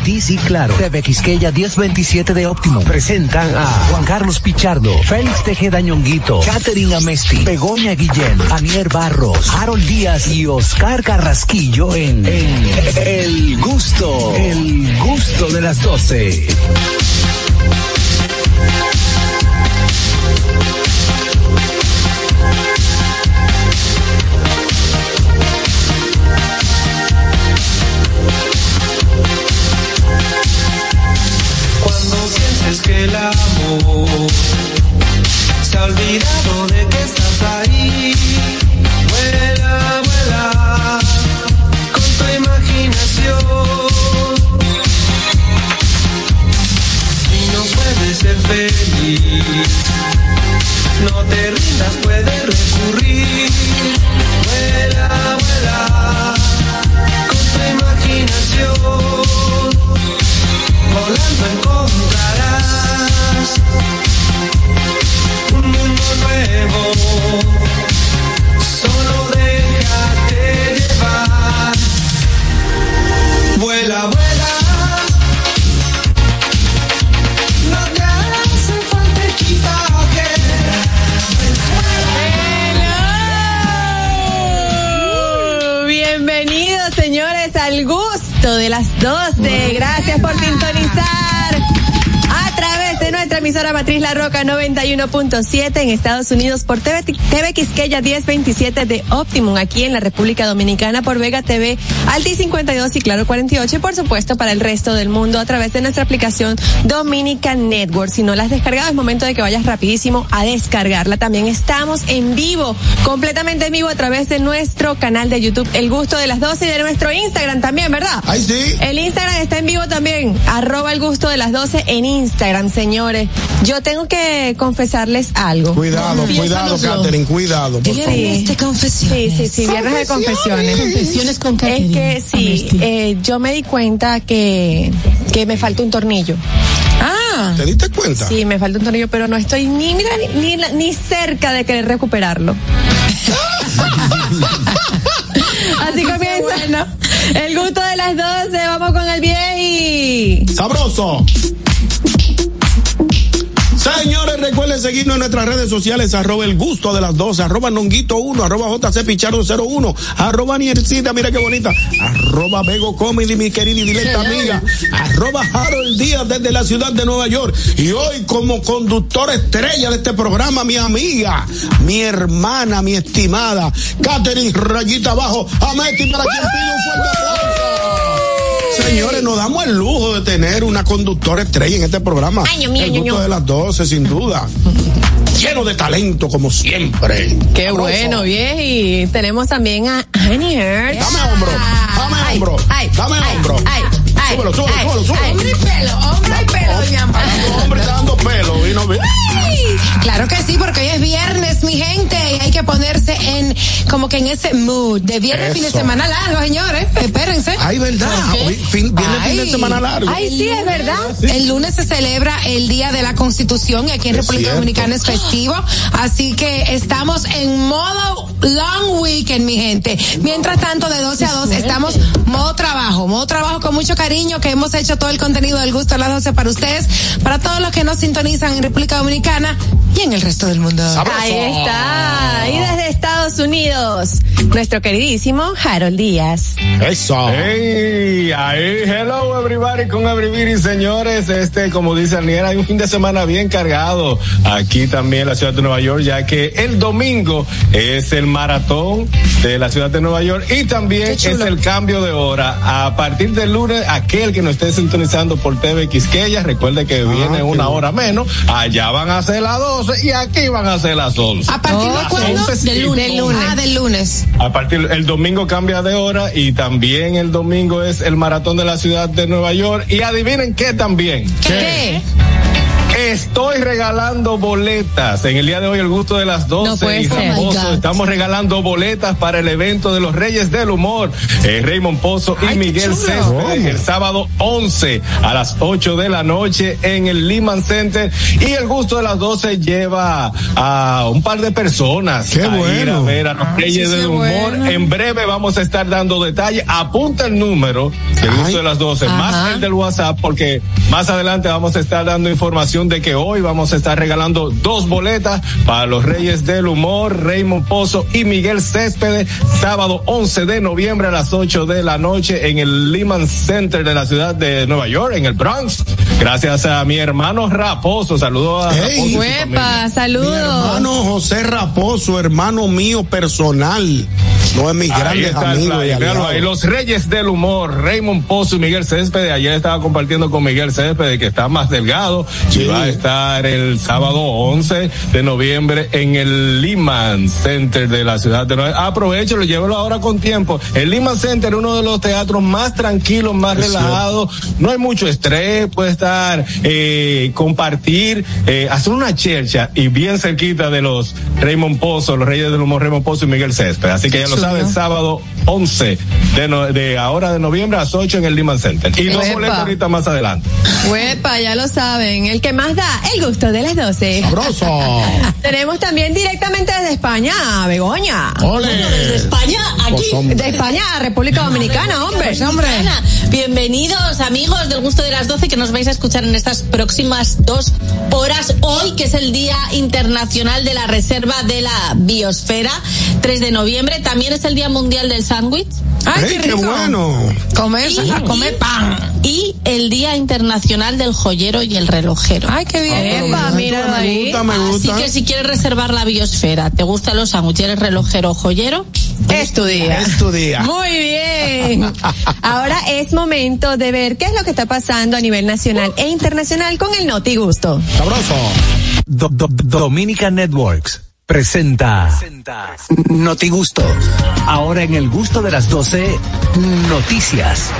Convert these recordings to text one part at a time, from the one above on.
Altiz y Claro. TV Quisqueya 1027 de Óptimo. Presentan a Juan Carlos Pichardo, Félix Tejeda Ñonguito, Catherine Amesti, Begoña Guillén, Anier Barros, Harold Díaz y Oscar Carrasquillo en, en El Gusto. El Gusto de las 12. 91.7 en Estados Unidos por TV, TV Quisqueya 1027 de Optimum aquí en la República Dominicana por Vega TV Alti 52 y Claro 48 y por supuesto para el resto del mundo a través de nuestra aplicación Dominican Network. Si no la has descargado es momento de que vayas rapidísimo a descargarla. También estamos en vivo, completamente en vivo a través de nuestro canal de YouTube El Gusto de las 12 y de nuestro Instagram también, ¿verdad? Ahí sí. El Instagram está en vivo también, arroba el gusto de las 12 en Instagram, señores. Yo tengo que confesarles algo. Cuidado, cuidado, Catherine, cuidado, por favor. Sí, sí, sí, sí, viernes de confesiones. Confesiones con Es Catherine. que sí, Amnesty. eh, yo me di cuenta que, que me falta un tornillo. Ah, ¿Te diste cuenta? Sí, me falta un tornillo, pero no estoy ni, mira, ni, ni, ni cerca de querer recuperarlo. Así comienza el gusto de las 12. Vamos con el y Sabroso. Señores, recuerden seguirnos en nuestras redes sociales, arroba el gusto de las 12, arroba nonguito 1, arroba jc pichardo 01, arroba niercita, mira qué bonita, arroba Bego Comedy, mi querida y directa amiga, arroba Harold Díaz desde la ciudad de Nueva York. Y hoy como conductor estrella de este programa, mi amiga, mi hermana, mi estimada, Catherine Rayita Abajo, Ameti, para quien pide un fuerte aplauso. Señores, nos damos el lujo de tener una conductora estrella en este programa. Ay, Dios mío, el gusto de las 12, sin duda. Lleno de talento, como siempre. Qué Sabroso. bueno, vieji. Tenemos también a Annie Hertz. Dame hombro, dame Ay, hombro, ay, dame ay, hombro. ay, ay, Súbelo, súbelo, ay, súbelo, súbelo. ay. hombre y pelo, hombre y pelo, doña Amparo. Dando hombre está dando pelo. Y no Claro que sí, porque hoy es viernes, mi gente, y hay que ponerse en, como que en ese mood de viernes, Eso. fin de semana largo, señores. Espérense. Ay, verdad. Fin- viene fin de Ay. semana largo. Ay, sí, es verdad. El lunes se celebra el Día de la Constitución y aquí en Es República cierto. Dominicana es festivo. Así que estamos en modo long weekend, mi gente. Mientras tanto, de 12 a 2 estamos modo trabajo, modo trabajo con mucho cariño que hemos hecho todo el contenido del gusto a las 12 para ustedes, para todos los que nos sintonizan en República Dominicana y en el resto del mundo. Sabroso. Ahí está. Y desde Estados Unidos, nuestro queridísimo Harold Díaz. Eso. Hey, ahí, hello everybody con everybody, señores. Este, como dice Aniel, hay un fin de semana bien cargado aquí también en la ciudad de Nueva York, ya que el domingo es el maratón de la ciudad de Nueva York y también es el cambio de hora. A partir del lunes, aquel que nos esté sintonizando por TV Quisqueya, recuerde que viene qué una bueno. hora menos. Allá van a ser las 12 y aquí van a ser las 11. ¿A partir de Las cuándo? 11 sí. Del lunes. Ah, del lunes. A partir el domingo cambia de hora y también el domingo es el maratón de la ciudad de Nueva York y adivinen qué también. ¿Qué? Estoy regalando boletas. En el día de hoy, el gusto de las 12 No puede ser. Oh Pozo, estamos regalando boletas para el evento de los Reyes del Humor. Eh, Raymond Pozo y Ay, Miguel. Céspedes el sábado 11 a las 8 de la noche en el Lehman Center. Y el gusto de las 12 lleva a un par de personas Qué a ir a ver a los Reyes sí, del Humor. bueno. En breve vamos a estar dando detalles. Apunta el número del Ay. gusto de las 12, Ajá. más el del WhatsApp, porque más adelante vamos a estar dando información de que hoy vamos a estar regalando dos boletas para los Reyes del Humor, Raymond Pozo y Miguel Céspedes, sábado 11 de noviembre a las 8 de la noche en el Lehman Center de la ciudad de Nueva York, en el Bronx. Gracias a mi hermano Raposo, saludo a Ey. Raposo y su familia. Huepa, Mi saludos. hermano José Raposo, hermano mío personal. No es flyer, véalo aliados. ahí. Los Reyes del Humor, Raymond Pozo y Miguel Céspedes. Ayer estaba compartiendo con Miguel Céspedes, que está más delgado. Sí. Y va a estar el sábado 11 de noviembre en el Lehman Center de la ciudad de Nueva York. Aprovecho, lo llévelo ahora con tiempo. El Lehman Center es uno de los teatros más tranquilos, más relajados. No hay mucho estrés, puede estar, eh, compartir, eh, hacer una chercha y bien cerquita de los Raymond Pozo, los Reyes del Humor, Raymond Pozo y Miguel Céspedes. Así que ya lo saben, sábado 11 de, no- de ahora de noviembre a las 8 en el Lehman Center. Y dos Epa. boletos ahorita más adelante. Huepa, ya lo saben. El que más da el gusto de las 12. Sabroso. Tenemos también directamente desde España, a Begoña. Ole. Desde España, aquí. Pues, hombre. De España a República Dominicana, hombre. hombre. Ana, Bienvenidos amigos del gusto de las 12 que nos vais a escuchar en estas próximas dos horas. Hoy que es el Día Internacional de la Reserva de la Biosfera, 3 de noviembre. También es el Día Mundial del Sándwich. Ay, qué bueno. Comer, Y- a comer y- pan. Y el Día Internacional del Joyero y el Relojero. Ay, qué bien. Epa, me ahí. gusta, me Así gusta. que si quieres reservar la biosfera, ¿te gustan los sándwiches, eres relojero o joyero? Es tu día. Es tu día. Muy bien. Ahora es momento de ver qué es lo que está pasando a nivel nacional e internacional con el Noti Gusto. Sabroso. Do- do- Dominica Networks presenta Noti Gusto. Ahora en el gusto de las 12, noticias.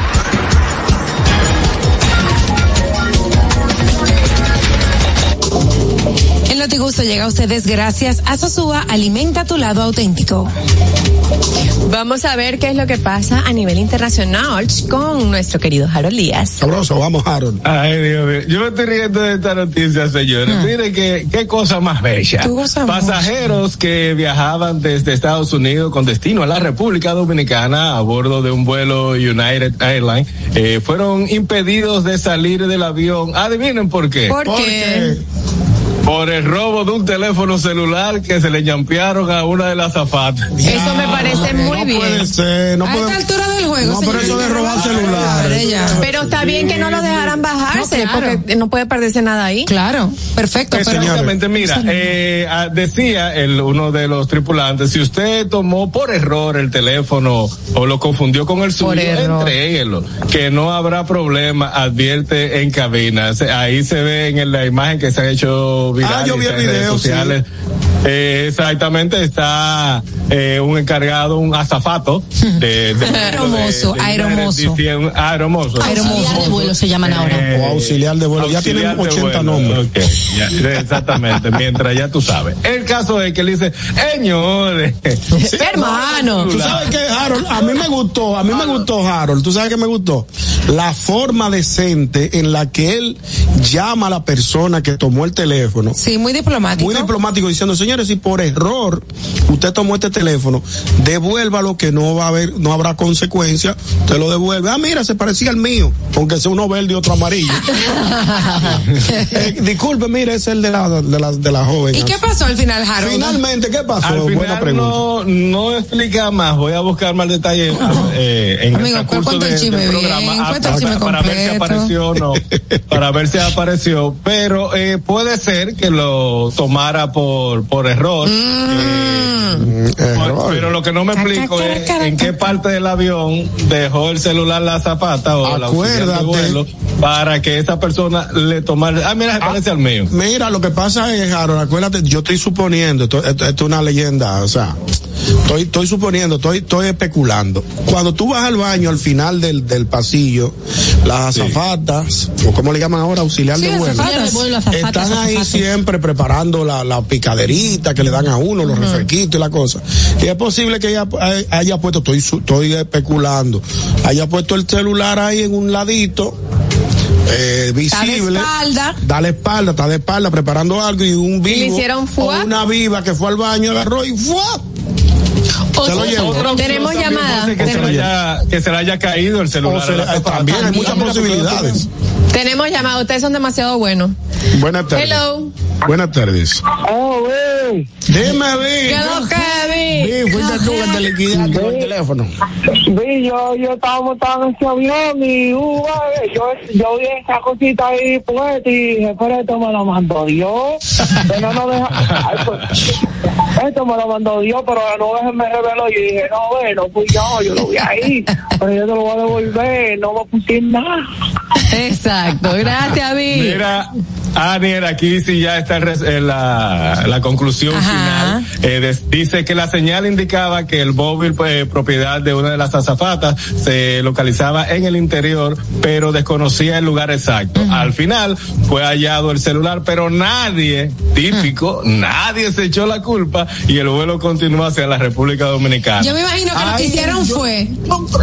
Notigusto llega a ustedes gracias a Sosúa Alimenta tu lado auténtico. Vamos a ver qué es lo que pasa a nivel internacional con nuestro querido Harold Díaz. Sabroso, vamos, Harold. Ay, Dios mío. Yo me estoy riendo de esta noticia, señores. Miren qué, qué cosa más bella. Pasajeros que viajaban desde Estados Unidos con destino a la República Dominicana a bordo de un vuelo United Airlines eh, fueron impedidos de salir del avión. Adivinen por qué. ¿Por qué? Por el robo de un teléfono celular que se le llampearon a una de las zapatas. Eso me parece muy no bien. puede ser, no a puede. esta altura del juego. No, pero eso de robar celulares. ella. Pero está bien que no lo dejaran bajarse, No, claro. porque no puede perderse nada ahí. Claro, perfecto. Pero, Exactamente, mira, eh, ah, decía el, uno de los tripulantes, si usted tomó por error el teléfono o lo confundió con el suyo, entréguelo, que no habrá problema, advierte en cabina. Se- Ahí se ve en la imagen que se ha hecho viral Ah, yo vi el video, sociales. Eh, exactamente, está eh, un encargado, un azafato de, de- Aeromozo, de- diciendo- aeromozo. Auxiliar de vuelo se llaman ahora. Eh, O auxiliar de vuelo. Ya tienen auxiliar de 80 vuelo, nombres. ya, exactamente, mientras ya tú sabes. El caso es que él dice, señores, Hermano. Tú sabes que Harold, a mí me gustó, a mí me gustó Harold, tú sabes que me gustó la forma decente en la que él llama a la persona que tomó el teléfono. sí, muy diplomático. Muy diplomático diciendo, señores, si por error usted tomó este teléfono, devuélvalo que no va a haber, no habrá consecuencia, usted lo devuelve. Ah, mira, se parecía al mío, aunque sea uno verde y otro amarillo. Eh, disculpe, mire, es el de la, de la, de la joven. ¿Y qué pasó al final, Harold? Finalmente, ¿qué pasó? al Buena pregunta. no, no explica más, voy a buscar más detalles eh, en Amigo, el chisme del bien, programa ah, cuenta el para, chisme para ver si apareció o no, para ver si apareció, pero eh, puede ser que lo tomara por, por error. eh, Mm, error. Pero lo que no me explico es en qué parte del avión dejó el celular la zapata o la de vuelo para que esa persona le tomara. Ah, mira, se parece al mío. Mira, lo que pasa es, Harold, acuérdate, yo estoy suponiendo, esto, esto- esto es una leyenda, o sea, estoy, estoy suponiendo, estoy, estoy especulando. Cuando tú vas al baño al final del, del pasillo, las azafatas, o como le llaman ahora, auxiliar Sí, de vuelo, están ahí azafatas. siempre preparando la, la picaderita que le dan a uno, los refresquitos y la cosa. Y es posible que ella haya puesto, estoy, especulando, haya puesto el celular ahí en un ladito, eh, visible. espalda. Da la espalda, está de espalda preparando algo y un vivo. le hicieron o fuá? una viva que fue al baño, agarró y ¡fuá! Se lo llevó. Otra opción Tenemos también llamada. Que se, Tenemos- haya, que se le haya caído el celular. Se le- azafata. también hay muchas posibilidades. Tenemos llamada, ustedes son demasiado buenos. Buenas tardes. Hello. Buenas tardes. Oh, wey. Dime, Vi. ¿Qué lo que vi? Vi, fuiste tú el de liquidar con el teléfono. Vi, yo, yo estaba montado en ese avión y uh, yo, yo vi esa cosita ahí puesta y dije, pero esto me lo mandó Dios. Pero no deja, ay, pues, esto me lo mandó Dios, pero la nube me reveló y dije, no, ve, no fui yo, yo lo vi ahí, pero yo te lo voy a devolver, no me puse nada. Exacto, gracias, Vi. Mira, Aniel, aquí sí ya está la, la conclusión Ajá. final. Eh, des- dice que la señal indicaba que el móvil, pues, propiedad de una de las azafatas, se localizaba en el interior, pero desconocía el lugar exacto. Al final fue hallado el celular, pero nadie, típico, nadie se echó la culpa y el vuelo continuó hacia la República Dominicana. Yo me imagino que lo que hicieron yo- fue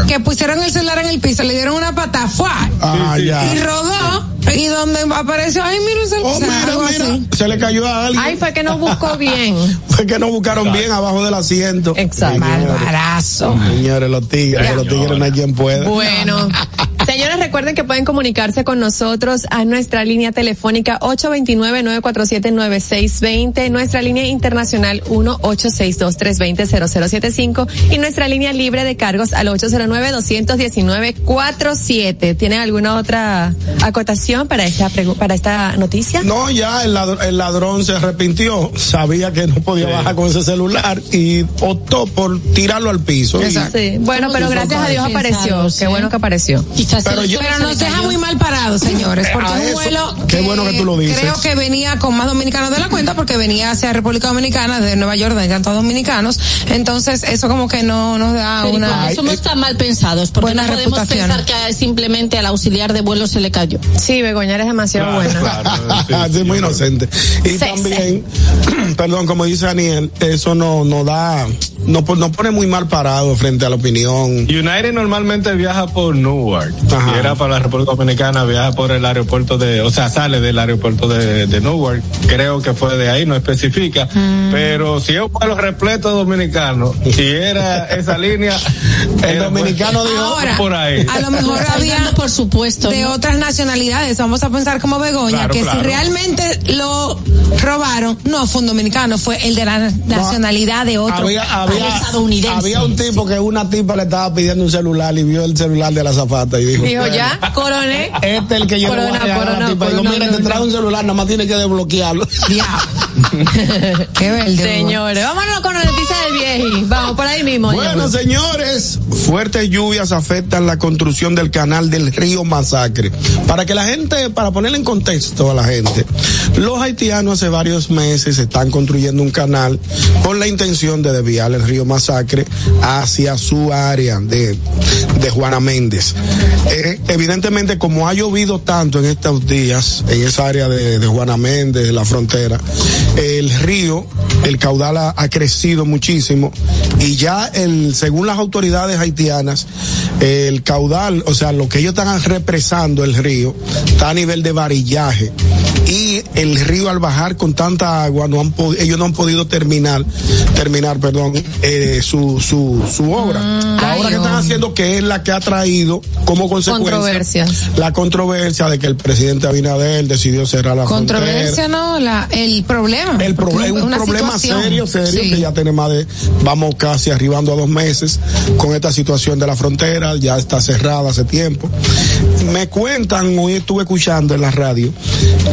que pusieron el celular en el piso, le dieron una pata, ¡fua! Ah, Sí, sí. ya. y rodó, y donde apareció, ay, mira celular, Oh, mira, mira. así. Se le cayó a alguien. Ay, fue que no buscó bien. Fue que no buscaron bien abajo del asiento. Exacto. Señores, Barbarazo. señores, los tigres, los tigres no hay quien pueda. Bueno, recuerden que pueden comunicarse con nosotros a nuestra línea telefónica 829-947-9620, nuestra línea internacional 1-862-320-0075 y nuestra línea libre de cargos al 809-219-47. ¿Tienen alguna otra acotación para esta, para esta noticia? No, ya el ladrón, el ladrón se arrepintió, sabía que no podía bajar con ese celular y optó por tirarlo al piso. Y- Sí, bueno, pero gracias a Dios apareció. Qué bueno que apareció. Quizás Pero yo- Pero nos deja muy mal parados, señores, porque A un eso, vuelo qué bueno que tú lo dices. creo que venía con más dominicanos de la cuenta porque venía hacia República Dominicana, de Nueva York, donde tantos dominicanos, entonces eso como que no nos da Pero una... eso no está mal pensados, porque no podemos pensar que simplemente al auxiliar de vuelo se le cayó. Sí, Begoña eres demasiado buena. Claro, sí, Sí, muy inocente. Y Sí, también, perdón, como dice Daniel, eso no, no da, no, no pone muy mal parado frente a la opinión. United normalmente viaja por Newark. Ajá. Para la República Dominicana, viaja por el aeropuerto de, o sea, sale del aeropuerto de, de Newark. Creo que fue de ahí, no especifica. Pero si es un vuelo repleto de dominicanos, si era esa línea, El era dominicano dijo, Ahora, por ahí. a lo mejor había por supuesto, de ¿no? otras nacionalidades, vamos a pensar como Begoña, Claro, que claro. si realmente lo robaron, no fue un dominicano, fue el de la nacionalidad de otro había, estadounidense. había un tipo que una tipa le estaba pidiendo un celular y vio el celular de la zafata y dijo, Dijo ya, coroné. este es el que yo le voy a Corona, a corona. Digo, corona, mira, te corona. trae un celular, nada más tiene que desbloquearlo. Qué verde. Señores, vámonos con la noticia del vieji. Vamos por ahí mismo. Bueno, señores, fuertes lluvias afectan la construcción del canal del río Masacre. Para que la gente, para ponerle en contexto a la gente, los haitianos hace varios meses están construyendo un canal con la intención de desviar el río Masacre hacia su área de, de Juana Méndez. Eh, evidentemente, como ha llovido tanto en estos días, en esa área de, de Juana Méndez, de la frontera, el río, el caudal ha, ha crecido muchísimo y ya el, según las autoridades haitianas, el caudal, o sea, lo que ellos están represando el río, está a nivel de varillaje y el río al bajar con tanta agua no han ellos no han podido terminar terminar perdón eh, su, su su obra. La obra que están haciendo que es la que ha traído como consecuencia La controversia de que el presidente Abinader decidió cerrar la frontera Controversia, no, la, el problema. el problema es un problema situación. serio, serio, Sí. que ya tiene más de, vamos casi arribando a dos meses con esta situación de la frontera, ya está cerrada hace tiempo. Me cuentan, hoy estuve escuchando en la radio,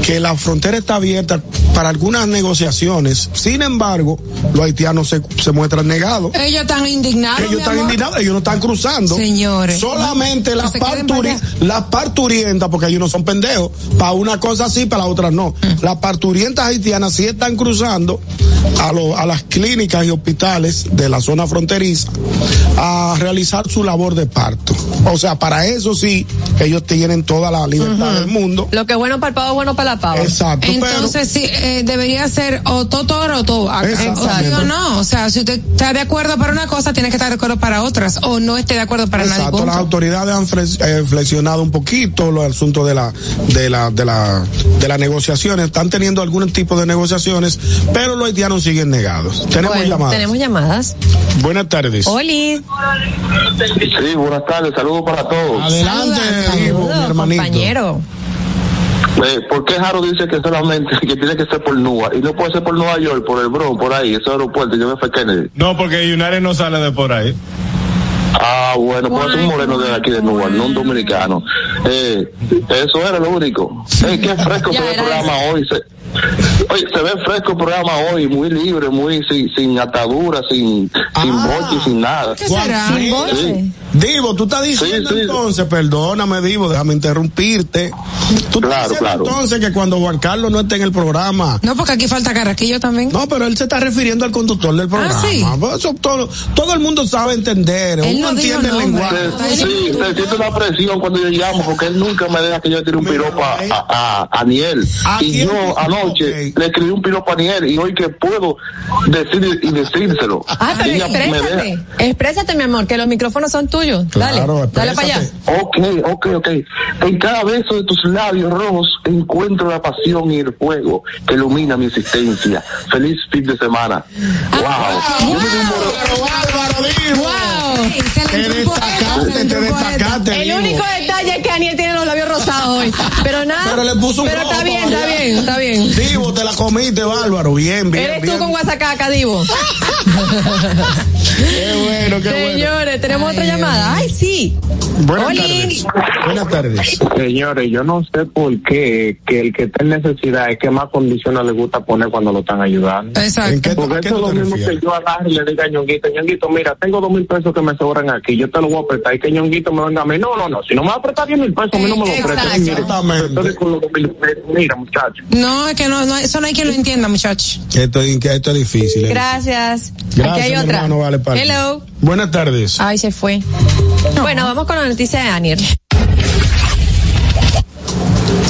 que la frontera está abierta para algunas negociaciones, sin embargo, los haitianos se, se muestran negados. Ellos están indignados. Ellos están indignados, ellos no están cruzando. Señores. Solamente Que las las parturientas, porque ellos no son pendejos. Para una cosa sí, para la otra no. Las parturientas haitianas sí están cruzando a, lo- a las clínicas y hospitales de la zona fronteriza a realizar su labor de parto. O sea, para eso sí, ellos tienen toda la libertad del mundo. Lo que es bueno para el pavo es bueno para la pava. Exacto, Entonces, sí, eh, debería ser o Totor o. Exactamente. O no. O sea, si usted está de acuerdo para una cosa, tiene que estar de acuerdo para otras. O no esté de acuerdo para Exacto, nadie. las autoridades han eh, flexionado un poquito los asuntos de la, de la, de la, de las negociaciones, están teniendo algún tipo de negociaciones, pero los haitianos siguen negados. Tenemos Bueno, llamadas. Tenemos llamadas. Buenas tardes. Oli. Sí, buenas tardes, saludos para todos. Adelante, mi hermanito. compañero. Eh, ¿Por qué Jaro dice que solamente que tiene que ser por Nueva y no puede ser por Nueva York, por el Bronx, por ahí, ese aeropuerto, yo me fue Kennedy? No, porque United no sale de por ahí. Ah, bueno, pues es un moreno de aquí de Nueva, no un dominicano. Eh, eso era lo único. Eh, qué fresco se ve el programa hoy. Se, oye, se ve fresco el programa hoy, muy libre, muy sin, sin atadura, sin, sin boche, sin nada. ¿Qué será? Sí. Divo, tú estás diciendo Sí, sí. entonces, perdóname, Divo, déjame interrumpirte. Tú estás Claro, diciendo claro. entonces que cuando Juan Carlos no esté en el programa, No, porque aquí falta Carraquillo también. No, pero él se está refiriendo al conductor del programa. Ah, sí. Pues eso todo, todo el mundo sabe entender. Él Uno no dijo entiende el lenguaje. Se- Sí, se siente una presión cuando yo llamo porque él nunca me deja que yo tire un piropo a, a, a, a Aniel. ¿A Y quién? yo anoche le escribí un piropo a Aniel y hoy que puedo decir y decírselo. Ah, pero me exprésate. deja. Exprésate, mi amor, que los micrófonos son tuyos. Claro, dale, dale para allá. Ok, ok, ok. En cada beso de tus labios rojos encuentro la pasión y el fuego que ilumina mi existencia. Feliz fin de semana. Wow. Divo. Wow. Te destacaste, te un poeta. destacaste. El único detalle es que Aniel tiene hoy. Pero nada. Pero le puso un Pero está bien, está bien, está bien. Divo, te la comiste, Bárbaro. Bien, bien. Eres bien. tú con Guasacaca, Divo. Qué bueno, qué bueno. Señores, tenemos otra llamada. Ay, sí. Buenas Oli. tardes. Buenas tardes. Señores, yo no sé por qué que el que está en necesidad es que más condiciones le gusta poner cuando lo están ayudando. ¿En Exacto. qué, Porque eso es lo mismo refieres? que yo agarre y le diga a Ñonguito, Ñonguito, mira, tengo dos mil pesos que me sobran aquí, yo te lo voy a prestar y que Ñonguito me venga a mí. No, no, no, si no me va a prestar diez mil pesos, a mí no me lo presta. Exactamente. con los. Mira, muchacho. No, es que no, no, eso no hay quien lo entienda, muchacho. Esto, es- esto es difícil. ¿eh? Gracias. Gracias, Aquí hay otra. hermano, vale. Hello. Buenas tardes. Ay, se fue. Bueno, vamos con la noticia de Aniel.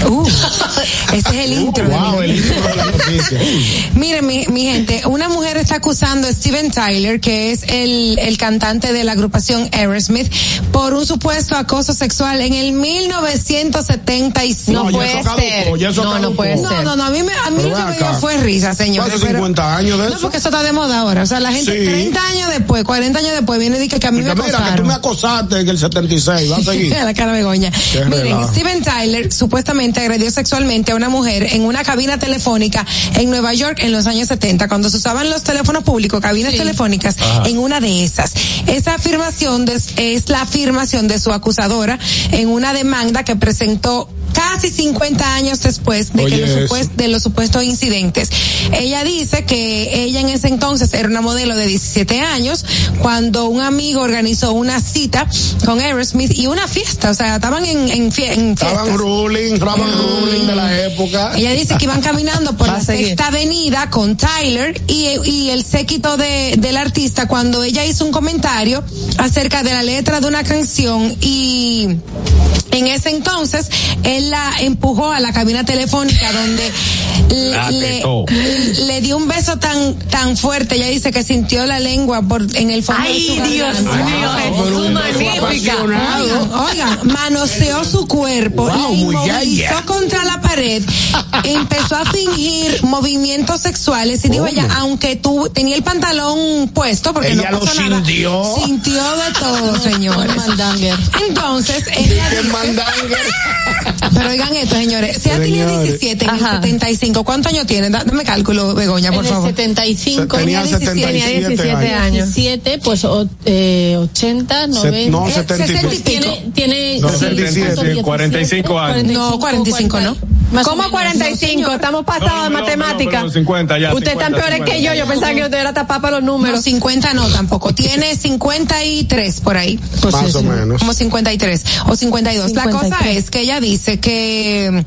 Uh, ese es el intro. de Wow, el intro de la noticia. Miren, mi, mi gente, una mujer está acusando a Steven Tyler, que es el, el cantante de la agrupación Aerosmith, por un supuesto acoso sexual en el 1975. No, No, puede ser. ya No, no puede No, ser. no, no, a mí, me, a mí Pero lo que me dio fue risa, señores. Hace pero- 50 años de No, eso. porque eso está de moda ahora. O sea, la gente Sí. 30 años después, 40 años después, viene y dice que a mí me Porque mira, que tú acosaron. me acosaste en el 76. Va a seguir. la cara begoña. Miren, relajo. Steven Tyler supuestamente agredió sexualmente a una mujer en una cabina telefónica en Nueva York en los años 70, cuando se usaban los teléfonos públicos, cabinas telefónicas, en una de esas. Esa afirmación de- es la afirmación de su acusadora en una demanda que presentó casi 50 años después de, que los supuestos de los supuestos incidentes. Ella dice que ella en ese entonces era una modelo de 17 años cuando un amigo organizó una cita con Aerosmith y una fiesta, o sea, estaban en, en, fie- en Estaban ruling, estaban ruling de la época. Ella dice que iban caminando por la sexta avenida con Tyler y, y el séquito de, del artista cuando ella hizo un comentario acerca de la letra de una canción y en ese entonces él la empujó a la cabina telefónica donde le, dio un beso tan tan fuerte, ella dice que sintió la lengua por, en el fondo Ay, de su Dios mío, magnífica. Oigan, manoseó su cuerpo, wow, inmovilizó contra la pared, empezó a fingir movimientos sexuales y dijo ella, aunque tú tenía el pantalón puesto porque ella no pasó lo sintió. sintió de todo, señores. Entonces, ella dice, pero oigan esto, señores, si ha tenido 17 en el 75 pregunto, ¿cuántos años tiene? Dame cálculo, Begoña, por en favor. El 75, tenía, 17, 17, 17 años. 17, pues o, eh, 80, 90. Se, no, 70 eh, y pico. Tiene, tiene no, 77, 45 años. No, 45 no. ¿Cómo menos. 45? Estamos pasados No, de no, matemática. perdón, 50 ya, Ustedes están 50, peores que yo. Yo pensaba que usted era tapar para los No, números. 50 no tampoco. Tiene 53 por ahí. Pues Más o menos. Como 53 o 52. La cosa 53. es que ella dice que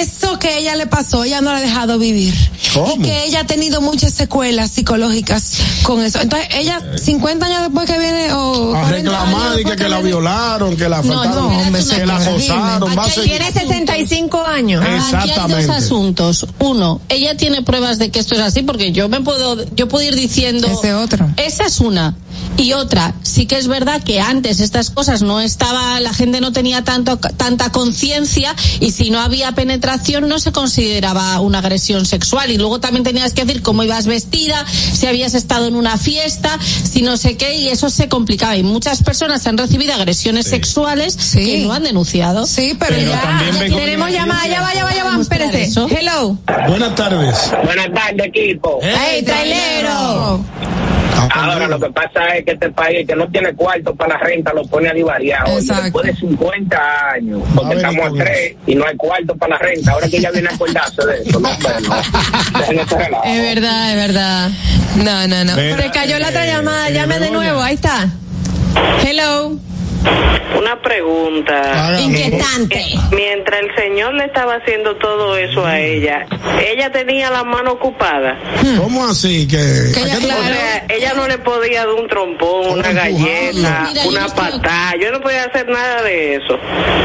eso que ella le pasó, ella no la ha dejado vivir. ¿Cómo? Y que ella ha tenido muchas secuelas psicológicas con eso. Entonces, ella, 50 años después que viene, o A 40 reclamar años y que, que la viene- violaron, que la No, faltaron, no, hombre, que la acosaron, va a seguir. Tiene 65 años. Aquí hay dos Exactamente. asuntos. Uno, ella tiene pruebas de que esto es así, porque yo me puedo, yo puedo ir diciendo. Ese otro. Esa es una. Y otra, sí que es verdad que antes estas cosas no estaba, la gente no tenía tanto, tanta conciencia y si no había penetración no se consideraba una agresión sexual. Y luego también tenías que decir cómo ibas vestida, si habías estado en una fiesta, si no sé qué, y eso se complicaba. Y muchas personas han recibido agresiones sexuales Sí. que no han denunciado. Sí, pero, Pero ya. Tenemos llamada, ya va, ya va, ya va, espérese. eso. Hello. Buenas tardes. Buenas tardes, equipo. Hey, trailero. Ahora lo que pasa es que este país que no tiene cuarto para la renta lo pone a divariado. Y Exacto. Después de 50 años, porque ver, estamos a tres y no hay cuarto para la renta. Ahora que ya viene a acordarse de eso, no, pero. Es verdad, es verdad. No, no, no. Mira, Se cayó la otra eh, llamada, eh, llame de nuevo, ahí está. Hello. Una pregunta. Inquietante. Mientras el señor le estaba haciendo todo eso a ella, ella tenía la mano ocupada. ¿Cómo así? Que, Que ¿a ella- qué te- O sea, ella no le podía dar un trompón, una empujarlo. galleta, Mira, yo una patada. Yo no podía hacer nada de eso.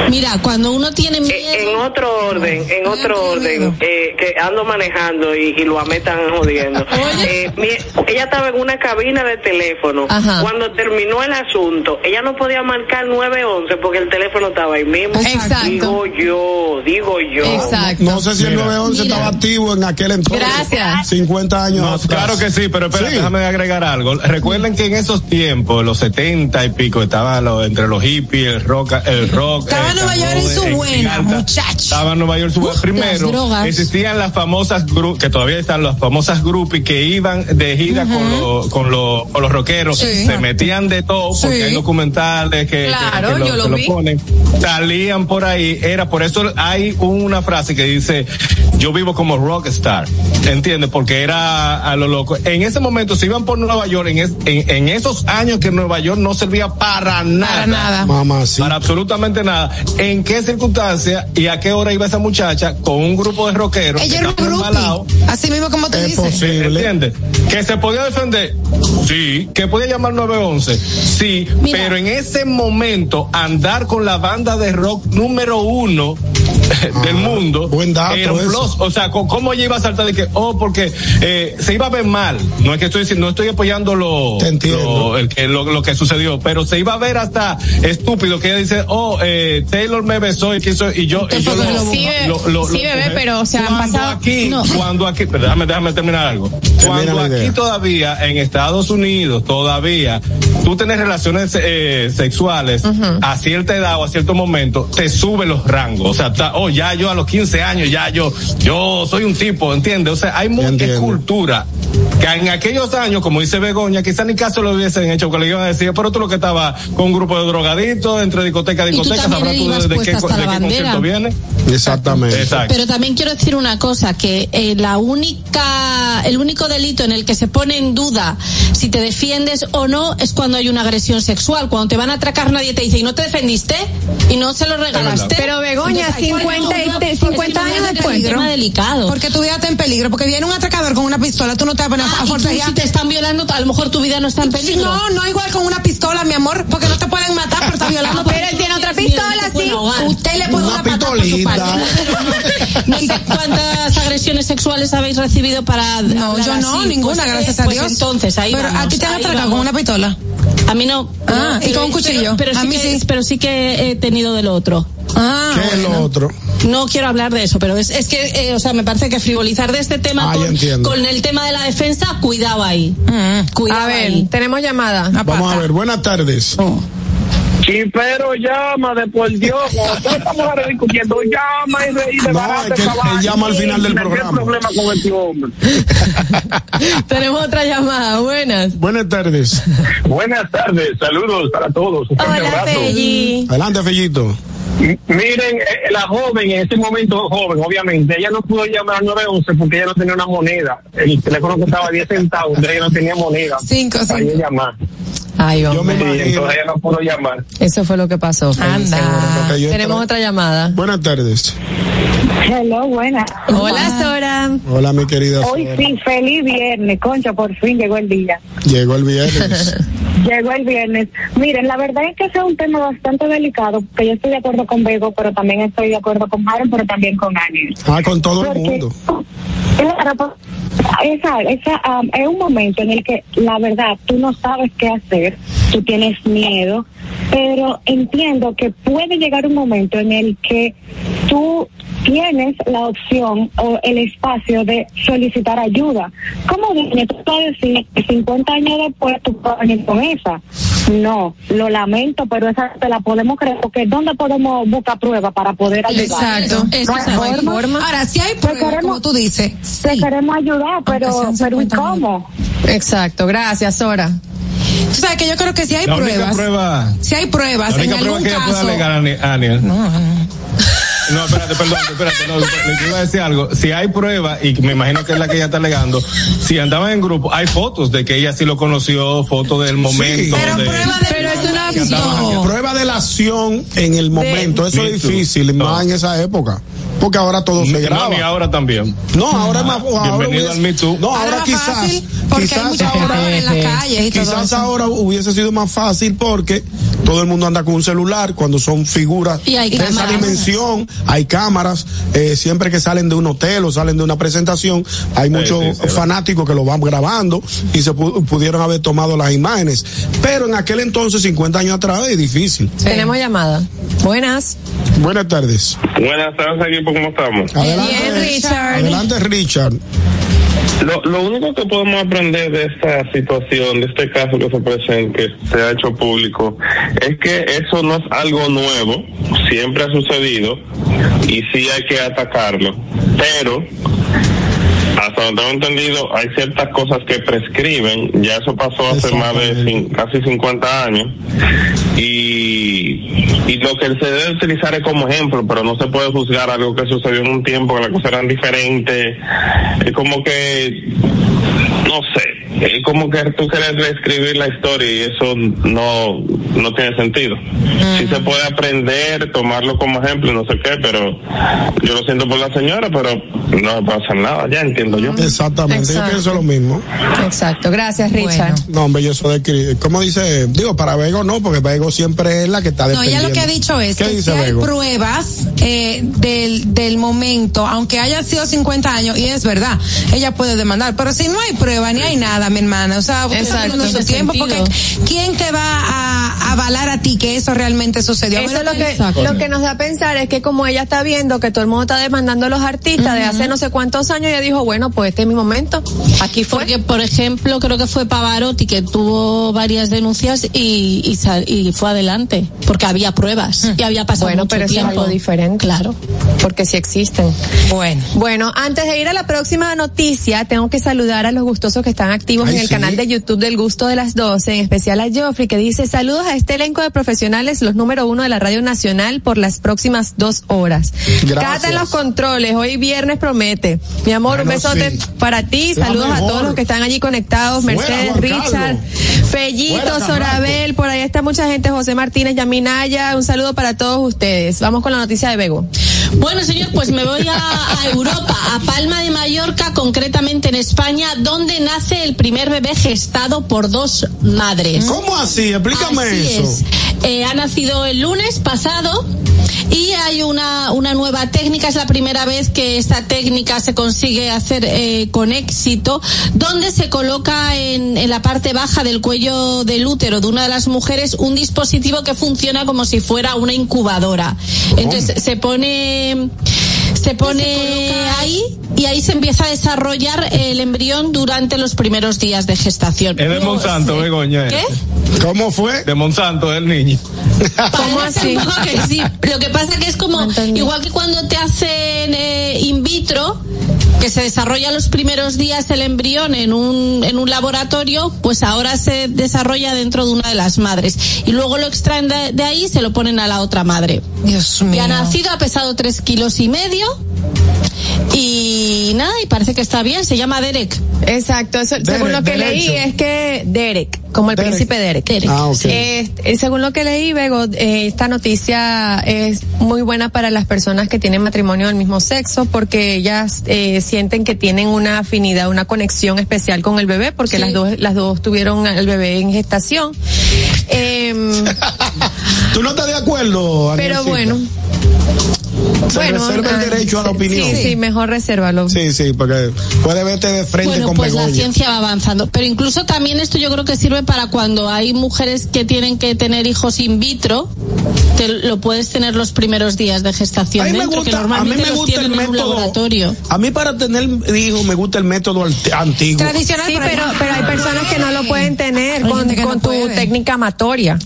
Mira, cuando uno tiene Eh, miedo. En otro orden, en otro orden, eh, que ando manejando y, y lo amé tan jodiendo. Eh, mi- ella estaba en una cabina de teléfono. Ajá. Cuando terminó el asunto, ella no podía marcar 911 porque el teléfono estaba ahí mismo. Exacto. Digo yo, digo yo. Exacto. No sé si el Mira. 911 Mira. estaba activo en aquel entonces. Gracias. 50 años No, atrás. claro que sí, pero espera, Sí. déjame agregar algo. Recuerden que en esos tiempos, los 70 y pico, estaba lo- entre los hippies, el rock, el rock. Estaba el Nueva York en su buena, gigante. muchacho. Estaba en Nueva York en su buena. Primero, drogas. existían las famosas group, que todavía están las famosas groupies que iban de gira con, los con, los con los rockeros. Sí. Se metían de todo, porque Sí. hay documentales que, Claro, que lo, yo lo que lo vi. ponen. Salían por ahí, era por eso hay una frase que dice, yo vivo como rockstar, ¿entiendes? Porque era a lo loco. En ese momento se iban por Nueva York, en, es- en, en esos años que Nueva York no servía para nada. Para nada. Mamá, sí. Para absolutamente nada. ¿En qué circunstancia y a qué hora iba esa muchacha con un grupo de rockeros? Ella era groupie. Así mismo como te Es dice. posible. ¿Entiendes? Que se podía defender, sí. Que podía llamar 911, sí. Mira. Pero en ese momento, andar con la banda de rock número uno del mundo. buen dato era un eso. O sea, ¿cómo ella iba a saltar de que, oh, porque eh, se iba a ver mal? No es que estoy diciendo, no estoy apoyando lo, Te entiendo. lo, el que, lo, lo que sucedió, pero se iba a ver hasta estúpido que ella dice, oh, eh, Taylor me besó y quiso, y yo, y yo lo, Sí, lo- lo- Sí, lo bebé, pero, o sea, han Cuando pasado- aquí, No. cuando aquí, pero déjame, déjame terminar algo. Cuando aquí todavía, en Estados Unidos, todavía, tú tienes relaciones eh, sexuales a cierta edad o a cierto momento, te sube los rangos. O sea, ta- oh, ya yo a los 15 años, ya yo, yo soy un tipo, ¿entiendes? O sea, hay mucha cultura que en aquellos años, como dice Begoña, quizás ni caso lo hubiesen hecho, porque le iban a decir, pero tú lo que estaba con un grupo de drogadictos, entre discoteca a Y tú discoteca, sabrás tú de, de qué, de qué concierto viene. Exactamente. Exacto. Pero también quiero decir una cosa, que eh, la única, el único delito en el que se pone en duda si te defiendes o no es cuando hay una agresión sexual. Cuando te van a atracar nadie te dice, ¿y no te defendiste? ¿Y no se lo regalaste? Pero Begoña, Entonces, hay 50 y cuál- te- es que 50 años es un después. tema delicado. Porque tu vida está en peligro. Porque viene un atracador con una pistola, tú no te Ah, a tú, si te están violando, a lo mejor tu vida no está en peligro. no, no igual con una pistola, mi amor, porque no te pueden matar, pero está violando. Pero él tiene otra pistola, sí. Usted le puede Una por su pistolita. parte. No sé cuántas agresiones sexuales habéis recibido para. No, yo no, así. ninguna, Pues, gracias eh, a pues Dios. entonces, ahí Pero vamos, a ti te han atracado con una pistola. A mí no. Ah, no, ¿y con un cuchillo? Pero, pero A sí mí que, sí. pero sí que he tenido del otro. Ah, ¿Qué es lo otro? No quiero hablar de eso, pero es, es que, eh, o sea, me parece que frivolizar de este tema Ah, con, el tema de la defensa, cuidado ahí. Mm. Cuidado A ver, ahí. tenemos llamada. Vamos a ver, buenas tardes. Chipero llama de por Dios, cuando todas estas mujeres discutiendo, llama y, de, y No, es que llama al final del ¿Qué programa. problema con este hombre? tenemos otra llamada. Buenas. Buenas tardes. Buenas tardes, saludos para todos. Hola. Felli. Adelante, Fellito. Miren, eh, la joven, en ese momento joven, obviamente, ella no pudo llamar al 911 porque ella no tenía una moneda. El teléfono costaba 10 centavos, ella no tenía moneda. Cinco, para cinco. ella llamar. Ay, Yo me imagino. Entonces ella no pudo llamar. Eso fue lo que pasó. Anda. Yo Tenemos otra llamada. Buenas tardes. Hello, buena. Hola, Sora. Hola, mi querida. Hoy Sora. sí, feliz viernes, concha, por fin llegó el día. Llegó el viernes. Llegó el viernes. Miren, la verdad es que ese es un tema bastante delicado, porque yo estoy de acuerdo con Bego, pero también estoy de acuerdo con Aaron, pero también con Aniel. ah, con todo el Porque, mundo. claro, esa, esa, um, es un momento en el que la verdad tú no sabes qué hacer, tú tienes miedo, pero entiendo que puede llegar un momento en el que tú tienes la opción o el espacio de solicitar ayuda. ¿Cómo viene? Tú decir que 50 años después tú puedes con esa. No, lo lamento, pero esa te la podemos creer, porque ¿dónde podemos buscar pruebas para poder ayudar? Exacto. No hay forma. Ahora, si hay pruebas, queremos- como tú dices, Te sí. queremos ayudar, pero, pero ¿y 50 años. cómo? Exacto, gracias, Sora. Tú sabes que yo creo que si hay La única pruebas, prueba, si hay pruebas la en única prueba algún que ella puede caso. alegar a Ani- a Aniel. No, no. No, espérate, perdón, espérate, no, le iba a decir algo. Si hay prueba, y me imagino que es la que ella está alegando, si andaban en grupo, hay fotos de que ella sí lo conoció, fotos del momento. Pero de, prueba de Pero es una No. Prueba de la acción en el momento. Eso es difícil, No. más en esa época. Porque ahora todo se No, graba. ni ahora también. No, ahora es más. Ahora Bienvenido hubiese- al Me Too. No, ahora, quizás. fácil, porque hay quizás mucha ahora. en las calles y todo Quizás eso. ahora hubiese sido más fácil porque todo el mundo anda con un celular cuando son figuras Y hay de esa dimensión, hay cámaras, eh, siempre que salen de un hotel o salen de una presentación, hay muchos sí, sí, fanáticos que lo van grabando y se pu- pudieron haber tomado las imágenes. Pero en aquel entonces, 50 años atrás, es difícil. Tenemos llamada. Buenas. Buenas tardes. Buenas tardes, equipo, ¿cómo estamos? Adelante, Bien, Richard. Adelante, Richard. Lo, lo único que podemos aprender de esta situación, de este caso que se presenta, que se ha hecho público, es que eso no es algo nuevo, siempre ha sucedido y sí hay que atacarlo. Pero, hasta donde tengo entendido, hay ciertas cosas que prescriben, ya eso pasó hace más de casi 50 años, y, y lo que se debe utilizar es como ejemplo, pero no se puede juzgar algo que sucedió en un tiempo que las cosas eran diferentes, es como que, no sé, es como que tú quieres reescribir la historia y eso no, no tiene sentido. Sí se puede aprender, tomarlo como ejemplo, no sé qué, pero yo lo siento por la señora, pero no pasa nada, ya entiendo yo. Exactamente, Exacto. yo pienso lo mismo. Exacto, gracias, Richard. Bueno. No, hombre, yo eso de ¿Cómo dice? Digo, para Vego no, porque Vego siempre es la que está No, defendiendo. ella lo que ha dicho es ¿Qué que si hay pruebas eh, del, del momento, aunque haya sido 50 años, y es verdad, ella puede demandar, pero si no hay prueba ni hay nada, mi hermana, o sea, Exacto. su tiempo, porque. ¿quién te va a avalar a ti que eso realmente sucedió? Eso es lo que, Exacto. lo que nos da a pensar es que como ella está viendo que todo el mundo está demandando a los artistas de hace no sé cuántos años, ella dijo, bueno, pues este es mi momento. Aquí fue. Porque, por ejemplo, creo que fue Pavarotti que tuvo varias denuncias y, y, sal- y fue adelante, porque había pruebas y había pasado Bueno, mucho pero eso es tiempo. algo diferente. Claro. Porque sí existen. Bueno. Bueno, antes de ir a la próxima noticia, tengo que saludar a los gustosos que están activos Ay, en el sí. canal de YouTube del Gusto de las 12, en especial a Joffrey, que dice saludos a este elenco de profesionales, los número uno de la Radio Nacional por las próximas dos horas. Gracias. Cata en los controles, hoy viernes promete. Mi amor, un besote sí. para ti, La saludos a todos los que están allí conectados, Mercedes, Richard, Carlos. Fellito, Fuera, Sorabel, por ahí está mucha gente, José Martínez, Yaminaya, un saludo para todos ustedes. Vamos con la noticia de Bego. Bueno, señor, pues me voy a, a Europa, a Palma de Mallorca, concretamente en España, donde nace el primer bebé gestado por dos madres. ¿Cómo así? Explícame Así eso. es. Eh, ha nacido el lunes pasado y hay una, una nueva técnica, es la primera vez que esta técnica se consigue hacer eh, con éxito, donde se coloca en, en la parte baja del cuello del útero de una de las mujeres un dispositivo que funciona como si fuera una incubadora. Entonces se pone se pone ahí y ahí se empieza a desarrollar el embrión durante los primeros días de gestación. Es de Monsanto. Begoña. ¿Qué? ¿Cómo fue? De Monsanto, el niño. ¿Cómo así? que sí. Lo que pasa que es como, entendí. igual que cuando te hacen eh, in vitro, que se desarrolla los primeros días el embrión en un, en un laboratorio, pues ahora se desarrolla dentro de una de las madres. Y luego lo extraen de, de ahí y se lo ponen a la otra madre. Dios Y mío. ha nacido, ha pesado tres kilos y medio. Y nada, y parece que está bien, se llama Derek. Exacto, eso, según lo que leí es que Derek, como el Derek. príncipe Derek. Derek. Ah, ok. Eh, eh, según lo que leí, Bego, eh, esta noticia es muy buena para las personas que tienen matrimonio del mismo sexo porque ellas eh, sienten que tienen una afinidad, una conexión especial con el bebé porque Sí. las dos las dos tuvieron el bebé en gestación. Em, ¿Tú no estás de acuerdo, pero bueno. Se reserva el ah, derecho a la opinión. Sí, sí, mejor resérvalo. Sí, sí, porque puede verte de frente Bueno, con pues la Begoña. ciencia va avanzando. Pero incluso también esto yo creo que sirve para cuando hay mujeres que tienen que tener hijos in vitro, te lo puedes tener los primeros días de gestación A mí me dentro, gusta, a mí me gusta el método. laboratorio. A mí para tener hijos me gusta el método antiguo. Tradicional. Sí, pero, pero hay personas que no lo pueden tener con, no tu puede. técnica amatoria.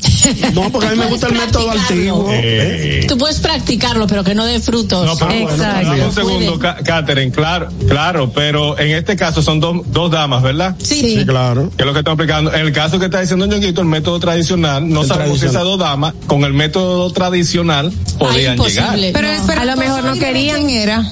No, porque a mí me gusta el método antiguo. ¿eh? Tú puedes practicarlo, pero que no dé frutos. No, pero bueno, Exacto. dame un No segundo, Catherine, claro, claro, pero en este caso son dos, dos damas, ¿verdad? Sí. Sí, claro. Que es lo que está explicando. En el caso que está diciendo Ñonguito, el método tradicional, no El sabemos si esas dos damas con el método tradicional podían llegar. Pero el No. A lo mejor no querían. ¿quién era?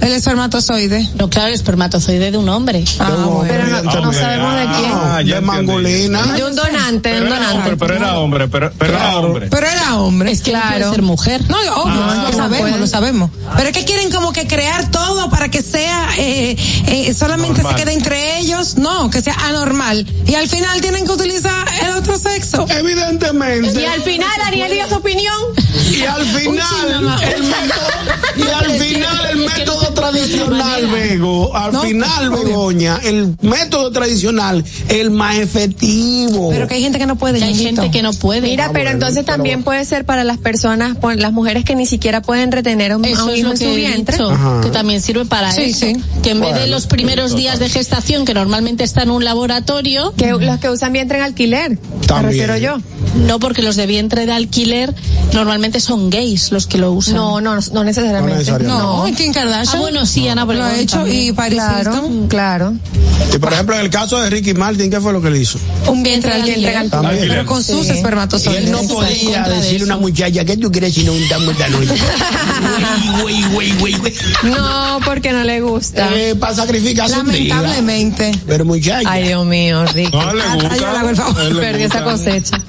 El espermatozoide. No, claro, el espermatozoide de un hombre. Ah, bueno. Pero no, no sabemos de quién. ah, ya de mangolina. De un donante, de Pero un era donante. hombre, pero era hombre, pero, pero era hombre. Pero era hombre. Es que Claro. puede ser mujer. No, obvio, Ah, lo sabemos. Lo sabemos. Pero es que quieren como que crear todo para que sea eh, eh, solamente Normal. se quede entre ellos, no, que sea anormal. Y al final tienen que utilizar el otro sexo. Evidentemente. Y al final, Daniel dio su opinión. Y al final, el método, y al final el método tradicional, Bego, al No, final. Begoña, el método tradicional, el más efectivo. Pero que hay gente que no puede. Hay gente que no puede. Mira, pero bueno, entonces pero- también puede ser para las personas, por las mujeres que ni siquiera pueden retener a un, a Eso es lo en que su vientre. dicho, que también sirve para Sí, eso. sí. Que en vez de los primeros días de gestación, que normalmente está en un laboratorio, Que los que usan vientre en alquiler. Me También. refiero yo. no porque los de vientre de alquiler normalmente son gays los que lo usan. No, no, no No necesariamente. necesariamente. No, Kim Kardashian. Ah, bueno, sí, Ana lo ha hecho también. y Paris Claro, Hilton. claro. Y por ejemplo, en el caso de Ricky Martin, ¿qué fue lo que le hizo? Un vientre de alquiler, alquiler. pero con sus espermatozoides. Y él no podía decirle a una muchacha, ¿qué tú quieres si no untamos esta noche? Güey, güey, güey, güey. No, porque no le gusta. Eh, para día. Lamentablemente. Pero muchacha. Ay, Dios mío, Ricky. No le gusta. Ayúdala, por favor. Perdí esa cosecha.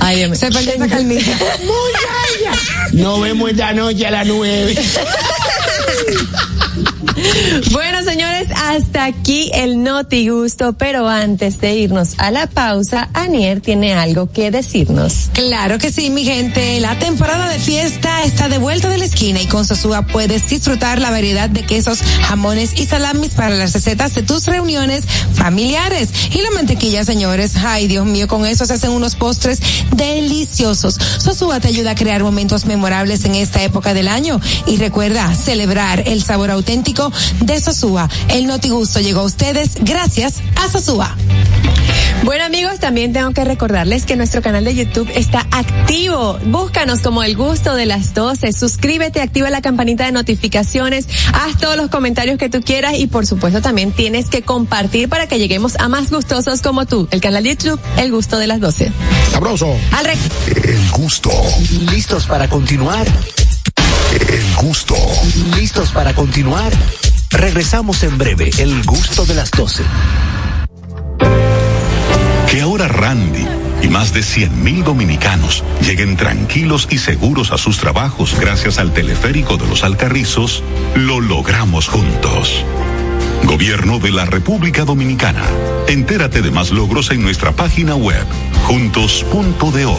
Ay, Dios mío. Se perdió esa carnita. Nos vemos esta noche a las nueve. Bueno, señores, hasta aquí el Noti Gusto, pero antes de irnos a la pausa, Anier tiene algo que decirnos. Claro que sí, mi gente. La temporada de fiesta está de vuelta de la esquina y con Sosúa puedes disfrutar la variedad de quesos, jamones y salamis para las recetas de tus reuniones familiares. Y la mantequilla, señores. Ay, Dios mío, con eso se hacen unos postres deliciosos. Sosúa te ayuda a crear momentos memorables en esta época del año. Y recuerda celebrar el sabor auténtico de Sosúa. El Noti Gusto llegó a ustedes gracias a Sosúa. Bueno amigos, también tengo que recordarles que nuestro canal de YouTube está activo. Búscanos como el gusto de las 12. Suscríbete, activa la campanita de notificaciones, haz todos los comentarios que tú quieras y por supuesto también tienes que compartir para que lleguemos a más gustosos como tú. El canal de YouTube, el gusto de las 12. Sabroso. Al rec El gusto. ¿Listos para continuar? El gusto. ¿Listos para continuar? Regresamos en breve. El gusto de las 12. Que ahora Randy y más de 100.000 dominicanos lleguen tranquilos y seguros a sus trabajos gracias al teleférico de los Alcarrizos, lo logramos juntos. Gobierno de la República Dominicana. Entérate de más logros en nuestra página web, juntos.do.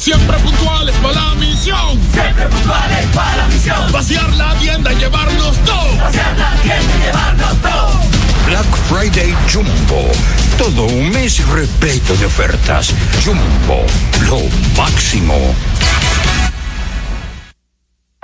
Siempre puntuales para la misión. Siempre puntuales para la misión. Vaciar la tienda y llevarnos todo. Vaciar la tienda y llevarnos todo. Black Friday Jumbo. Todo un mes repleto de ofertas. Jumbo, lo máximo.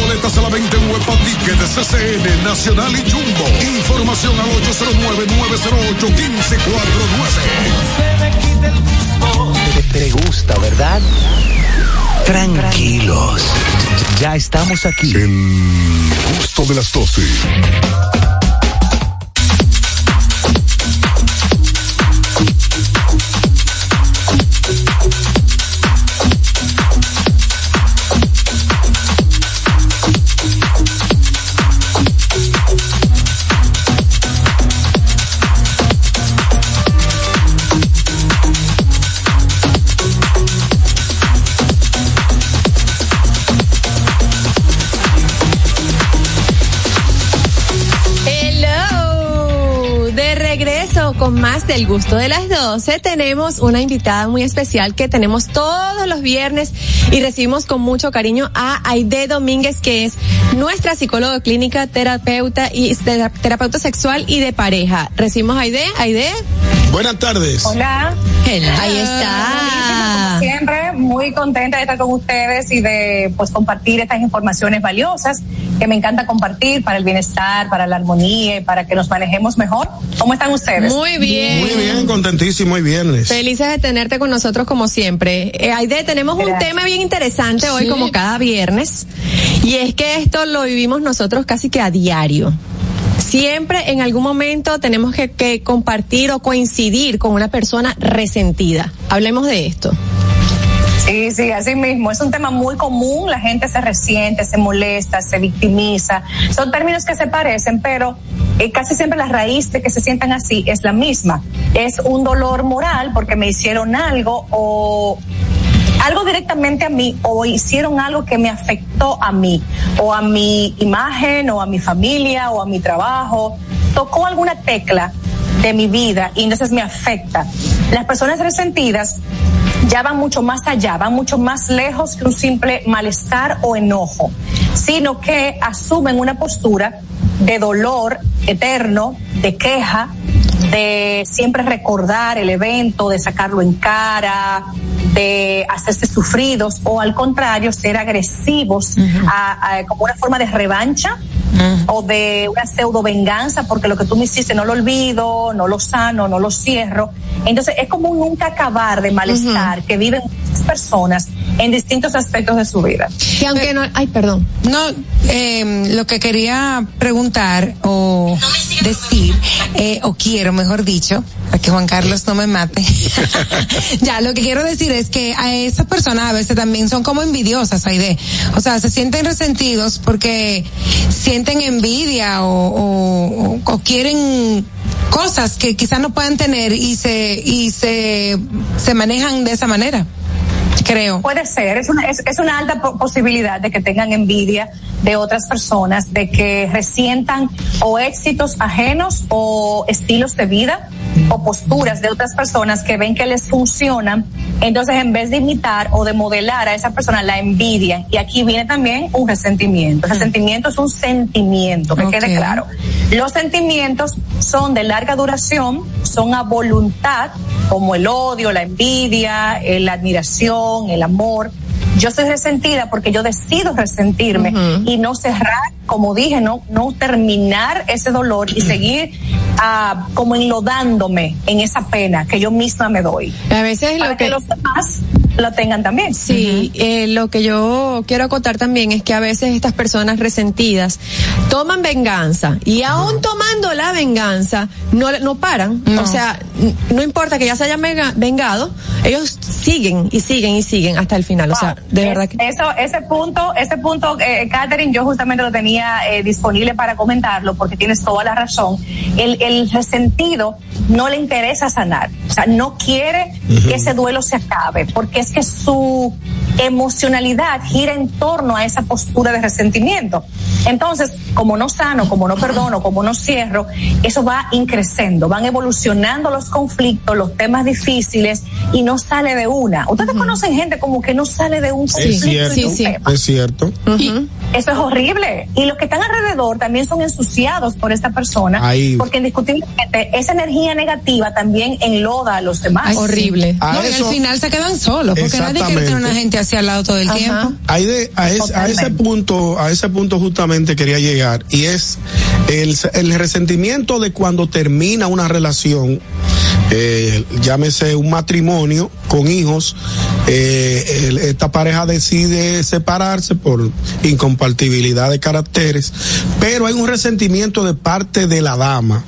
Boletas a la venta en Huepa Ticket de CCN, Nacional y Jumbo. Información al 809-908-1549. Te, te gusta, ¿verdad? Tranquilos. Ya estamos aquí. El gusto de las 12. Con más del gusto de las 12 tenemos una invitada muy especial que tenemos todos los viernes y recibimos con mucho cariño a Aide Domínguez que es nuestra psicóloga clínica, terapeuta y tera- terapeuta sexual y de pareja. Recibimos a Aide, Aide. Buenas tardes. Hola. Ahí está. Como siempre, muy contenta de estar con ustedes y de pues compartir estas informaciones valiosas que me encanta compartir para el bienestar, para la armonía, y para que nos manejemos mejor. ¿Cómo están ustedes? Muy bien. Muy bien, contentísimo y viernes. Felices de tenerte con nosotros como siempre. Eh, Aide, tenemos un tema bien interesante hoy como cada viernes y es que esto lo vivimos nosotros casi que a diario. Siempre en algún momento tenemos que, que compartir o coincidir con una persona resentida. Hablemos de esto. Sí, sí, así mismo. Es un tema muy común. La gente se resiente, se molesta, se victimiza. Son términos que se parecen, pero eh, casi siempre la raíz de que se sientan así es la misma. Es un dolor moral porque me hicieron algo o algo directamente a mí o hicieron algo que me afectó a mí o a mi imagen o a mi familia o a mi trabajo, tocó alguna tecla de mi vida y entonces me afecta. Las personas resentidas ya van mucho más allá, van mucho más lejos que un simple malestar o enojo, sino que asumen una postura de dolor eterno, de queja, de siempre recordar el evento, de sacarlo en cara, de hacerse sufridos o al contrario ser agresivos a- a- como una forma de revancha o de una pseudo venganza porque lo que tú me hiciste no lo olvido, no lo sano, no lo cierro. Entonces es como un nunca acabar de malestar que viven muchas personas en distintos aspectos de su vida. Que aunque no, ay, perdón. No, eh, lo que quería preguntar o decir, eh, o quiero, mejor dicho, para que Juan Carlos no me mate. ya, lo que quiero decir es que a esas personas a veces también son como envidiosas, Aide. O sea, se sienten resentidos porque sienten envidia o, o, o- quieren cosas que quizás no puedan tener y se, y se, se manejan de esa manera. Creo. Puede ser, es una, es, una alta po- posibilidad de que tengan envidia de otras personas, de que resientan o éxitos ajenos o estilos de vida o posturas de otras personas que ven que les funcionan. Entonces, en vez de imitar o de modelar a esa persona, la envidia. Y aquí viene también un resentimiento. El resentimiento es un sentimiento, que quede Ok. claro. Los sentimientos son de larga duración, son a voluntad, como el odio, la envidia, eh, la admiración, el amor. Yo soy resentida porque yo decido resentirme y no cerrar, como dije, no, no terminar ese dolor y seguir ah, como enlodándome en esa pena que yo misma me doy. A veces Para lo que, los demás lo tengan también. Sí, eh, lo que yo quiero acotar también es que a veces estas personas resentidas toman venganza y aún tomando la venganza no, no paran. No. O sea, no importa que ya se hayan venga- vengado, ellos siguen y siguen y siguen hasta el final. O sea, de Es- verdad que... Eso, ese punto, ese punto, eh, Catherine, yo justamente lo tenía eh, disponible para comentarlo porque tienes toda la razón. El, el resentido no le interesa sanar, o sea, no quiere que ese duelo se acabe porque es que su emocionalidad gira en torno a esa postura de resentimiento. Entonces, como no sano, como no perdono, como no cierro, eso va increciendo, van evolucionando los conflictos, los temas difíciles y no sale de una. Ustedes conocen gente como que no sale de un Es conflicto y cierto, de un tema. es cierto. Y eso es horrible. Y los que están alrededor también son ensuciados por esta persona. Ahí. Porque indiscutiblemente esa energía negativa también enloda a los demás. Ay, sí. A No, y eso- al final se quedan solos, porque nadie quiere tener una gente así al lado todo el tiempo. Ahí de- a, es- a ese punto, a ese punto justamente quería llegar y es el, el resentimiento de cuando termina una relación, eh, llámese un matrimonio con hijos, eh, el- esta pareja decide separarse por incompatibilidad de caracteres, pero hay un resentimiento de parte de la dama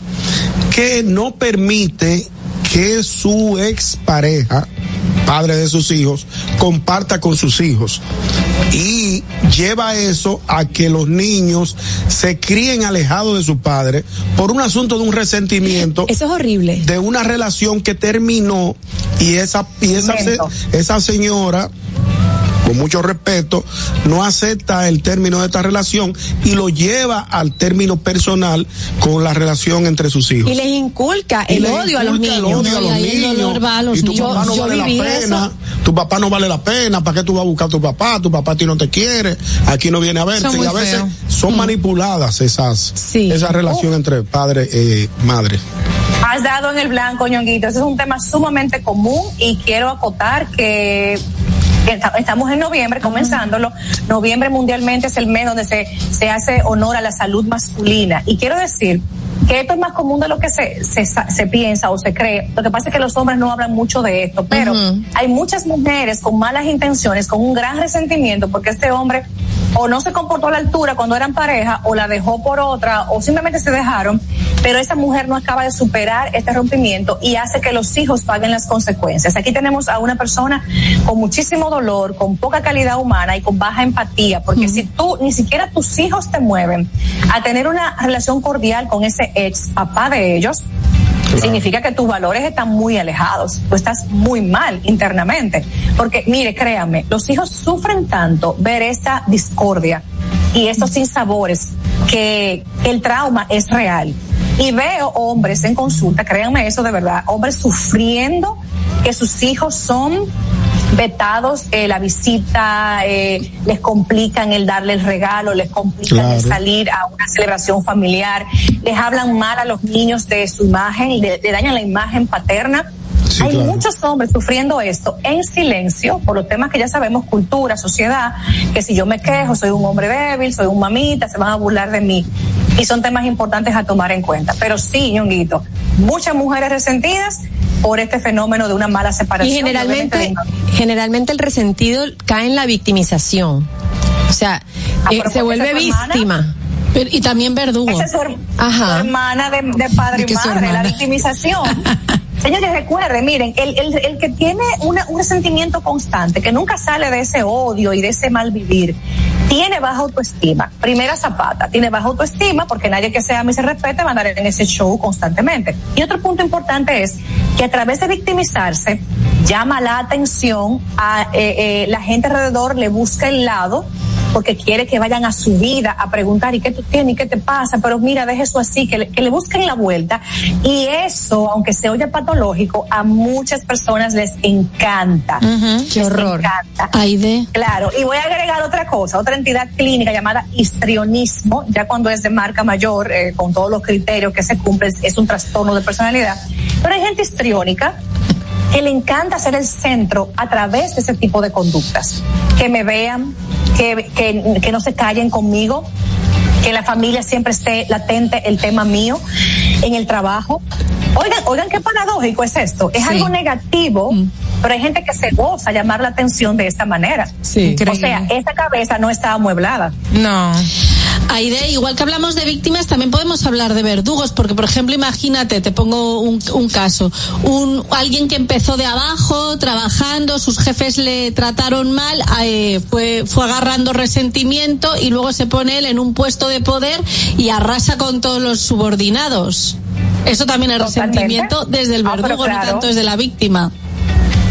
que no permite que su expareja, padre de sus hijos, comparta con sus hijos. Y lleva eso a que los niños se críen alejados de su padre por un asunto de un resentimiento. Eso es horrible. De una relación que terminó y esa, y esa señora con mucho respeto, no acepta el término de esta relación y lo lleva al término personal con la relación entre sus hijos. Y les inculca Y el les odio a los inculca el niños. odio a los niños. y tu Yo- papá no yo vale la pena. eso. Tu papá no vale la pena. ¿Para qué tú vas a buscar a tu papá? Tu papá a ti no te quiere. Aquí no viene a verte. Son Y a veces son manipuladas esas, esa relación entre padre y madre. Has dado en el blanco, ñonguito. Ese es un tema sumamente común y quiero acotar que estamos en noviembre comenzándolo. Noviembre mundialmente es el mes donde se, se hace honor a la salud masculina. Y quiero decir que esto es más común de lo que se, se, se piensa o se cree. Lo que pasa es que los hombres no hablan mucho de esto, pero hay muchas mujeres con malas intenciones, con un gran resentimiento, porque este hombre o no se comportó a la altura cuando eran pareja, o la dejó por otra, o simplemente se dejaron, pero esa mujer no acaba de superar este rompimiento y hace que los hijos paguen las consecuencias. Aquí tenemos a una persona con muchísimo dolor, con poca calidad humana y con baja empatía, porque si tú, ni siquiera tus hijos te mueven a tener una relación cordial con ese ex papá de ellos, significa que tus valores están muy alejados, tú estás muy mal internamente. Porque, mire, créanme, los hijos sufren tanto ver esta discordia y estos sinsabores que el trauma es real. Y veo hombres en consulta, créanme eso de verdad, hombres sufriendo que sus hijos son vetados eh, la visita, eh, les complican el darle el regalo, les complican el salir a una celebración familiar, les hablan mal a los niños de su imagen y le, le dañan la imagen paterna. Sí, Hay claro. muchos hombres sufriendo esto en silencio por los temas que ya sabemos, cultura, sociedad, que si yo me quejo, soy un hombre débil, soy un mamita, se van a burlar de mí. Y son temas importantes a tomar en cuenta. Pero sí, ñonguito, muchas mujeres resentidas por este fenómeno de una mala separación. Y generalmente, generalmente el resentido cae en la victimización. O sea, Ah, eh, pero se ¿por qué vuelve víctima. y también verdugo. Esa es su, her- Ajá. su hermana de, de padre ¿Y madre, la victimización. Señores, recuerden, miren, el, el, el que tiene una, un resentimiento constante, que nunca sale de ese odio y de ese mal vivir, tiene baja autoestima. Primera zapata, tiene baja autoestima porque nadie que sea a mí se respete va a andar en ese show constantemente. Y otro punto importante es que a través de victimizarse, llama la atención a eh, eh, la gente alrededor, le busca el lado porque quiere que vayan a su vida a preguntar, ¿y qué tú tienes? ¿Y qué te pasa? Pero mira, deje eso así, que le, que le busquen la vuelta. Y eso, aunque se oye patológico, a muchas personas les encanta. Qué horror. encanta. Aide. Claro, y voy a agregar otra cosa, otra entidad clínica llamada histrionismo, ya cuando es de marca mayor, eh, con todos los criterios que se cumplen, es un trastorno de personalidad. Pero hay gente histriónica que le encanta ser el centro a través de ese tipo de conductas. Que me vean, que, que, que no se callen conmigo, que la familia siempre esté latente el tema mío, en el trabajo. Oigan, oigan qué paradójico es esto. Es Sí. algo negativo, pero hay gente que se goza llamar la atención de esta manera. Sí. O sea, esta cabeza no está amueblada. No. Aide, igual que hablamos de víctimas, también podemos hablar de verdugos, porque por ejemplo, imagínate, te pongo un, un caso, un alguien que empezó de abajo, trabajando, sus jefes le trataron mal, eh, fue, fue agarrando resentimiento y luego se pone él en un puesto de poder y arrasa con todos los subordinados. Eso también es Totalmente. resentimiento desde el Ah, verdugo, no tanto desde la víctima.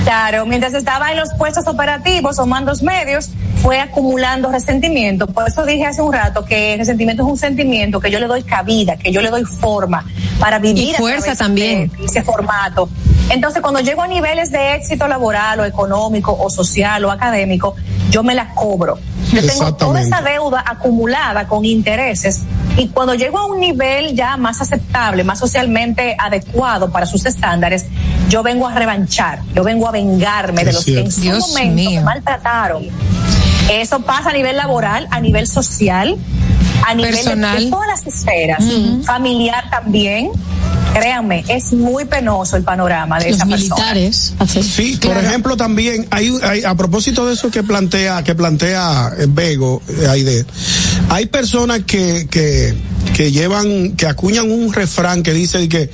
Claro, mientras estaba en los puestos operativos o mandos medios, fue acumulando resentimiento. Por eso dije hace un rato que el resentimiento es un sentimiento que yo le doy cabida, que yo le doy forma para vivir Y fuerza también. de ese formato. Entonces, cuando llego a niveles de éxito laboral o económico o social o académico, yo me la cobro. Yo tengo toda esa deuda acumulada con intereses y cuando llego a un nivel ya más aceptable, más socialmente adecuado para sus estándares, yo vengo a revanchar, yo vengo a vengarme de los que en su Dios momento mío. me maltrataron. Eso pasa a nivel laboral, a nivel social, a nivel Personal. de, todas las esferas, familiar también. Créanme, es muy penoso el panorama de Los esa persona. militares. hacen- Sí, por ejemplo, también hay, hay- a propósito de eso que plantea, que plantea eh, Bego, eh, Aide, hay personas que, que, que llevan, que acuñan un refrán que dice de que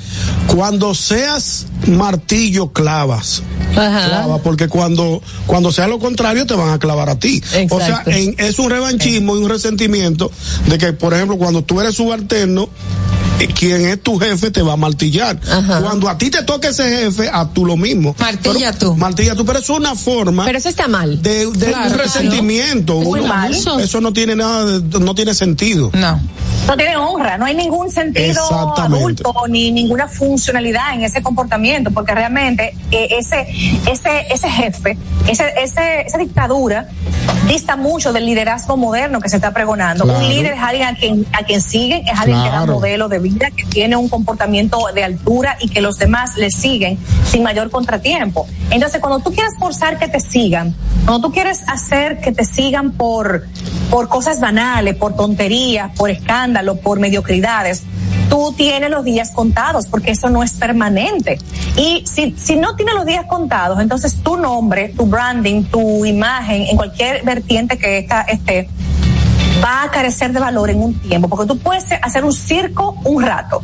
cuando seas martillo clavas. Clava, porque cuando, cuando sea lo contrario te van a clavar a ti. O sea, Exacto. en- es un revanchismo y un resentimiento de que, por ejemplo, cuando tú eres subalterno, quien es tu jefe te va a martillar. Ajá. Cuando a ti te toque ese jefe, a tú lo mismo. Martilla Pero- tú. Martilla tú, pero es una forma Pero eso está mal. de, de Claro, un claro. resentimiento. Muy mal. Eso no tiene nada, de- no tiene sentido. No. No tiene honra, no hay ningún sentido adulto ni ninguna funcionalidad en ese comportamiento, porque realmente eh, ese ese ese jefe, ese, ese esa dictadura dista mucho del liderazgo moderno que se está pregonando. Claro. Un líder es alguien a quien a quien siguen, es alguien que da Claro. modelo de vida, que tiene un comportamiento de altura y que los demás le siguen sin mayor contratiempo. Entonces, cuando tú quieres forzar que te sigan, cuando tú quieres hacer que te sigan por por cosas banales, por tonterías, por escándalos, por mediocridades, tú tienes los días contados, porque eso no es permanente. Y si, si no tienes los días contados, entonces tu nombre, tu branding, tu imagen, en cualquier vertiente que esta esté, va a carecer de valor en un tiempo, porque tú puedes hacer un circo un rato,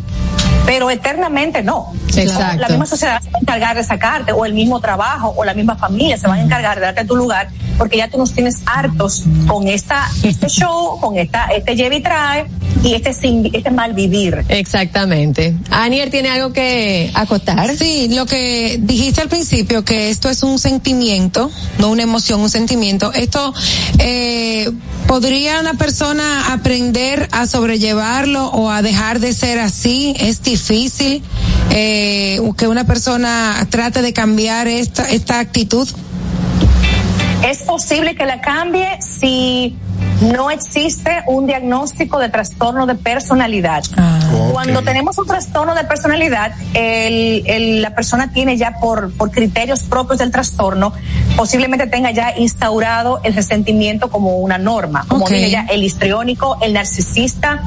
pero eternamente no. Exacto. La misma sociedad se va a encargar de sacarte, o el mismo trabajo, o la misma familia se van a encargar de darte tu lugar, porque ya tú nos tienes hartos con esta, este show, con esta, este lleve y trae, y este, sin, este mal vivir. Exactamente. Anier tiene algo que acotar. Sí, lo que dijiste al principio, que esto es un sentimiento, no una emoción, un sentimiento. Esto, eh, ¿podría una persona aprender a sobrellevarlo o a dejar de ser así? Es difícil eh, que una persona trate de cambiar esta, esta actitud. Es posible que la cambie si no existe un diagnóstico de trastorno de personalidad. Cuando tenemos un trastorno de personalidad, el, el- la persona tiene ya por, por criterios propios del trastorno, posiblemente tenga ya instaurado el resentimiento como una norma. Como Ok. dije ya, el histriónico, el narcisista,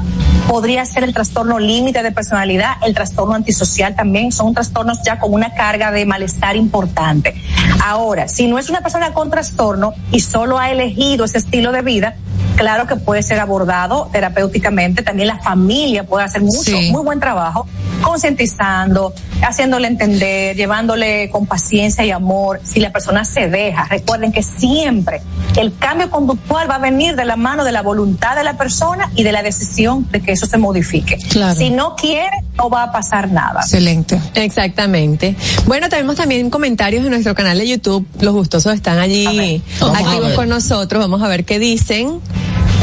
podría ser el trastorno límite de personalidad, el trastorno antisocial también, son trastornos ya con una carga de malestar importante. Ahora, si no es una persona con trastorno y solo ha elegido ese estilo de vida, claro que puede ser abordado terapéuticamente, también la familia puede hacer mucho, Sí. muy buen trabajo, concientizando, haciéndole entender, llevándole con paciencia y amor, si la persona se deja. Recuerden que siempre el cambio conductual va a venir de la mano de la voluntad de la persona y de la decisión de que eso se modifique. Claro. Si no quiere, no va a pasar nada. Excelente. Exactamente. Bueno, tenemos también comentarios en nuestro canal de YouTube. Los gustosos están allí activos con nosotros. Vamos a ver qué dicen.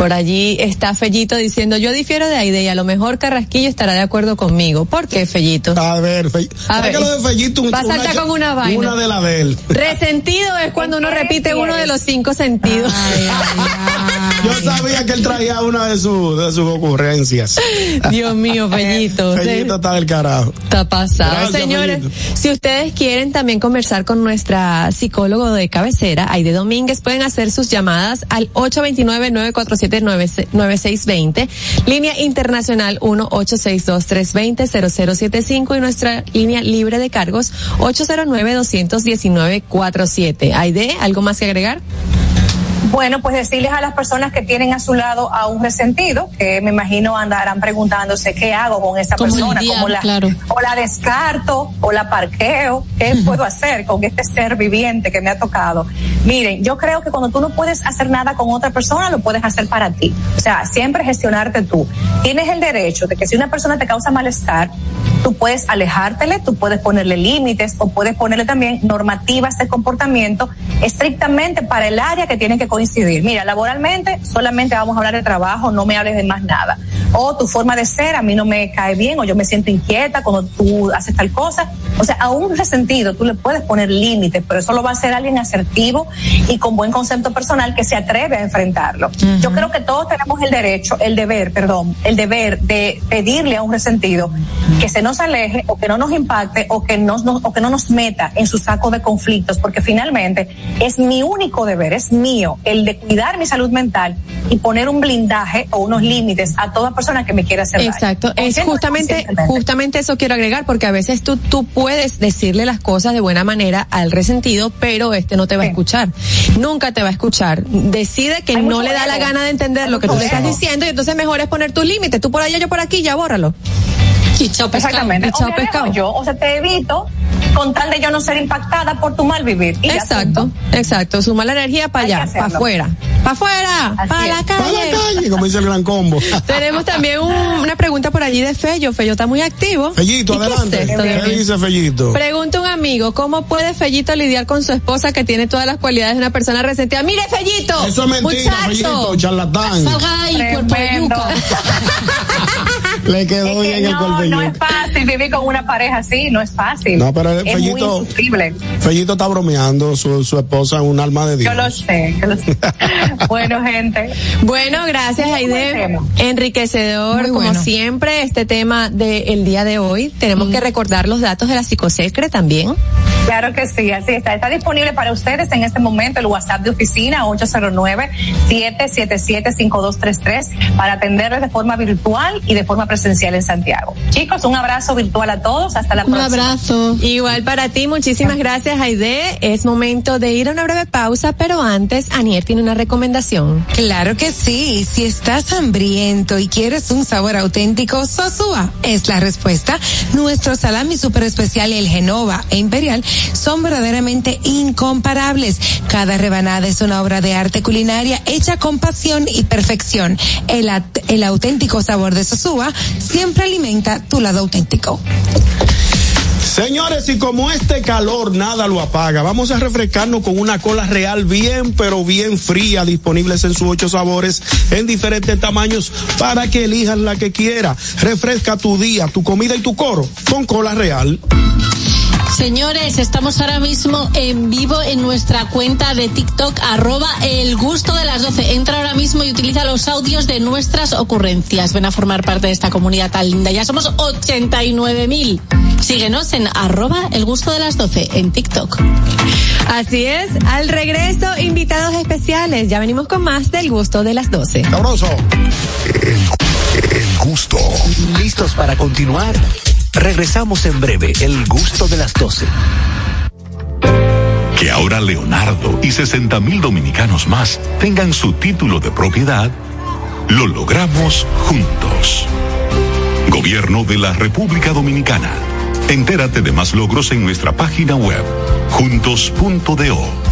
Por allí está Fellito diciendo, yo difiero de Aide y a lo mejor Carrasquillo estará de acuerdo conmigo. ¿Por qué, Fellito? A ver, Fe- A ¿sabes ver. que lo de Fellito? Va a saltar con una vaina. Una de la de él. Resentido es cuando uno ¿En qué repite uno de los cinco sentidos. Yo sabía que él traía una de, sus de sus ocurrencias. Dios mío, Fellito. Fellito está del carajo. Está pasado. Gracias, Señores, Fellito. si ustedes quieren también conversar con nuestra psicólogo de cabecera, Aide Domínguez, pueden hacer sus llamadas al 829-947-9620, línea internacional 1-862-320-0075 y nuestra línea libre de cargos 809-219-47. Aide, ¿algo más que agregar? Bueno, pues decirles a las personas que tienen a su lado a un resentido, que me imagino andarán preguntándose qué hago con esa ¿Cómo persona, lidiar? cómo la, Claro. o la descarto, o la parqueo, qué puedo hacer con este ser viviente que me ha tocado. Miren, yo creo que cuando tú no puedes hacer nada con otra persona, lo puedes hacer para ti. O sea, siempre gestionarte tú. Tienes el derecho de que si una persona te causa malestar, tú puedes alejártele, tú puedes ponerle límites o puedes ponerle también normativas de comportamiento estrictamente para el área que tienen que coincidir. Mira, laboralmente solamente vamos a hablar de trabajo, no me hables de más nada. O tu forma de ser a mí no me cae bien o yo me siento inquieta cuando tú haces tal cosa. O sea, a un resentido tú le puedes poner límites, pero eso lo va a hacer alguien asertivo y con buen concepto personal que se atreve a enfrentarlo. Yo creo que todos tenemos el derecho, el deber, perdón, el deber de pedirle a un resentido que se nos aleje o que no nos impacte o que no, no- o que no nos meta en su saco de conflictos, porque finalmente es mi único deber, es mío, el de cuidar mi salud mental y poner un blindaje o unos límites a toda persona que me quiera hacer daño. Exacto, es justamente, justamente eso quiero agregar, porque a veces tú, tú puedes decirle las cosas de buena manera al resentido, pero este no te va a escuchar. Nunca te va a escuchar. Decide que Hay no le da la gana de entender Hay lo que tú le estás diciendo y entonces mejor es poner tus límites. Tú por allá, yo por aquí, ya bórralo. Y chao pescado. Exactamente. Pescado. yo, o sea, te evito con tal de yo no ser impactada por tu mal vivir. Y Exacto, exacto. Suma la energía para allá, para afuera. Para afuera, para es. la Para calle. la calle, como dice el gran combo. Tenemos también un- una pregunta por allí de Fello. Fello está muy activo. Fellito, ¿Y qué es adelante. ¿Qué mí? dice Fellito? Pregunta un amigo, ¿cómo puede Fellito lidiar con su esposa que tiene todas las cualidades de una persona resentida? Mire, Fellito. Eso es mentira, muchacho. Fellito, charlatán. Salga ahí, cuerpo de yuca. Le quedó Es que bien el no, no cuerpillo. es fácil vivir con una pareja así, no es fácil. No, pero es Fellito- muy insufrible. Fellito está bromeando, su, su esposa es un alma de Dios. Yo lo sé, yo lo sé. bueno, gente. Bueno, gracias Aide. Enriquecedor, Muy como bueno. siempre, este tema del día de hoy. Tenemos que recordar los datos de la psicosecre también. Claro que sí, así está. Está disponible para ustedes en este momento el WhatsApp de oficina 809-777-5233 para atenderles de forma virtual y de forma presencial en Santiago. Chicos, un abrazo virtual a todos. Hasta la Un próxima. abrazo. Igual para ti, muchísimas gracias, Aide. Es momento de ir a una breve pausa, pero antes, Anier tiene una recomendación. Claro que sí. Si estás hambriento y quieres un sabor auténtico, Sosúa es la respuesta. Nuestro salami super especial, el Genova e Imperial, son verdaderamente incomparables. Cada rebanada es una obra de arte culinaria hecha con pasión y perfección. El, at- el auténtico sabor de Sosúa siempre alimenta tu lado auténtico. Señores, y como este calor nada lo apaga, vamos a refrescarnos con una cola real bien, pero bien fría, disponibles en sus ocho sabores, en diferentes tamaños, para que elijas la que quiera. Refresca tu día, tu comida y tu coro con cola real. Señores, estamos ahora mismo en vivo en nuestra cuenta de TikTok, arroba el gusto de las 12. Entra ahora mismo y utiliza los audios de nuestras ocurrencias. Ven a formar parte de esta comunidad tan linda. Ya somos 89 mil. Síguenos en arroba el gusto de las 12 en TikTok. Así es, al regreso, invitados especiales. Ya venimos con más del gusto de las 12. Sabroso. El gusto. ¿Listos para continuar? Regresamos en breve. El gusto de las 12. Que ahora Leonardo y 60 mil dominicanos más tengan su título de propiedad, lo logramos juntos. Gobierno de la República Dominicana. Entérate de más logros en nuestra página web, juntos.do.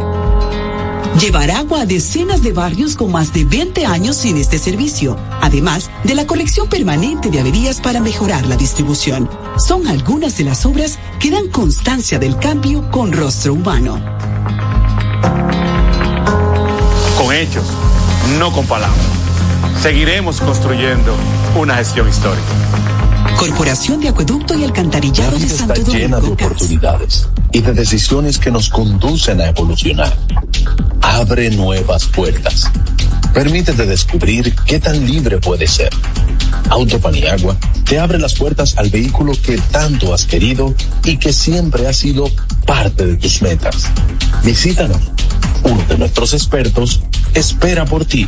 Llevar agua a decenas de barrios con más de 20 años sin este servicio, además de la colección permanente de averías para mejorar la distribución. Son algunas de las obras que dan constancia del cambio con rostro humano. Con hechos, no con palabras. Seguiremos construyendo una gestión histórica. Corporación de Acueducto y Alcantarillado de está Santo llena de Domingo. oportunidades y de decisiones que nos conducen a evolucionar. Abre nuevas puertas. Permítete descubrir qué tan libre puede ser. Autopaniagua te abre las puertas al vehículo que tanto has querido y que siempre ha sido parte de tus metas. Visítanos. Uno de nuestros expertos espera por ti.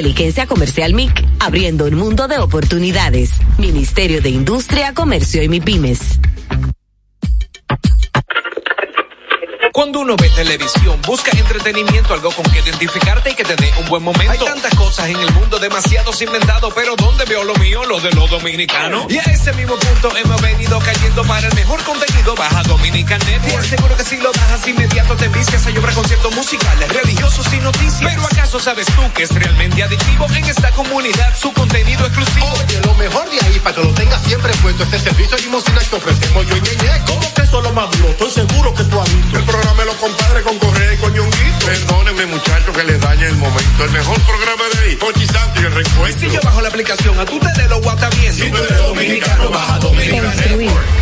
Inteligencia Comercial MIC, abriendo un mundo de oportunidades. Ministerio de Industria, Comercio y MIPIMES. Cuando uno ve televisión, busca entretenimiento, algo con que identificarte y que te dé un buen momento. Hay tantas cosas en el mundo, demasiados inventados, pero ¿dónde veo lo mío? Lo de los dominicanos. Y a ese mismo punto hemos venido cayendo para el mejor contenido. Baja Dominican Network. Te aseguro que si lo bajas inmediato te vicias a llorar conciertos musicales, religiosos y noticias. Pero ¿acaso sabes tú que es realmente adictivo en esta comunidad su contenido exclusivo? Oye, lo mejor de ahí para que lo tengas siempre puesto es el servicio de limosina que ofrecemos yo y Ñeñe. ¿Cómo que eso es lo más duro? Estoy seguro que tú has los compadres con Correa y con Ñonguito. Perdónenme, muchachos, que les dañe el momento. El mejor programa de ahí, Pochi Santo y el reencuentro. Si yo bajo la aplicación, a tú te de lo guata bien. Si tú eres dominicano, baja Dominicana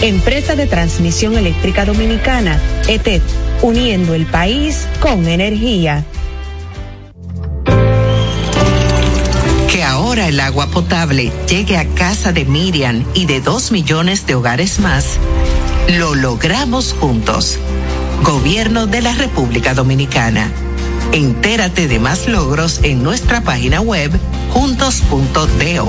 Empresa de Transmisión Eléctrica Dominicana, ETED, uniendo el país con energía. Que ahora el agua potable llegue a casa de Miriam y de dos millones de hogares más, Lo logramos juntos. Gobierno de la República Dominicana. Entérate de más logros en nuestra página web juntos.do.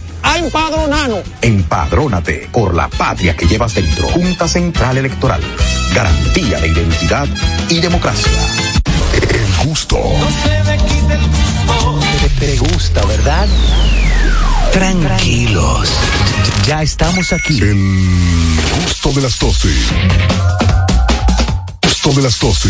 a empadronarnos. Empadrónate por la patria que llevas dentro. Junta Central Electoral. Garantía de identidad y democracia. El gusto. Te, te gusta, ¿verdad? Tranquilos. Ya estamos aquí. El gusto de las 12. Gusto de las 12.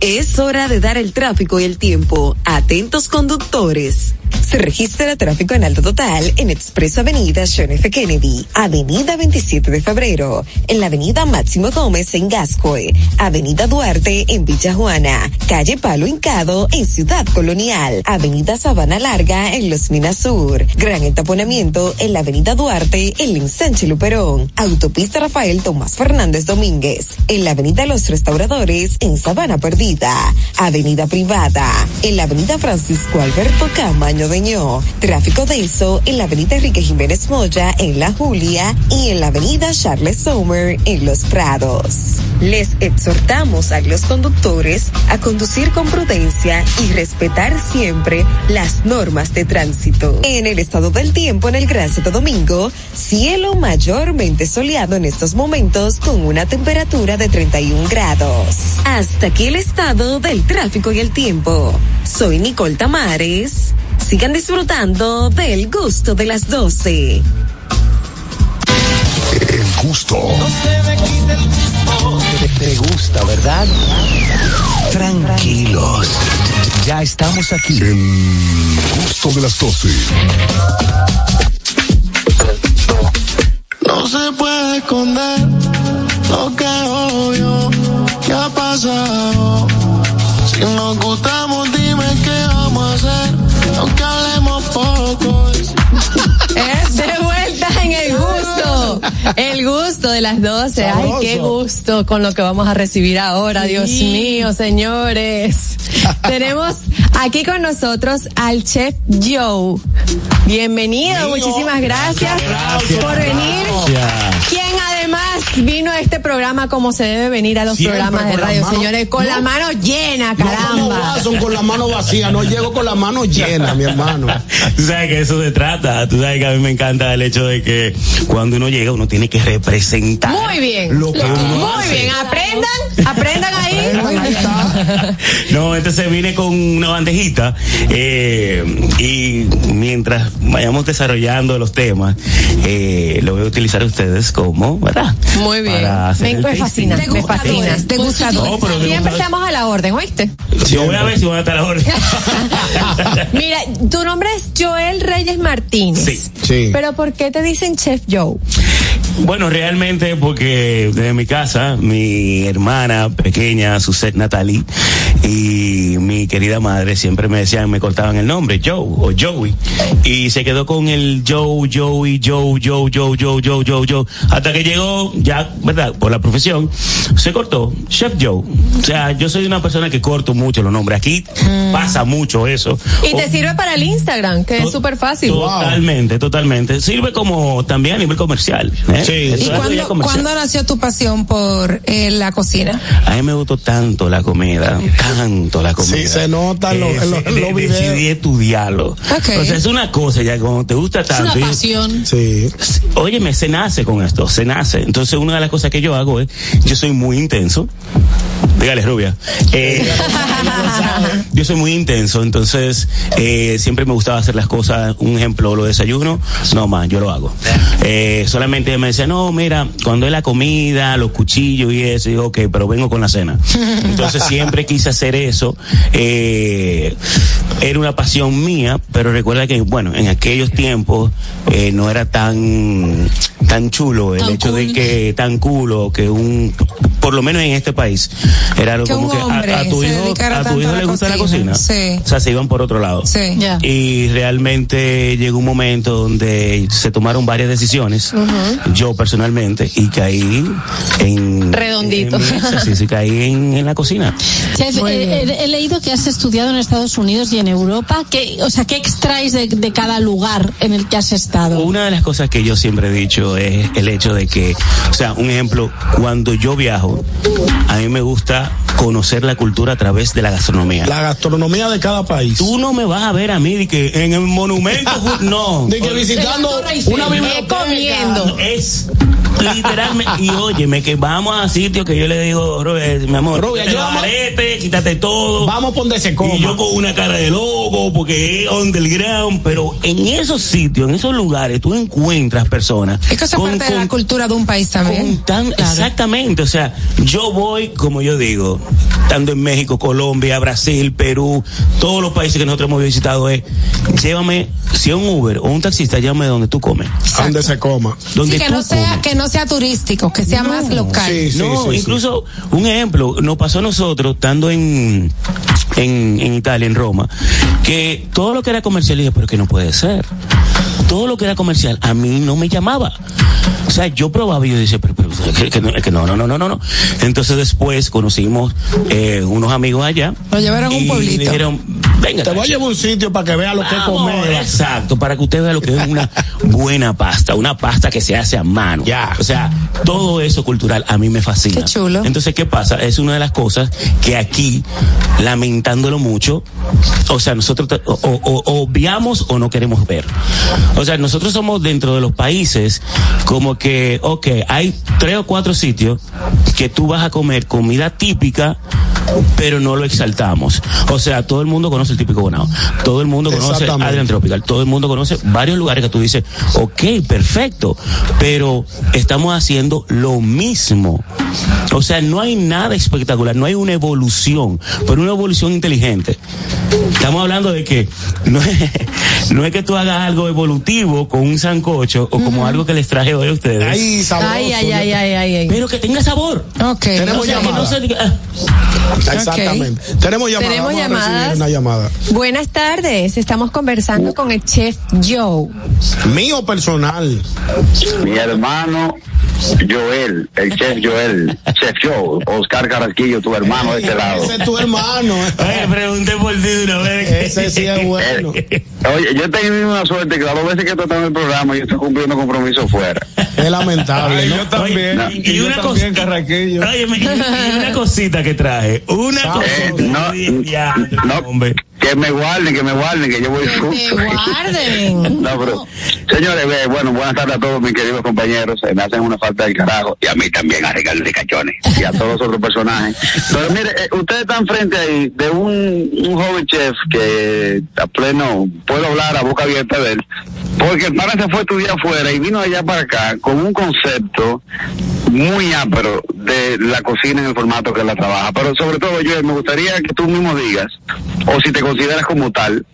Es hora de dar el tráfico y el tiempo. Atentos conductores. Se registra tráfico en alto total en Expreso Avenida John F. Kennedy, Avenida 27 de Febrero, en la Avenida Máximo Gómez en Gascoe, Avenida Duarte en Villa Juana, Calle Palo Hincado en Ciudad Colonial, Avenida Sabana Larga en Los Minas Sur, Gran Entaponamiento en la Avenida Duarte en Ensanche Luperón, Autopista Rafael Tomás Fernández Domínguez, en la Avenida Los Restauradores en Sabana Perdida, Avenida Privada, en la Avenida Francisco Alberto Camaño de Tráfico denso en la avenida Enrique Jiménez Moya en La Julia y en la avenida Charles Sommer en Los Prados. Les exhortamos a los conductores a conducir con prudencia y respetar siempre las normas de tránsito. En el estado del tiempo en el Gran Santo Domingo, cielo mayormente soleado en estos momentos con una temperatura de 31 grados. Hasta aquí el estado del tráfico y el tiempo. Soy Nicole Tamares. Sigan disfrutando del gusto de las 12. El gusto. Te, te gusta, ¿verdad? Tranquilos. Ya estamos aquí. El gusto de las 12. No se puede esconder lo que obvio que ha pasado. Si nos gustamos, dime qué vamos a hacer, aunque hablemos poco. Es de vuelta en el gusto. El gusto de las 12. Ay, qué gusto con lo que vamos a recibir ahora. Dios mío, señores. Tenemos aquí con nosotros al chef Joe. Bienvenido, muchísimas gracias, por venir. Quien además vino a este programa como se debe venir a los Siempre programas de radio, mano- señores, con no. la mano llena, No como caramba. Watson con la mano vacía, no llego con la mano llena, mi hermano. Tú sabes que eso se trata. Tú sabes que a mí me encanta el hecho de que cuando uno llega uno tiene que representar. Muy bien. Lo que uno Muy hace. bien, aprendan, aprendan ahí. No, entonces vine con una bandejita eh, y mientras vayamos desarrollando los temas, eh, lo voy a utilizar a ustedes como, ¿verdad? Muy bien. Para hacer Me, el me fascina, me fascina. No, Siempre estamos a la orden, ¿oíste? Yo voy a ver si van a estar ahora. Mira, tu nombre es Joel Reyes Martínez. Sí. Sí. Pero ¿por qué te dicen Chef Joe? Bueno, realmente porque desde mi casa, mi hermana pequeña, Suset Natalie, y mi querida madre siempre me decían, me cortaban el nombre, Joe o Joey. Y se quedó con el Joe, Joey, Joe, Joe, Joe, Joe, Joe, Joe, Joe. Hasta que llegó, ya, ¿verdad? Por la profesión, se cortó, Chef Joe. O sea, yo soy una persona que corto mucho los nombres. Aquí pasa mucho eso. Y te O- sirve para el Instagram, que es súper fácil. Totalmente, totalmente. Sirve como también a nivel comercial. ¿eh? Eso ¿Y es cuándo, comercial. cuándo nació tu pasión por eh, la cocina? A mí me gustó tanto la comida, tanto la comida. Sí, se nota en en los- de- videos. Decidí estudiarlo. Ok. O sea, es una cosa ya cuando te gusta tanto. y- Sí. Óyeme, se nace con esto, se nace. Entonces, una de las cosas que yo hago es, yo soy muy intenso. Dígale, rubia. Eh, yo soy muy intenso, entonces eh, siempre me gustaba hacer las cosas. Un ejemplo, lo desayuno, no más, yo lo hago. Eh, solamente me decía, no, mira, cuando es la comida, los cuchillos y eso, digo, ok, pero vengo con la cena. Entonces siempre quise hacer eso. Eh, era una pasión mía, pero recuerda que, bueno, en aquellos tiempos eh, no era tan tan chulo el hecho de que tan culo que un por lo menos en este país era algo Que como que a- tu hijo a tu hijo le gusta la cocina. Sí. o sea se iban por otro lado Sí. Y realmente llegó un momento donde se tomaron varias decisiones yo personalmente y caí en Redondito. en esa, sí, sí caí en, en la cocina Chef, eh, he, he leído que has estudiado en Estados Unidos y en Europa. ¿Qué, o sea, ¿qué extraes de, de cada lugar en el que has estado? Una de las cosas que yo siempre he dicho es el hecho de que, o sea, un ejemplo, cuando yo viajo, a mí me gusta conocer la cultura a través de la gastronomía. La gastronomía de cada país. Tú no me vas a ver a mí de que en el monumento, no. De que visitando una biblioteca. comiendo. Es literalmente, y óyeme, que vamos a sitios que yo le digo, Robert, mi amor, Robert, quítate quítate todo. Vamos por donde se coma. Y yo con una cara de loco, porque es underground, pero en esos sitios, en esos lugares, tú encuentras personas. Es que eso es con- parte de la cultura de un país también. con tan- Exactamente, o sea, yo voy, como yo digo, estando en México, Colombia, Brasil, Perú, todos los países que nosotros hemos visitado es, llévame, si es un Uber o un taxista, llévame donde tú comes. Donde se coma. Donde Sí, que tú no sea, comes. que no sea turístico, que sea más local. no, incluso un ejemplo, nos pasó a nosotros estando en, en, en Italia, en Roma, que todo lo que era comercial, dije, pero que no puede ser. Todo lo que era comercial a mí no me llamaba. O sea, yo probaba y yo decía, pero, pero que, que no, que no, no, no, no. Entonces después conocimos eh, unos amigos allá. Lo llevaron a un y pueblito. dijeron, venga. Te voy a llevar a un sitio para que vea lo que es Vamos, comer. Exacto, para que usted vea lo que es una buena pasta, una pasta que se hace a mano. Ya. O sea, todo eso cultural a mí me fascina. Qué chulo. Entonces, ¿qué pasa? Es una de las cosas que aquí, lamentándolo mucho, o sea, nosotros o- o obviamos o no queremos ver. O sea, nosotros somos dentro de los países como que, ok, hay tres o cuatro sitios que tú vas a comer comida típica, pero no lo exaltamos. O sea, todo el mundo conoce el típico bonao. Todo el mundo conoce. Adrian Tropical. Todo el mundo conoce varios lugares que tú dices, ok, perfecto, pero estamos haciendo lo mismo. O sea, no hay nada espectacular, no hay una evolución, pero una evolución inteligente. Estamos hablando de que no es, no es que tú hagas algo evolutivo con un sancocho o como algo que les traje hoy a ustedes. Ay, sabroso. Ay, ay, ay, ay, ay, ay. Pero que tenga sabor. Ok. Tenemos O sea, que no se diga, ah, Exactamente. Tenemos llamada. Tenemos Vamos a recibir llamadas. Una llamada. Buenas tardes, estamos conversando con el chef Joe. Mío personal. Mi hermano Joel, el chef Joel, chef Joe, Oscar Carrasquillo, tu hermano de este lado. Ese es tu hermano. Oye, pregunté por ti de una vez. Ese sí es bueno. Oye, yo he tenido una suerte que las dos veces que he tratado el programa yo estoy cumpliendo compromisos fuera. Es lamentable. Ay, ¿no? yo también. Oye, y, y una cosa, Óyeme, y, y una cosita que traje. Una Eh, cosita. no, no, hombre. Que me guarden, que me guarden, que yo voy justo. guarden. No, pero, señores, bueno, buenas tardes a todos mis queridos compañeros. eh, Me hacen una falta del carajo. Y a mí también, a Ricardo de Cachones. Y a todos los otros personajes. Pero mire, eh, ustedes están frente ahí de un, un joven chef que a pleno, puedo hablar a boca abierta de él. Porque el pana se fue a estudiar afuera y vino allá para acá con un concepto muy ápero de la cocina en el formato que la trabaja. Pero sobre todo, yo me gustaría que tú mismo digas, o si te consideras como tal,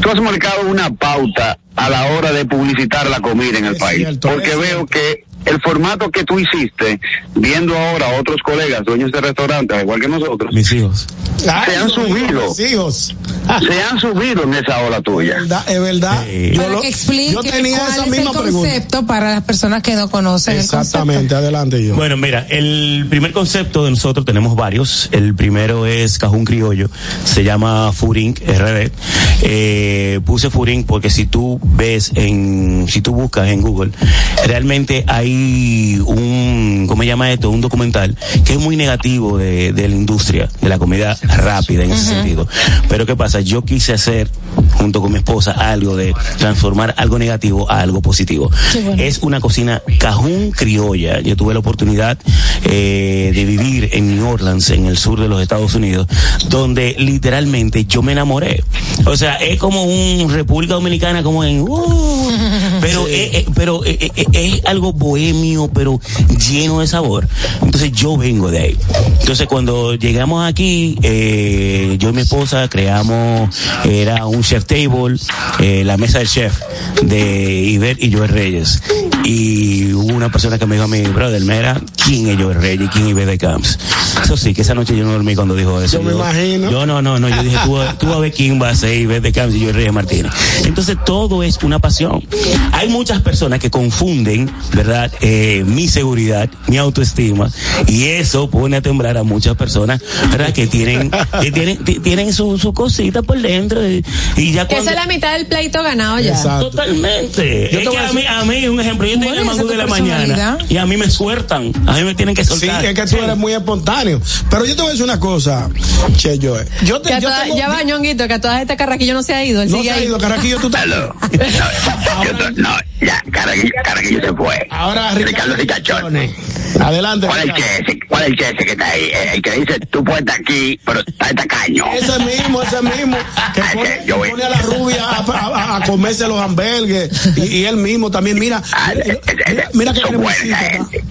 tú has marcado una pauta a la hora de publicitar la comida en el país. cierto, porque veo que el formato que tú hiciste, viendo ahora a otros colegas, dueños de restaurantes, igual que nosotros, Mis hijos. Ay, se han subido. los hijos. se han subido en esa ola tuya. verdad, es verdad. Yo, Para lo- que explique yo tenía cuál esa es el pregunta. concepto para las personas que no conocen el Exactamente, adelante yo. Bueno, mira, el primer concepto de nosotros tenemos varios. El primero es Cajún Criollo. Se llama Furink RD. Eh, puse Furink porque si tú ves en, si tú buscas en Google, realmente hay hay un, ¿cómo se llama esto? Un documental que es muy negativo de, de la industria, de la comida rápida en ese sentido. Pero ¿qué pasa? Yo quise hacer, junto con mi esposa, algo de transformar algo negativo a algo positivo. Es una cocina cajún criolla. Yo tuve la oportunidad eh, de vivir en New Orleans, en el sur de los Estados Unidos, donde literalmente yo me enamoré. O sea, es como un República Dominicana, como en... uh, pero es, es- pero es, es- algo bohemio, pero lleno de sabor. Entonces yo vengo de ahí. Entonces cuando llegamos aquí, eh, yo y mi esposa creamos, era un chef table, eh, la mesa del chef de Iber y Joel Reyes. Y hubo una persona que me dijo a mi brother, mira, ¿quién es Joel Reyes? ¿Quién es de Camps? Eso sí, que esa noche yo no dormí cuando dijo eso. Yo me imagino. Yo no, no, no, yo dije, tú, tú vas a ver quién va a ser Iber de Camps y Joel Reyes Martínez. Entonces todo es una pasión. Hay muchas personas que confunden, ¿verdad? Eh, mi seguridad, mi autoestima, y eso pone a temblar a muchas personas, ¿verdad? Que tienen, que tienen, ti- tienen su, su cosita por dentro y, y ya cuando... esa es la mitad del pleito ganado ya. Totalmente. Yo es que a a mí, a mí, un ejemplo, yo tengo Bueno, el mangú de la mañana y a mí me sueltan, a mí me tienen que Sí, soltar. es que tú eres muy espontáneo. Pero yo te voy a decir una cosa, Che Joe. Yo te, Que a yo toda- tengo- ya va, ñonguito, que a todas estas carraquillo no se ha ido. Él No sigue se ha ahí. ido, Carraquillo, tú estás. No, ya, Carraquillo se fue. Ahora Ricardo Ricachón. Adelante. ¿Cuál es el chese? ¿Cuál es el chese que está ahí? El que dice, tú puedes estar aquí, pero está de tacaño. Ese mismo, ese mismo, que pone, yo pone a la rubia a, a- a comerse los hamburgues y, y él mismo también, mira, mira, mira que son buenas gente.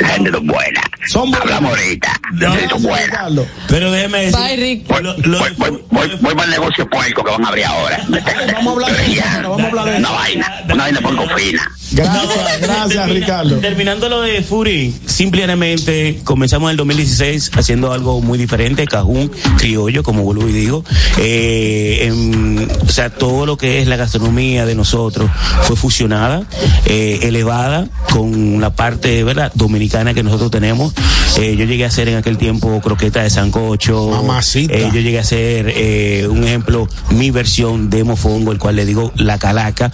La gente es buena. Hablamos ahorita. No, son buenas. Pero déjeme decir. Bye, Rick. Voy, voy, voy, voy, voy para el negocio puerco que van a abrir ahora. Vamos a hablar de eso, vamos a hablar de Una eso. vaina, una vaina por cofina. Gracias, gracias, Ricardo. Terminando lo de Fury, simplemente comenzamos en el 2016 haciendo algo muy diferente, cajún, criollo, como vuelvo y digo. Eh, en- o sea, todo lo que es la gastronomía de nosotros fue fusionada, eh, elevada con la parte, ¿verdad?, dominicana que nosotros tenemos. Eh, yo llegué a hacer en aquel tiempo croqueta de sancocho. Mamacita. Yo llegué a hacer, un ejemplo, mi versión de mofongo, el cual le digo la calaca.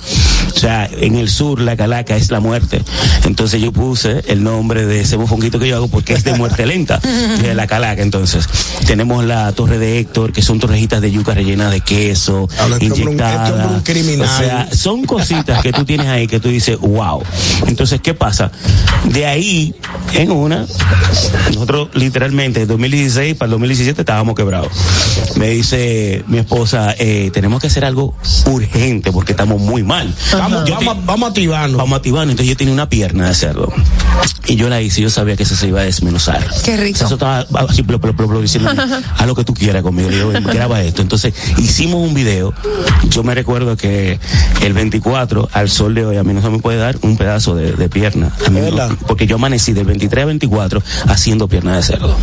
O sea, en el sur la calaca es la muerte. Entonces yo puse el nombre de ese mofonguito que yo hago porque es de muerte lenta, de la calaca. Entonces, tenemos la torre de Héctor, que son torrejitas de yuca rellenas de queso, Habla, hombre un- inyectadas. hombre un criminal. O sea, son cositas que tú tienes ahí que tú dices, wow. Entonces, ¿qué pasa? De ahí, en una, nosotros literalmente, de 2016 para el 2017 estábamos quebrados. Me dice mi esposa, eh, tenemos que hacer algo urgente porque estamos muy mal. Vamos, Yo vamos, vamos a activarnos. Vamos a activarnos. Entonces yo tenía una pierna de cerdo. Y yo la hice, yo sabía que eso se iba a desmenuzar. Qué rico. O sea, eso estaba así, blo, blo, diciendo, haz lo que tú quieras conmigo. Le digo, "Ven, graba esto. Entonces hicimos un video. Yo me recuerdo que el 24, al sol de hoy, a mí no se me puede dar un pedazo de, de pierna. A mí no, porque yo amanecí del 23 al 24 haciendo pierna de cerdo.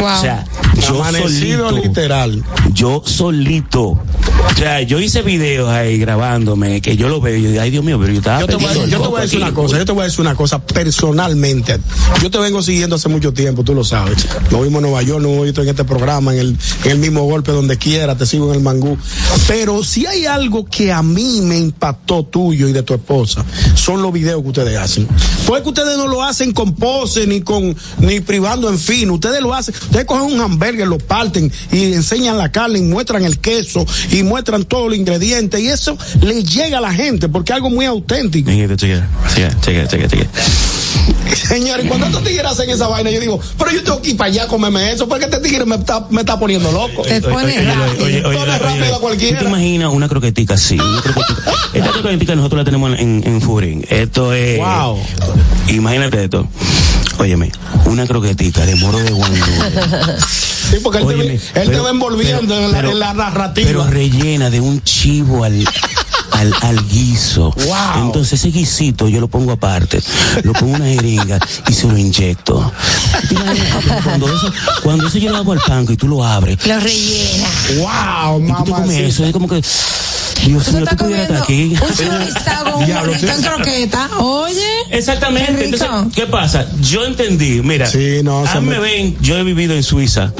O sea, yo Amanecido solito, literal. yo solito. O sea, yo hice videos ahí grabándome, que yo lo veo y yo ay Dios mío, pero yo estaba Yo te, voy, yo te voy a decir una cosa, yo te voy a decir una cosa personalmente. Yo te vengo siguiendo hace mucho tiempo, tú lo sabes. Nos vimos en Nueva York, hemos visto en este programa, en el, en el mismo golpe, donde quiera, te sigo en el mangú. Pero si hay algo que a mí me impactó tuyo y de tu esposa, son los videos que ustedes hacen. Porque ustedes no lo hacen con pose ni con, ni privando en fin, ustedes lo hacen, ustedes cogen un hamburger, lo parten y enseñan la carne y muestran el queso y muestran todos los ingredientes y eso le llega a la gente porque es algo muy auténtico. Chequea, chequea, chequea. Señores, cuando estos tigres hacen esa vaina, yo digo, pero yo tengo que ir para allá a comerme eso, porque este tigre me está, me está poniendo loco. Oye, Pone rápido a cualquiera. ¿Tú te imaginas una croquetica así? Una croquetica. Esta croquetica nosotros la tenemos en, en Furin. Esto es. Wow. Imagínate esto. Óyeme, una croquetica de moro de guandú. Sí, porque él, te, Óyeme, él te va envolviendo pero- en, la, pero- en la narrativa. Pero rellena de un chivo al, al, al guiso. Wow. Entonces ese guisito yo lo pongo aparte, lo pongo en una jeringa y se lo inyecto. Cuando eso, cuando eso yo lo hago al panco y tú lo abres. Lo rellena. wow, Y tú te mamá. comes eso, es como que. Dios mío, estás tú pudieras estar aquí. un Diablo, en croqueta. Oye. Exactamente. Entonces, ¿qué pasa? Yo entendí, mira, Sí, no, a mí me- ven, yo he vivido en Suiza.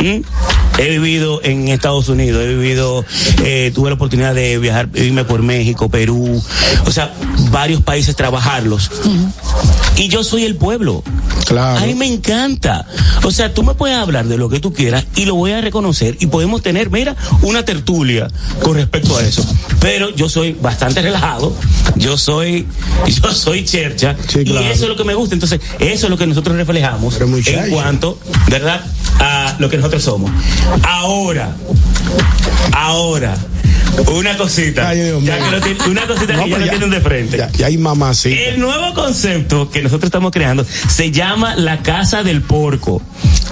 he vivido en Estados Unidos, he vivido, eh, tuve la oportunidad de viajar, irme por México, Perú, o sea, varios países trabajarlos. Y yo soy el pueblo. Claro. A mí me encanta. O sea, tú me puedes hablar de lo que tú quieras y lo voy a reconocer y podemos tener, mira, una tertulia con respecto a eso. Pero yo soy bastante relajado, yo soy, yo soy chercha y claro. eso es lo que me gusta. Entonces, eso es lo que nosotros reflejamos en cuanto, ¿verdad? A lo que nosotros somos. Ahora, ahora, una cosita. ya que no tiene- una cosita No, que ya no ya- tienen de frente. Ya, ya hay sí. El nuevo concepto que nosotros estamos creando se llama la casa del porco.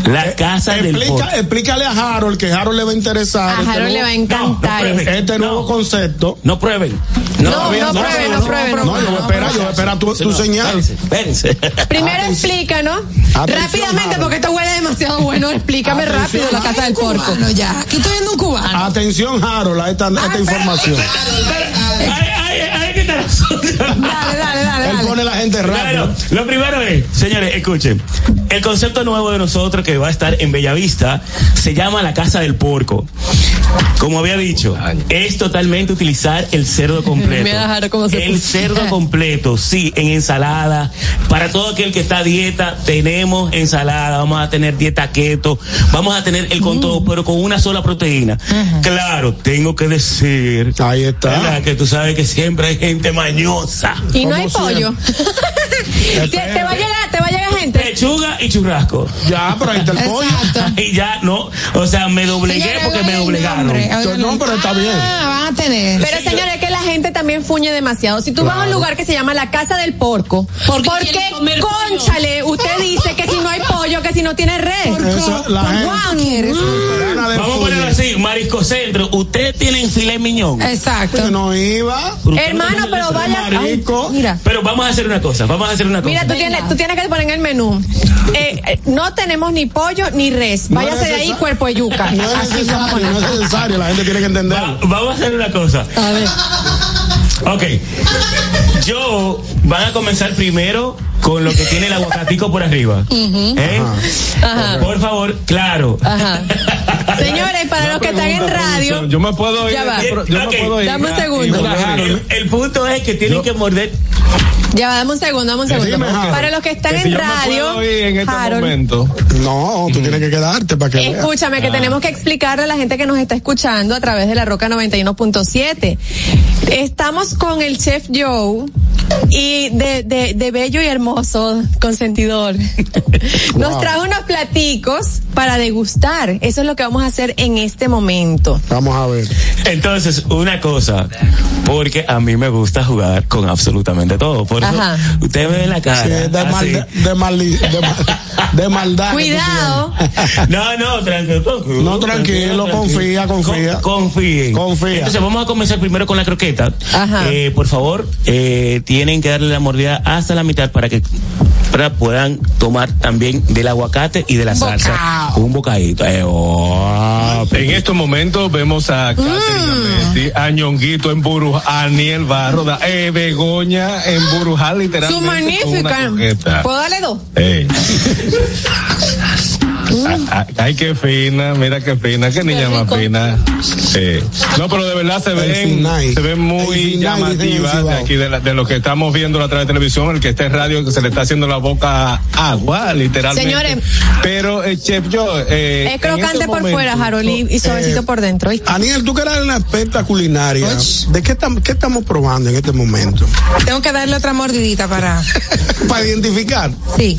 La casa del porco. Explica, explícale a Harold que Harold le va a interesar. A este Harold nuevo- le va a encantar No, no este nuevo concepto. No prueben. No, no prueben, no prueben, no No, yo voy a esperar, yo voy a esperar tu, tu señal. Espérense. Primero explícanos Atención, rápidamente Harold. porque esto huele demasiado bueno. Explícame Atención, rápido la casa del porco. Cubano ya. Aquí estoy viendo un cubano. Atención, Harold, a esta, a esta información. Dale, dale, dale. Él pone la gente rápido. Claro, lo primero es, señores, escuchen, el concepto nuevo de nosotros que va a estar en Bellavista se llama la casa del porco. Como había dicho, es totalmente utilizar el cerdo completo. El cerdo completo, sí, en ensalada. Para todo aquel que está a dieta, tenemos ensalada, vamos a tener dieta keto, vamos a tener el con todo, pero con una sola proteína. Claro, tengo que decir Ahí está. ¿verdad? que tú sabes que siempre hay gente mañosa. Y no hay pollo. Te, te va a llegar, te va a llegar gente. Pechuga y churrasco. Ya, pero ahí está el pollo. Y ya no, o sea, me doblegué Señores, porque me doblegaron. nombre, No, pero está bien. Ah, van a tener. Pero señores, que la gente también fuñe demasiado. Si tú vas a un lugar que se llama la casa del porco, Porque ¿por qué, comer pollo? conchale, usted dice que si no hay pollo, que si no tiene red? Eso, la gente- de Vamos a ponerlo así, Marisco Centro, ustedes tienen filet miñón. Exacto. No iba. Hermano, pero vaya. ay, Marico. mira. Pero vamos a hacer una cosa, vamos a hacer una cosa. Mira, tú tienes, tú tienes que poner en el menú. Eh, eh, no tenemos ni pollo ni res. No Váyase es de ahí, cuerpo de yuca. No es Así vamos a necesario, no es necesario. La gente tiene que entender. Va- vamos a hacer una cosa. A ver. Ok. Yo van a comenzar primero con lo que tiene el aguacatico por arriba. ¿Eh? Ajá. Por favor, claro. Ajá. Señores, para los que están en radio. Yo me puedo ir. Ya va. Yo me puedo ir. dame un Ah, segundo. el punto es que tienen que morder. Ya va, dame un segundo, dame un segundo. Para los que están Que en si radio. en este Harold, momento. No, tú tienes que quedarte para que veas. Escúchame, que tenemos que explicarle a la gente que nos está escuchando a través de la Roca 91.7. Estamos con el chef Joe y de, de, de bello y hermoso consentidor. Nos Wow. trajo unos platicos para degustar. Eso es lo que vamos a hacer en este momento. Vamos a ver. Entonces, una cosa, porque a mí me gusta jugar con absolutamente todo. Por eso, Ajá. ustedes me ven la cara. Sí, de, así. mal, de, maldi- de, mal- de maldad. Cuidado. No, no, tranquilo. No, tranquilo, confía, confía. Con- confíen. Confía. Entonces vamos a comenzar primero con la croqueta. Ajá. Eh, por favor, eh, tienen que darle la mordida hasta la mitad para que para puedan tomar también del aguacate y de la salsa. Un bocadito. Eh, oh, En estos momentos vemos a Amesti, a Ñonguito en Burujá, a Aniel Barro, a eh, Begoña en Burujá, literalmente. Su magnífica. ¿Puedo darle dos? Ey. Ay, qué fina, mira qué fina, qué niña más fina. Sí. No, pero de verdad se ven, se muy llamativas de aquí, de, la- de lo que estamos viendo a través de televisión, el que está en radio, que se le está haciendo la boca agua, literalmente. Señores. Pero, eh, chef, yo, eh, Es en crocante por fuera, Harold, y, y suavecito eh, por dentro. Aniel, tú que eres una experta culinaria, ¿de qué, tam- qué estamos probando en este momento? Tengo que darle otra mordidita para. Para identificar. Sí.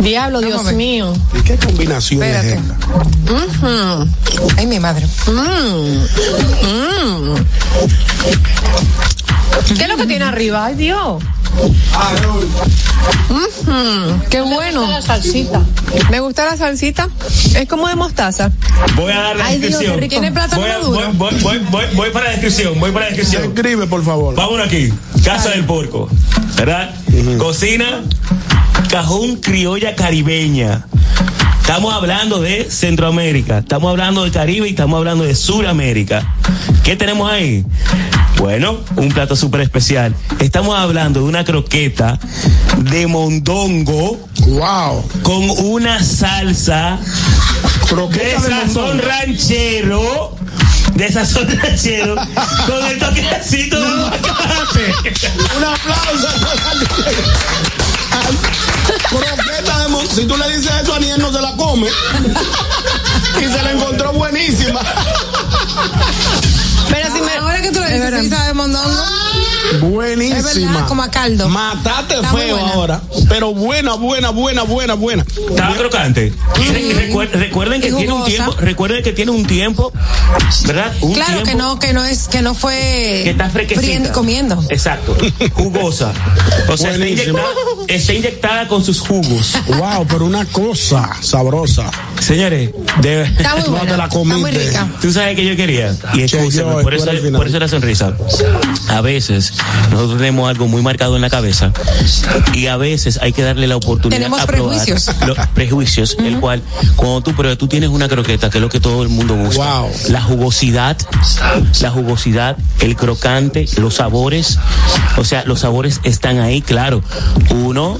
Diablo, Dios mío. ¿Y qué combinación es Espérate. Ay, mi madre. Mm. Mm. ¿Qué es lo que tiene arriba? Ay, Dios. Ujú, Qué bueno. La salsita. Me gusta la salsita. Es como de mostaza. Voy a dar la Ay, Dios, descripción. ¿Tiene plátano voy, a- maduro? voy, voy, voy, voy- voy para la descripción, voy para la descripción. Escribe, por favor. Vámonos aquí. Casa del Porco. ¿Verdad? Cocina cajón criolla caribeña. Estamos hablando de Centroamérica, estamos hablando de Caribe y estamos hablando de Suramérica. ¿Qué tenemos ahí? Bueno, un plato súper especial. Estamos hablando de una croqueta de mondongo. Wow. Con una salsa Croqueta de de sazón mondongo. ranchero. De sazón ranchero. con el toquecito de aguacate. Un aplauso. Croqueta de mon- Si tú le dices eso a Aniel, no se la come. Y se la encontró buenísima. Pero si me, ahora que tú lo dices, sí sabe mondongo. Es Buenísima. verdad, como a caldo. Matate Está feo ahora. Pero buena, buena, buena, buena, buena. Estaba crocante. Recuer- recuerden que tiene un tiempo, recuerden que tiene un tiempo, ¿verdad? Un Claro tiempo que no, que no es, que no fue que está friendo comiendo. Exacto. Jugosa. O sea, está inyectada, está inyectada con sus jugos. Wow, pero una cosa sabrosa. Señores, de Está muy No buena. te la Está muy comiste. rica. Tú sabes que yo quería. Y escúchame, yo, por eso, por eso la sonrisa. A veces nosotros tenemos algo muy marcado en la cabeza y a veces hay que darle la oportunidad Tenemos a probar prejuicios. los prejuicios, el cual cuando tú pruebas, tú tienes una croqueta que es lo que todo el mundo busca. Wow. La jugosidad, la jugosidad, el crocante, los sabores, o sea, los sabores están ahí, claro. Uno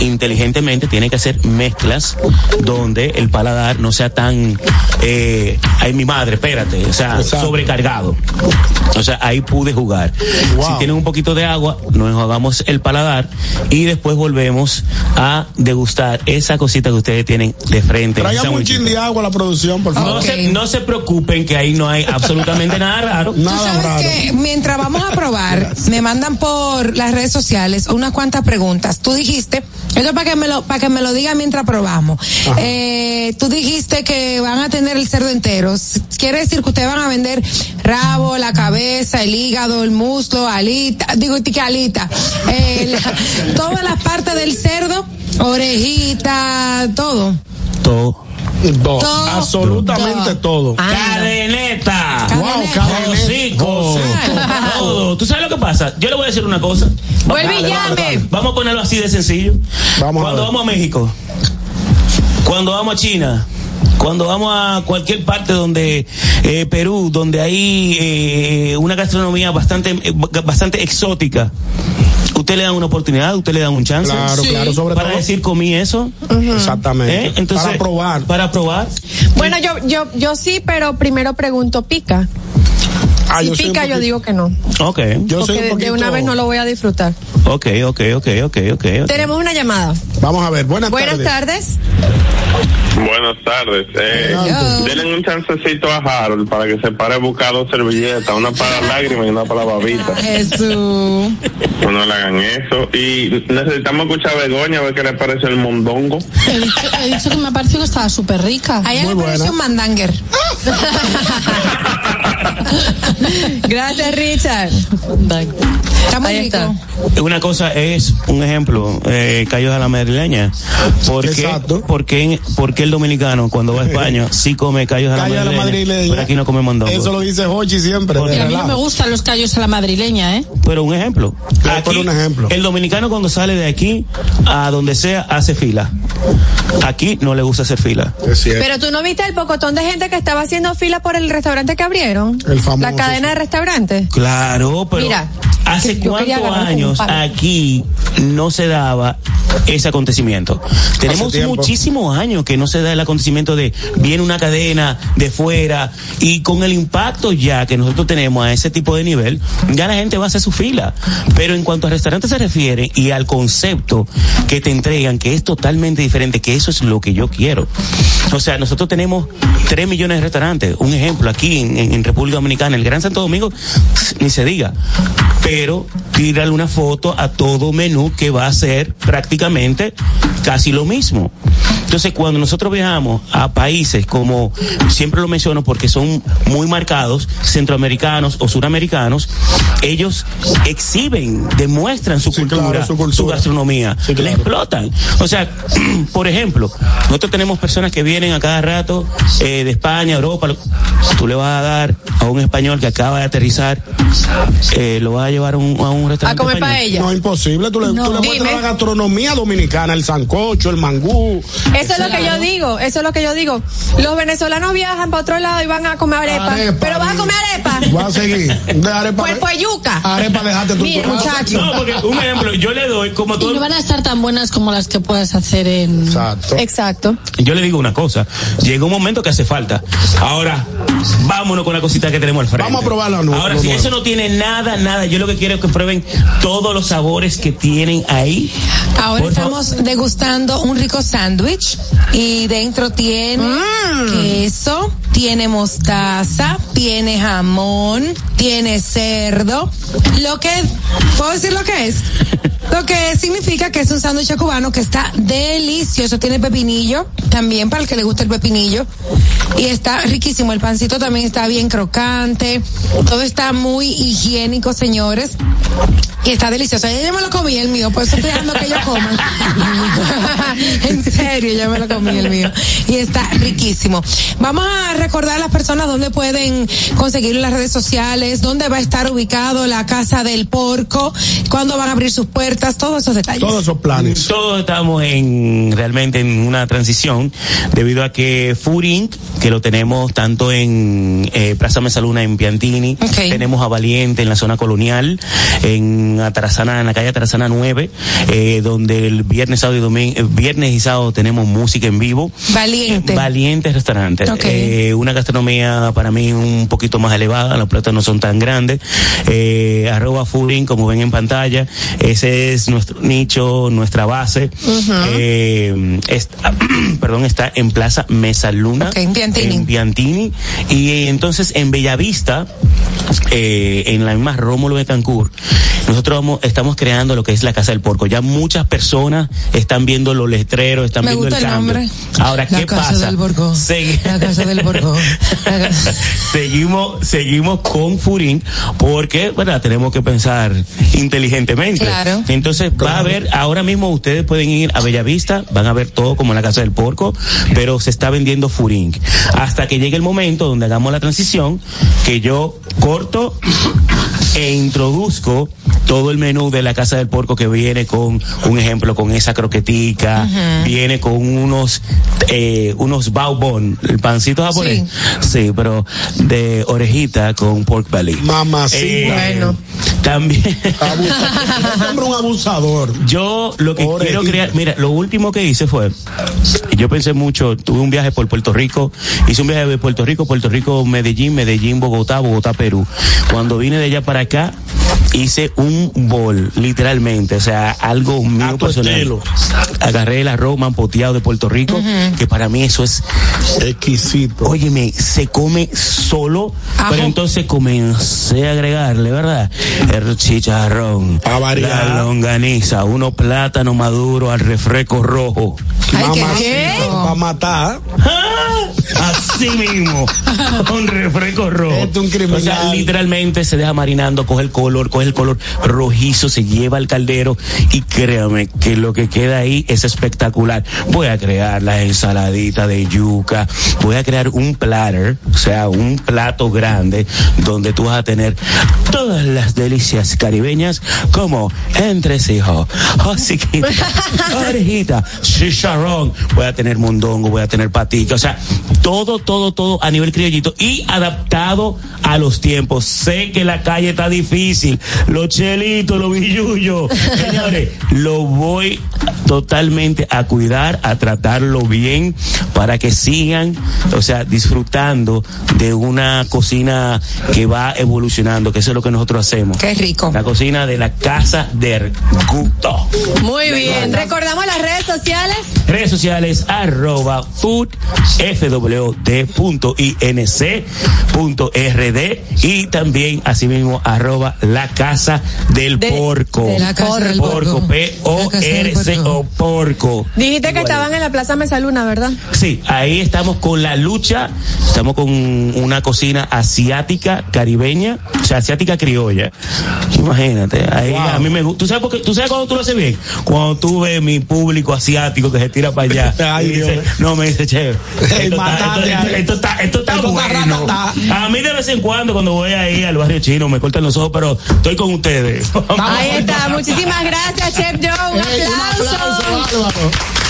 inteligentemente tiene que hacer mezclas donde el paladar no sea tan eh, ay mi madre espérate o sea Exacto. sobrecargado o sea ahí pude jugar Wow. si tienen un poquito de agua nos enjuagamos el paladar y después volvemos a degustar esa cosita que ustedes tienen de frente Tráigame un chin de agua a la producción, por favor. no, se, no se preocupen que ahí no hay absolutamente nada raro Tú Nada sabes raro. que mientras vamos a probar, me mandan por las redes sociales unas cuantas preguntas. Tú dijiste, esto para que me lo, para que me lo diga mientras probamos. Eh, tú dijiste que van a tener el cerdo entero. Quiere decir que ustedes van a vender rabo, la cabeza, el hígado, el muslo, alita, digo que alita, eh, la- todas las partes del cerdo, orejita, todo. todo Todo. Absolutamente todo. cadeneta Wow, cadeneta. Hocico. todo tú sabes lo que pasa yo le voy a decir una cosa Vuelve y llame. Vamos a ponerlo así de sencillo. Vamos cuando vamos a México, cuando vamos a China, cuando vamos a cualquier parte donde eh, Perú, donde hay eh, una gastronomía bastante eh, bastante exótica, usted le dan una oportunidad, usted le dan un chance. Claro, Sí. claro, sobre para todo. decir comí eso, Exactamente. ¿eh? Entonces, para probar. para probar. Bueno, yo, yo, yo sí, pero primero pregunto, ¿pica? Ah, si yo pica, yo digo que no. Ok, Yo soy un de- poquito. de una vez no lo voy a disfrutar. ok, ok, ok, ok, ok. Tenemos una llamada. Vamos a ver. Buenas, Buenas tardes. tardes. Buenas tardes. Eh, denle un chancecito a Harold para que se pare a buscar dos servilletas, una para lágrimas y una para babita. Jesús. No le hagan eso. Y necesitamos escuchar a Begoña a ver qué le parece el mondongo. He dicho, he dicho que me ha parecido que estaba súper rica. A ella Muy le buena. un mandanger. Gracias, Richard. Está muy Ahí rico. está. Una cosa es, un ejemplo, eh, callos a la madrileña. ¿Por qué, Exacto. por, qué, por qué el dominicano cuando va a España sí come callos a la, Callos a la madrileña, madrileña. pero aquí no come mondongo? Eso lo dice Hochi siempre. Porque a mí no me gustan los callos a la madrileña, ¿eh? Pero un ejemplo. Por un ejemplo. El dominicano cuando sale de aquí a donde sea hace fila. Aquí no le gusta hacer fila. Es cierto. Pero tú no viste el pocotón de gente que estaba haciendo fila por el restaurante que abrieron. El famoso, La cadena de restaurantes. Claro, pero Mira, hace cuántos años aquí no se daba ese acontecimiento. Tenemos muchísimos años que no se da el acontecimiento de viene una cadena de fuera y con el impacto ya que nosotros tenemos a ese tipo de nivel, ya la gente va a hacer su fila. Pero en cuanto a restaurantes se refiere y al concepto que te entregan, que es totalmente diferente, que eso es lo que yo quiero. O sea, nosotros tenemos 3 millones de restaurantes. Un ejemplo, aquí en, República Dominicana, el Gran Santo Domingo, ni se diga. Pero tírale una foto a todo menú que va a ser prácticamente casi lo mismo. Entonces, cuando nosotros viajamos a países como, siempre lo menciono porque son muy marcados, centroamericanos o suramericanos, ellos exhiben, demuestran su, Sí, cultura, claro, su gastronomía, Sí, claro. la explotan. O sea, por ejemplo, nosotros tenemos personas que vienen a cada rato eh, de España, Europa. Tú le vas a dar a un español que acaba de aterrizar, eh, lo vas a llevar a un, a un A restaurante. comer español. paella. No, imposible. Tú le, tú le muestras la gastronomía dominicana, el sancocho, el mangú, Eso es lo que yo digo, eso es lo que yo digo. Los venezolanos viajan para otro lado y van a comer arepa. Arepa, pero vas a comer arepa. Voy a seguir. De arepa. Pues, pues yuca. Arepa, déjate tú. Mira, muchacho. No, porque un ejemplo, yo le doy como Y tú. no van a estar tan buenas como las que puedes hacer en. Exacto. Exacto. Yo le digo una cosa, llega un momento que hace falta. Ahora, vámonos con la cosita que tenemos al frente. Vamos a probarlo, no, Ahora, si nuevo. eso no tiene nada, nada, yo lo que quiero es que prueben todos los sabores que tienen ahí. Ahora Por favor. estamos degustando un rico sándwich y dentro tiene Mm. queso, tiene mostaza, tiene jamón, tiene cerdo. Lo que, ¿puedo decir lo que es? Lo que significa que es un sándwich cubano que está delicioso. Tiene pepinillo, también para el que le gusta el pepinillo. Y está riquísimo. El pancito también está bien crocante. Todo está muy higiénico, señores. Y está delicioso. Ya yo me lo comí el mío, por eso estoy dejando que ellos coman. en serio, ya me lo comí el mío. Y está riquísimo. Vamos a recordar a las personas dónde pueden conseguir en las redes sociales, dónde va a estar ubicado la Casa del Porco, cuándo van a abrir sus puertas, todos esos detalles. Todos esos planes. Todos estamos en realmente en una transición debido a que Furin, que lo tenemos tanto en eh, Plaza Mesaluna en Piantini, tenemos a Valiente en la zona colonial, en Atarazana, en la calle Atarazana 9, eh, donde el viernes, sábado y domingo, viernes y sábado tenemos música en vivo. Valiente. Valiente restaurante. Eh, una gastronomía para mí un poquito más elevada, los platos no son tan grandes. Eh, arroba Furin, como ven en pantalla, ese es nuestro nicho, nuestra base. Eh, está, perdón, está en Plaza Mesa Luna. En Piantini. En Piantini. Y eh, entonces en Bellavista, eh, en la misma Rómulo de Cancún, nosotros vamos, estamos creando lo que es la Casa del Porco. Ya muchas personas están viendo los letreros, están Me viendo gusta el el cambio. nombre. Ahora, La ¿qué Casa pasa? del Porco. Segui- La Casa del Porco. La casa- seguimos, seguimos con Furín porque, ¿verdad? Tenemos que pensar inteligentemente. Claro. Entonces va a haber, ahora mismo ustedes pueden ir a Bellavista, van a ver todo como en la Casa del Porco, pero se está vendiendo Furín. Hasta que llegue el momento donde hagamos la transición, que yo corto e introduzco todo el menú de la Casa del Porco que viene con, un ejemplo, con esa croquetica, viene con unos, eh, unos baobon, el pancito japonés. Sí. pero de orejita con pork belly. Mamacita. Eh, Bueno. También. Hombre es un abusador. Yo lo que Orejita. quiero crear, mira, lo último que hice fue, yo pensé mucho, tuve un viaje por Puerto Rico, hice un viaje de Puerto Rico, Puerto Rico, Medellín, Medellín, Bogotá, Bogotá, Perú. Cuando vine de allá para acá, hice un bol, literalmente, o sea, algo mío personal. estilo. Agarré el arroz manpoteado de Puerto Rico, que para mí eso es exquisito. Óyeme, se come solo, Ajo. pero entonces comencé a agregarle, ¿verdad? El chicharrón, variar. la longaniza, uno plátano maduro al refresco rojo. Ay, ¿qué? Para matar. ¡Ah! Así mismo, con refresco rojo. Este es un criminal. O sea, literalmente se deja marinando, coge el color, coge el color rojizo, se lleva al caldero y créame que lo que queda ahí es espectacular. Voy a crear la ensaladita de yuca, voy a crear un platter, o sea, un plato grande donde tú vas a tener todas las delicias caribeñas como entrecejo, hociquita, orejita, chicharrón, voy a tener mondongo, voy a tener patica, o sea, todo, todo, todo a nivel criollito y adaptado a los tiempos. Sé que la calle está difícil, los chelitos, los billullos, señores, lo voy totalmente a cuidar, a tratarlo bien para que sigan, o sea, disfrutando de una cocina que va evolucionando, que eso es lo que nosotros hacemos. Qué rico. La cocina de la casa del gusto. Muy bien. Recordamos las redes sociales. Redes sociales arroba food fw.inc.rd y también asimismo arroba la casa del De- porco. de la casa del porco. P O R C O porco. Dijiste que estaban en la Plaza Mesaluna, ¿verdad? Sí, ahí estamos con la lucha, estamos con una cocina asiática caribeña, o sea, asiática criolla. Imagínate, ahí a mí me gusta. ¿Tú sabes, por qué? ¿Tú sabes cuando tú lo haces bien? Cuando tú ves mi público asiático que se tira para allá. Ay, y dice, Dios. no, me dice, che, esto, está, Matate esto, está, esto bueno. A mí de vez en cuando, cuando voy ahí al barrio chino, me cortan los ojos, pero estoy con ustedes. Ahí está. Muchísimas gracias, Chef Joe. Un Ey, un aplauso.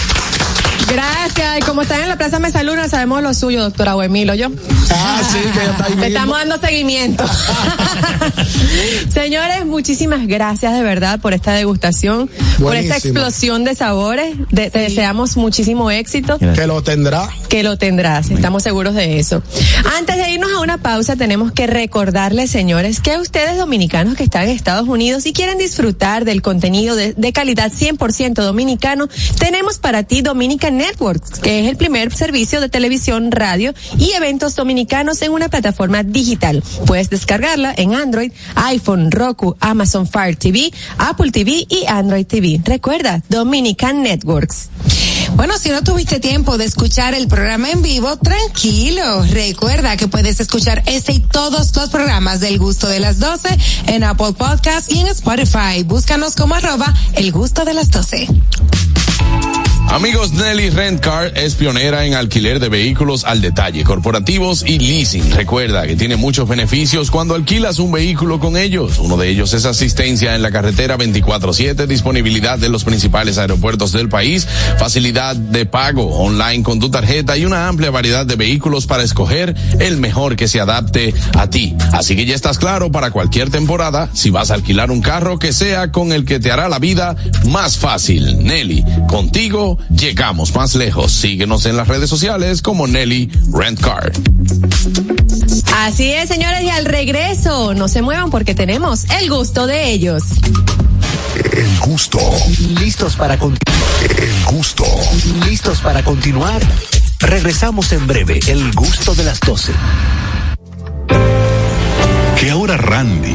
Gracias. Y como están en la Plaza Mesa Luna, sabemos lo suyo, doctora Buemilo, yo. Ah, sí, que ya está ahí Le mismo. estamos dando seguimiento. Señores, muchísimas gracias de verdad por esta degustación, por esta explosión de sabores. De- te deseamos muchísimo éxito. Que lo tendrá. Que lo tendrás, estamos seguros de eso. Antes de irnos a una pausa, tenemos que recordarles, señores, que a ustedes dominicanos que están en Estados Unidos y quieren disfrutar del contenido de, de calidad 100% dominicano, tenemos para ti Dominican Networks, que es el primer servicio de televisión, radio y eventos dominicanos en una plataforma digital. Puedes descargarla en Android, iPhone, Roku, Amazon Fire TV, Apple TV y Android TV. Recuerda, Dominican Networks. Bueno, si no tuviste tiempo de escuchar el programa en vivo, tranquilo. Recuerda que puedes escuchar este y todos los programas del gusto de las 12 en Apple Podcast y en Spotify. Búscanos como arroba el gusto de las 12. Amigos, Nelly Rent Car es pionera en alquiler de vehículos al detalle, corporativos y leasing. Recuerda que tiene muchos beneficios cuando alquilas un vehículo con ellos. Uno de ellos es asistencia en la carretera 24/7, disponibilidad de los principales aeropuertos del país, facilidad de pago online con tu tarjeta y una amplia variedad de vehículos para escoger el mejor que se adapte a ti. Así que ya estás claro para cualquier temporada, si vas a alquilar un carro que sea con el que te hará la vida más fácil. Nelly, contigo llegamos más lejos. Síguenos en las redes sociales como Nelly Rent Car. Así es, señores, y al regreso, no se muevan porque tenemos el gusto de ellos. El gusto. ¿Listos para continuar? El gusto. ¿Listos para continuar? Regresamos en breve, el gusto de las 12. Que ahora Randy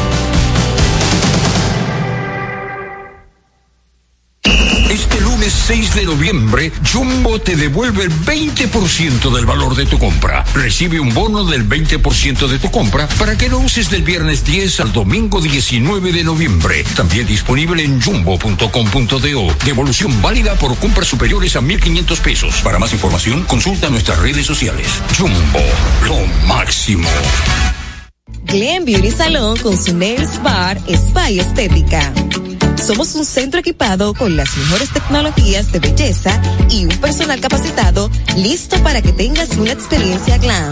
6 de noviembre, Jumbo te devuelve el 20% del valor de tu compra. Recibe un bono del 20% de tu compra para que lo uses del viernes 10 al domingo 19 de noviembre. También disponible en jumbo.com.do. Devolución válida por compras superiores a 1.500 pesos. Para más información, consulta nuestras redes sociales. Jumbo, lo máximo. Glen Beauty Salón con su Nails Bar Spa y Estética. Somos un centro equipado con las mejores tecnologías de belleza y un personal capacitado listo para que tengas una experiencia glam.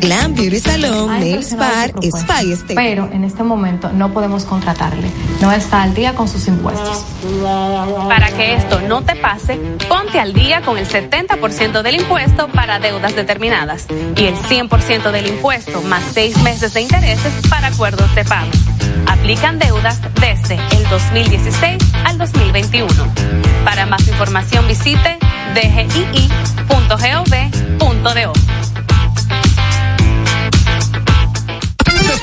Glam Beauty Salon, Nails Bar, que preocupa, Spa y Estética. Pero en este momento no podemos contratarle. No está al día con sus impuestos. Para que esto no te pase, ponte al día con el 70% del impuesto para deudas determinadas y el 100% del impuesto más seis meses de intereses para acuerdos de pago. Aplican deudas desde el 2016 al 2021. Para más información visite dgii.gov.do.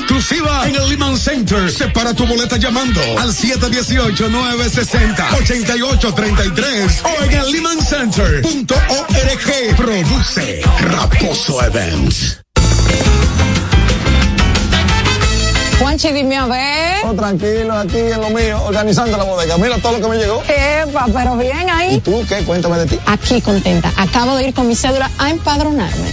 exclusiva en el Lehman Center. Separa tu boleta llamando al 718-960-8833 o en el Lehman Center.org. Produce Raposo Events. Juanchi, dime a ver. Oh, tranquilo, aquí en lo mío, organizando la bodega. Mira todo lo que me llegó. Epa, pero bien ahí. ¿Y tú qué? Cuéntame de ti. Aquí contenta. Acabo de ir con mi cédula a empadronarme.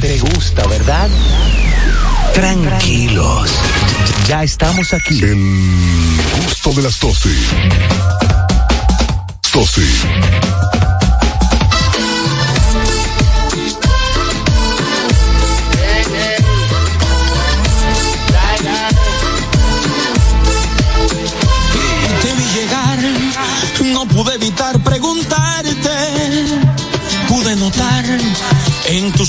Te gusta, ¿verdad? Tranquilos. Ya estamos aquí. El gusto de las 12. 12.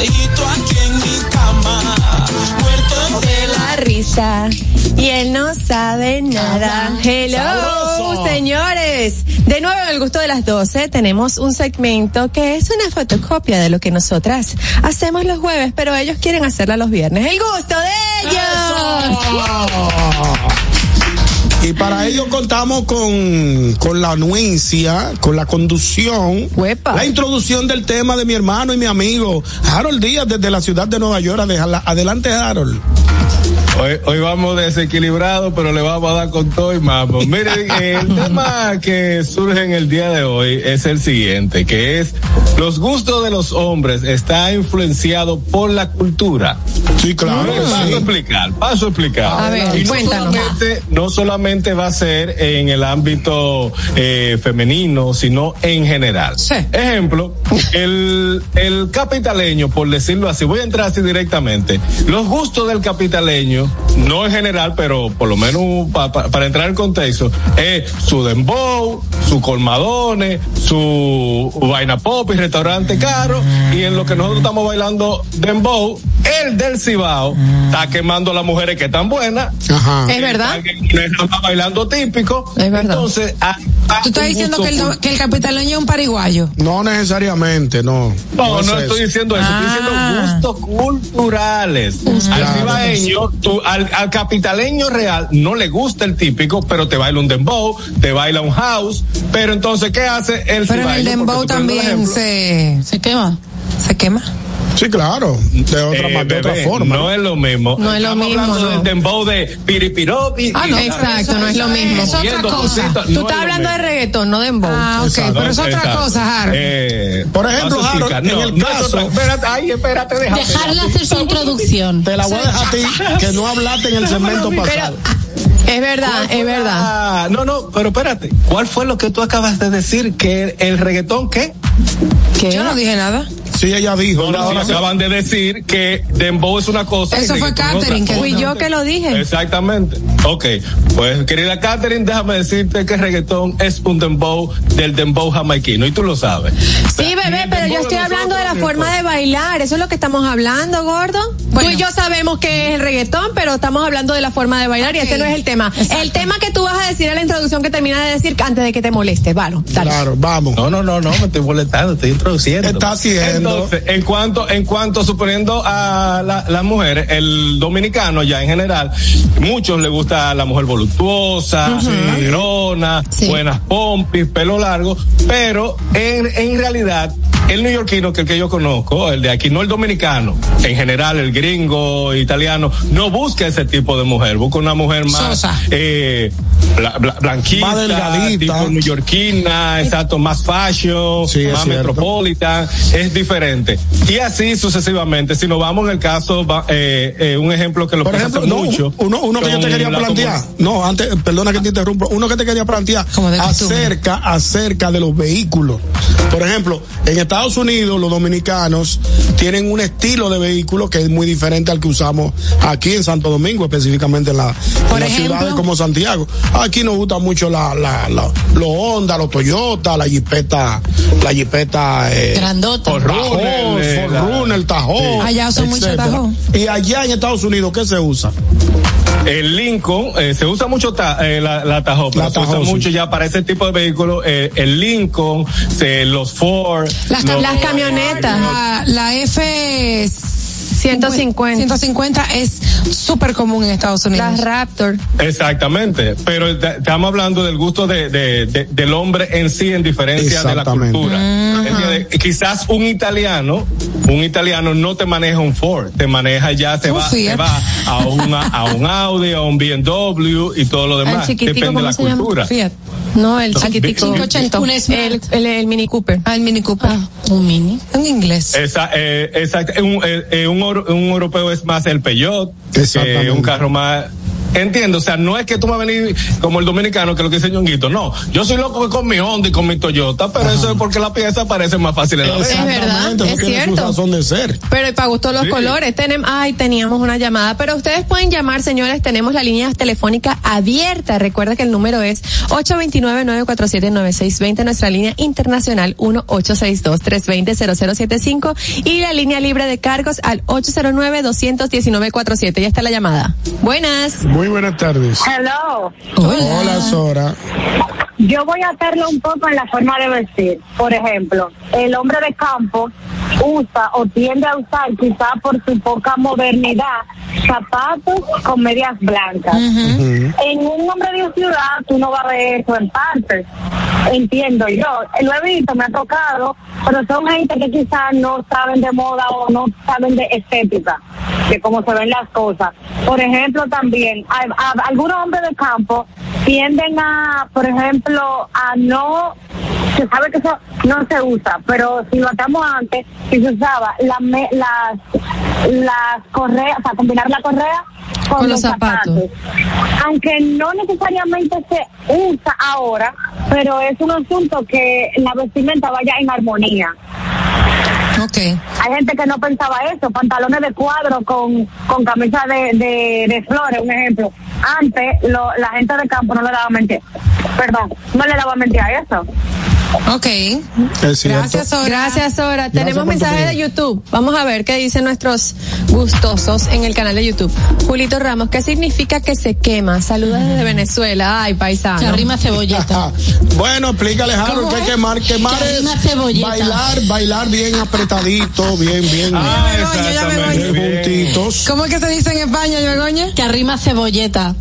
Aquí en mi cama. Muerto de la risa y él no sabe nada. Hello, Sabroso. señores. De nuevo en el gusto de las 12 tenemos un segmento que es una fotocopia de lo que nosotras hacemos los jueves, pero ellos quieren hacerla los viernes. El gusto de ellos. Y para ello contamos con, con la anuencia, con la conducción, la introducción del tema de mi hermano y mi amigo Harold Díaz desde la ciudad de Nueva York. Adela- Adelante, Harold. Hoy, hoy vamos desequilibrados, pero le vamos a dar con todo y mambo. Miren, el tema que surge en el día de hoy es el siguiente, que es los gustos de los hombres está influenciado por la cultura. Sí, claro. Paso a explicar, paso a explicar. A ver, y no cuéntanos. solamente, no solamente va a ser en el ámbito eh, femenino, sino en general. Ejemplo, el, el capitaleño, por decirlo así, voy a entrar así directamente. Los gustos del capitaleño, no en general, pero por lo menos pa- pa- para entrar en contexto, es su dembow, su colmadones, su vaina pop y restaurante caro, y en lo que nosotros estamos bailando dembow, el del Cibao está quemando a las mujeres que están buenas. Es verdad. Está bailando típico. Es verdad. Entonces, Tú estás un diciendo que el, que el capitaleño es un pariguayo. No necesariamente, no. No, no estoy diciendo eso, estoy Ah. diciendo gustos culturales. Al cibaeño, tú- al, al capitaleño real no le gusta el típico, pero te baila un dembow, te baila un house, pero entonces, ¿qué hace el Pero en el cibaeño? dembow tú pones un también ejemplo. se... ¿Se quema? ¿Se quema? Sí, claro. De otra, Eh, ma- de otra bebé, forma. No es lo mismo. No es lo Estamos mismo, hablando no. del dembow de piripiropi. Ah, no, exacto, no es lo mismo. Es otra cosa. cositas, Tú no estás es hablando de reggaetón, no de dembow. Ah, ok, Exacto, pero es otra exacto. cosa, Harold. Eh, Por ejemplo, Harold, en No, el caso- otra- espérate, ay, espérate, déjame. Dejarle hacer su introducción. Te la voy a dejar a ti, que no hablaste en el segmento pasado. Es verdad, es verdad. No, no, pero espérate. ¿Cuál fue lo que tú acabas de decir? ¿Que el reggaetón qué? Yo no dije nada. Sí, ella dijo. No, no, ahora sí. acaban de decir que Dembow es una cosa. Eso fue Catherine que. Fui yo que lo dije. Exactamente. Ok. Pues, querida Catherine, déjame decirte que reggaetón es un dembow del dembow jamaiquino y tú lo sabes. Sí, bebé, pero yo estoy hablando de la forma de bailar. Eso es lo que estamos hablando, gordo. Tú y yo sabemos que es el reggaetón, pero estamos hablando de la forma de bailar y ese no es el tema. El tema que tú vas a decir en la introducción que termina de decir antes de que te moleste. Valo, dale. Claro, vamos. No, no, no, no, me estoy molestando, estoy introduciendo. Está haciendo. Entonces, en cuanto, en cuanto suponiendo a la- las mujeres, el dominicano ya en general, muchos le gusta la mujer voluptuosa, negrona, buenas pompis, pelo largo, pero en, en realidad el neoyorquino, que el que yo conozco, el de aquí, no el dominicano, en general el gringo, italiano, no busca ese tipo de mujer, busca una mujer más eh, bla- bla- blanquita, Más delgadita. tipo neoyorquina, exacto, más fashion, Sí, más metropolitan, es diferente. Y así sucesivamente, si nos vamos en el caso, va- eh, eh, un ejemplo que lo Por pasa ejemplo, no, mucho. uno, uno que yo te quería la plantear, no, antes, perdona que te interrumpa, uno que te quería plantear acerca, acerca de los vehículos. Por ejemplo, en Estados Unidos los dominicanos tienen un estilo de vehículo que es muy diferente al que usamos aquí en Santo Domingo, específicamente en, la, en Por las ciudades como Santiago. Aquí nos gusta mucho la, la, la- los Honda, los Toyota, la Jeepeta, la Jeepeta, eh, Grandota. Tajón, eh, la- Forerunner, Tajón. Sí. Allá usan mucho etcétera. Tajón. Y allá en Estados Unidos, ¿qué se usa? El Lincoln, eh, se usa mucho ta- eh, la, la Tahoe, pero La se usa sí. mucho ya para ese tipo de vehículos, eh, el Lincoln, se- los Ford. Las, camionetas. La, la F 150. 150 es súper común en Estados Unidos. Las Raptor. Exactamente, pero estamos hablando del gusto de, de- de- del hombre en sí en diferencia de la cultura. Quizás un italiano, un italiano no te maneja un Ford, te maneja ya, se Un va, Fiat. se va a, una, a un Audi, a un BMW y todo lo demás. Depende de ¿cómo la cultura. Fiat. No, el No, chiquitico. Vic- 580. Un El, Smart. el, el Mini Cooper. Ah, el Mini Cooper. un mini. En inglés. Esa, eh, exacto, un, eh, un, un europeo es más el Peugeot, que un carro más. Entiendo, o sea, no es que tú me vas a venir como el dominicano, que es lo que dice Ñonguito, no. Yo soy loco con mi Honda y con mi Toyota, pero eso es porque la pieza parece más fácil en la vez. verdad, es cierto. razón de ser. Pero y para gusto los Sí. colores. Tenemos, ay, teníamos una llamada. Pero ustedes pueden llamar, señores. Tenemos la línea telefónica abierta. Recuerda que el número es 829-947-9620. Nuestra línea internacional 1-862-320-0075. Y la línea libre de cargos al 809-219-47. Ya está la llamada. Buenas. Muy buenas tardes. Hello. Hola, Sora. Yo voy a hacerlo un poco en la forma de vestir. Por ejemplo, el hombre de campo usa o tiende a usar, quizá por su poca modernidad, zapatos con medias blancas. En un hombre de ciudad tú no vas a ver eso en parte. Entiendo yo. Lo he visto, me ha tocado, pero son gente que quizás no saben de moda o no saben de estética, de cómo se ven las cosas. Por ejemplo, también, a- a- algunos hombres de campo tienden a, por ejemplo, a no, se sabe que eso no se usa, pero si lo hacemos antes, si se usaba la me- las, las correas, o sea, combinar la correa con, Con los los zapatos. zapatos. Aunque no necesariamente se usa ahora, pero es un asunto que la vestimenta vaya en armonía. Ok. Hay gente que no pensaba eso, pantalones de cuadro con, con camisa de, de, de flores, un ejemplo. Antes lo, la gente de campo no le daba mente, perdón, no le daba mente a eso. Ok. Es. Gracias, Sora. Gracias, Sora. Tenemos por tu mensaje de. YouTube. Vamos a ver qué dicen nuestros gustosos en el canal de YouTube. Julito Ramos, ¿qué significa que se quema? Saludos desde Venezuela. Ay, paisano. Que arrima cebolleta. bueno, explícale, Harold, que hay que quemar. Quemar Que es cebolleta. bailar, bailar bien apretadito, bien, bien. Ah, bien juntitos. ¿Cómo es que se dice en España, Begoña? Que arrima cebolleta.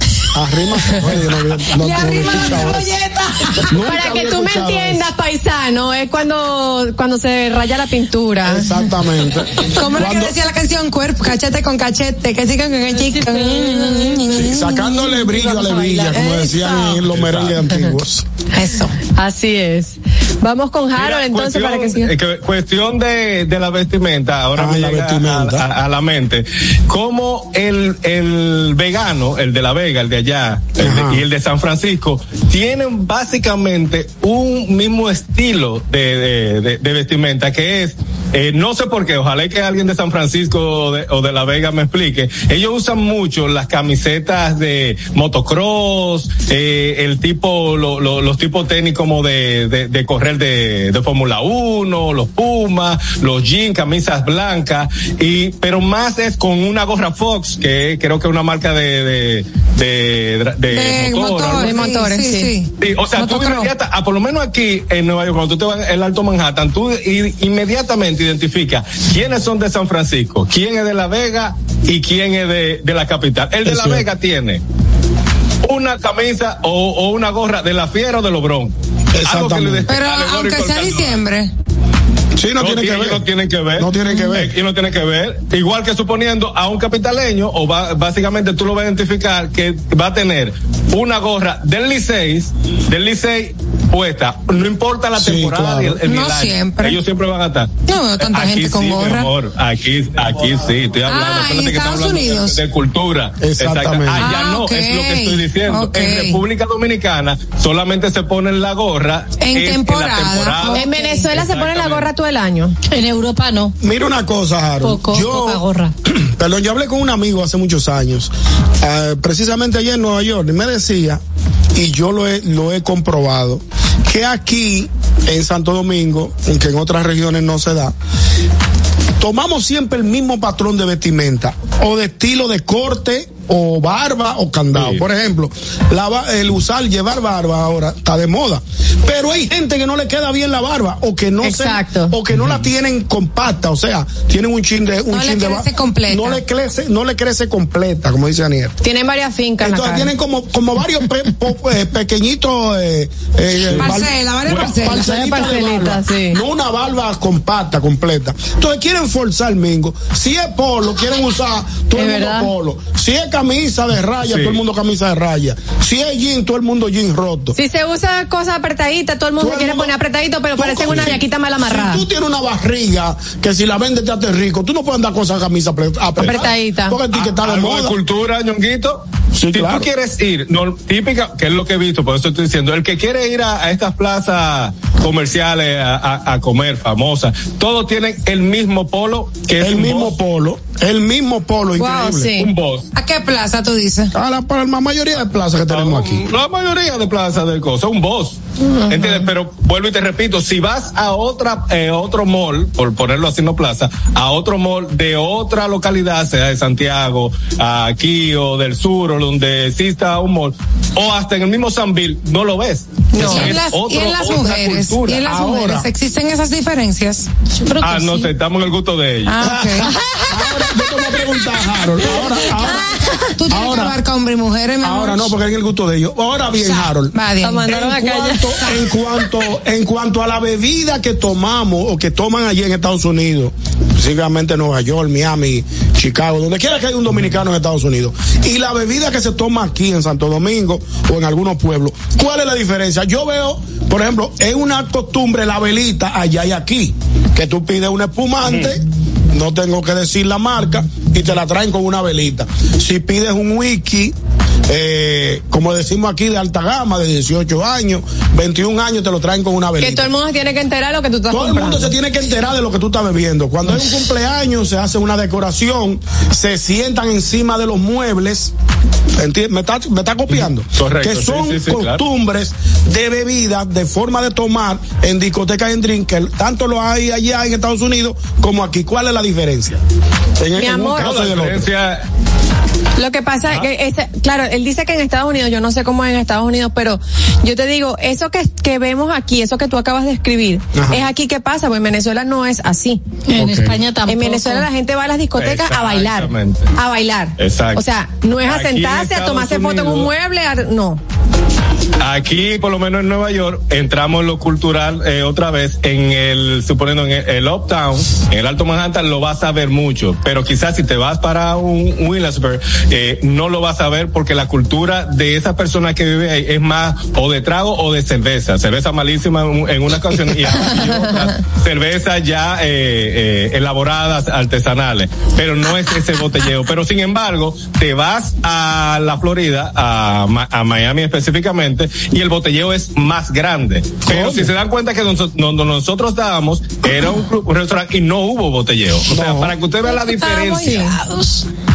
Arrima no, no, arrima Para que tú me entiendas, paisano, es cuando, cuando se raya la pintura. Exactamente. ¿Cómo era que decía la canción? Cuerpo, cachete con cachete, que sigan con cachete. sí, sacándole brillo a la hebilla, como decían en los merengues antiguos. Eso. Así es. Vamos con Harold Mira, entonces para que siga. eh, que- cuestión de, de la vestimenta, ahora Ah, me la llega vestimenta. A, a- a la mente. Como el, el vegano, el de La Vega, el de allá, el de- y el de San Francisco, tienen básicamente un mismo estilo de, de- de- de vestimenta, que es, eh, no sé por qué, ojalá y que alguien de San Francisco o de, o de La Vega me explique. Ellos usan mucho las camisetas de motocross, eh, el tipo, lo- lo- los tipos tenis como de, de, de correr de, de Fórmula 1, los Pumas, los jeans, camisas blancas, y, pero más es con una gorra Fox, que creo que es una marca de, de, de, de, De motor, algo motores, así. motores, sí, sí. sí. Sí, o sea, tú inmediata, ah, por lo menos aquí en Nueva York, cuando tú te vas al Alto Manhattan, tú i- identificas quiénes son de San Francisco, quién es de La Vega y quién es de, de la capital. El de La. Vega tiene una camisa o, o una gorra de la fiera o de los broncos. Pero aunque sea diciembre. Sí, no tiene que ver. No tienen que ver. No tienen que ver. Eh, Y no tiene que ver. Igual que suponiendo a un capitaleño, o va, básicamente tú lo vas a identificar que va a tener una gorra del Licey, del Licey puesta. No importa la Sí, temporada claro. el, No el año. siempre. Ellos siempre van a estar. No veo tanta aquí gente con sí, mi gorra. amor. Aquí, aquí sí. Estoy hablando. Ah, en que estamos Estados hablando de- Unidos. De, cultura. Exactamente. Exacto. Allá Ah, no, es lo que estoy diciendo. En República Dominicana solamente se ponen la gorra En es temporada. la temporada. En Venezuela se pone la gorra todo el año. En Europa no. Mira una cosa, Harold. Poco, yo, poca gorra. Perdón, yo hablé con un amigo hace muchos años, ah, precisamente allá en Nueva York, y me decía, y yo lo he, lo he comprobado, que aquí en Santo Domingo, aunque en otras regiones no se da, tomamos siempre el mismo patrón de vestimenta o de estilo de corte o barba o candado. Por ejemplo, la el usar, llevar barba ahora está de moda. Pero hay gente que no le queda bien la barba o que no Exacto. se, o que no la tienen compacta, o sea, tienen un chin de un No le chin de crece completa. No le crece, no le crece completa, como dice Aniel. Tienen varias fincas en la Entonces tienen como, como varios pe- po- eh, pequeñitos eh, eh, Parcela, varias parcelas. Parcelitas, barba. sí. No una barba compacta, completa. Entonces quieren forzar mingo. Si es polo, quieren usar todo Es el mundo verdad. polo. Si es camisa de raya, Sí. todo el mundo camisa de raya. Si es jean, todo el mundo jean roto. Si se usa cosas apretaditas, todo el mundo Todo el quiere mundo- poner apretadito, pero parece una si- yaquita mal amarrada. Si tú tienes una barriga que si la vendes te hace rico, tú no puedes andar con esa camisa apre- apretada. Apretadita. Porque a que está de moda. cultura, ñonguito. Sí, si claro. tú quieres ir, no, típica, que es lo que he visto, por eso estoy diciendo, el que quiere ir a, a estas plazas comerciales a, a- a comer famosas, todos tienen el mismo polo, que es El mismo boss, polo, el mismo polo, Wow, increíble. sí. un boss. ¿A qué plaza tú dices? A la, para la mayoría de plazas que tenemos aquí. La mayoría de plazas de cosas, un boss. ¿Entiendes? Pero vuelvo y te repito, si vas a otra, eh, otro mall, por ponerlo así no plaza, a otro mall de otra localidad, sea de Santiago, aquí o del sur, o donde exista un mall, o hasta en el mismo Sanville, no lo ves. Y Es en las, otro- y en las mujeres, cultura. y en las Ahora- mujeres, ¿existen esas diferencias? Ah, no sí. sé, estamos en el gusto de ellos. Ah, ok. Ahora, yo te voy a preguntar, Harold. Ahora, ahora, Tú tienes Ahora- que abarcar hombre y mujeres, mi amor. ahora no, porque es el gusto de ellos. Ahora bien, Harold. Va bien. La mandaron a callar. En cuanto, en cuanto a la bebida que tomamos o que toman allí en Estados Unidos, específicamente Nueva York, Miami, Chicago, donde quiera que haya un dominicano en Estados Unidos, y la bebida que se toma aquí en Santo Domingo o en algunos pueblos, ¿cuál es la diferencia? Yo veo, por ejemplo, es una costumbre la velita allá y aquí, que tú pides un espumante, no tengo que decir la marca, y te la traen con una velita. Si pides un whisky, eh, como decimos aquí, de alta gama, de 18 años, 21 años, te lo traen con una Que velita. todo el mundo se tiene que enterar de lo que tú estás Todo el mundo se tiene que enterar de lo que tú estás bebiendo. Cuando hay un cumpleaños, se hace una decoración, se sientan encima de los muebles. ¿Enti- ¿Me está, me está copiando? Correcto, Que son sí, sí, claro. costumbres de bebidas, de forma de tomar en discotecas y en drink, que tanto lo hay allá en Estados Unidos como aquí. ¿Cuál es la diferencia? En, Mi en un amor. caso No, y la diferencia, Lo que pasa es que, ese- claro, él dice que en Estados Unidos, yo no sé cómo es en Estados Unidos, pero yo te digo, eso que, que vemos aquí, eso que tú acabas de escribir, Ajá. es aquí que pasa, pues en Venezuela no es así. En. España tampoco. En Venezuela la gente va a las discotecas a bailar. Exactamente. A bailar. Exacto. O sea, no es a sentarse, a tomarse foto en un mueble, a- no. Aquí, por lo menos en Nueva York, entramos en lo cultural eh, otra vez en el, suponiendo en el, Uptown, en el Alto Manhattan, lo vas a ver mucho. Pero quizás si te vas para un, Williamsburg, eh, no lo vas a ver porque la cultura de esa persona que vive ahí es más o de trago o de cerveza. Cerveza malísima en, en una ocasión y, y otras cervezas ya eh, eh, elaboradas, artesanales. Pero no es ese botelleo. Pero sin embargo, te vas a la Florida, a, a Miami específicamente, y el botelleo es más grande. Pero si se dan cuenta que donde nosotros estábamos era un, club, un restaurante y no hubo botelleo. O sea, No. para que usted vea la diferencia.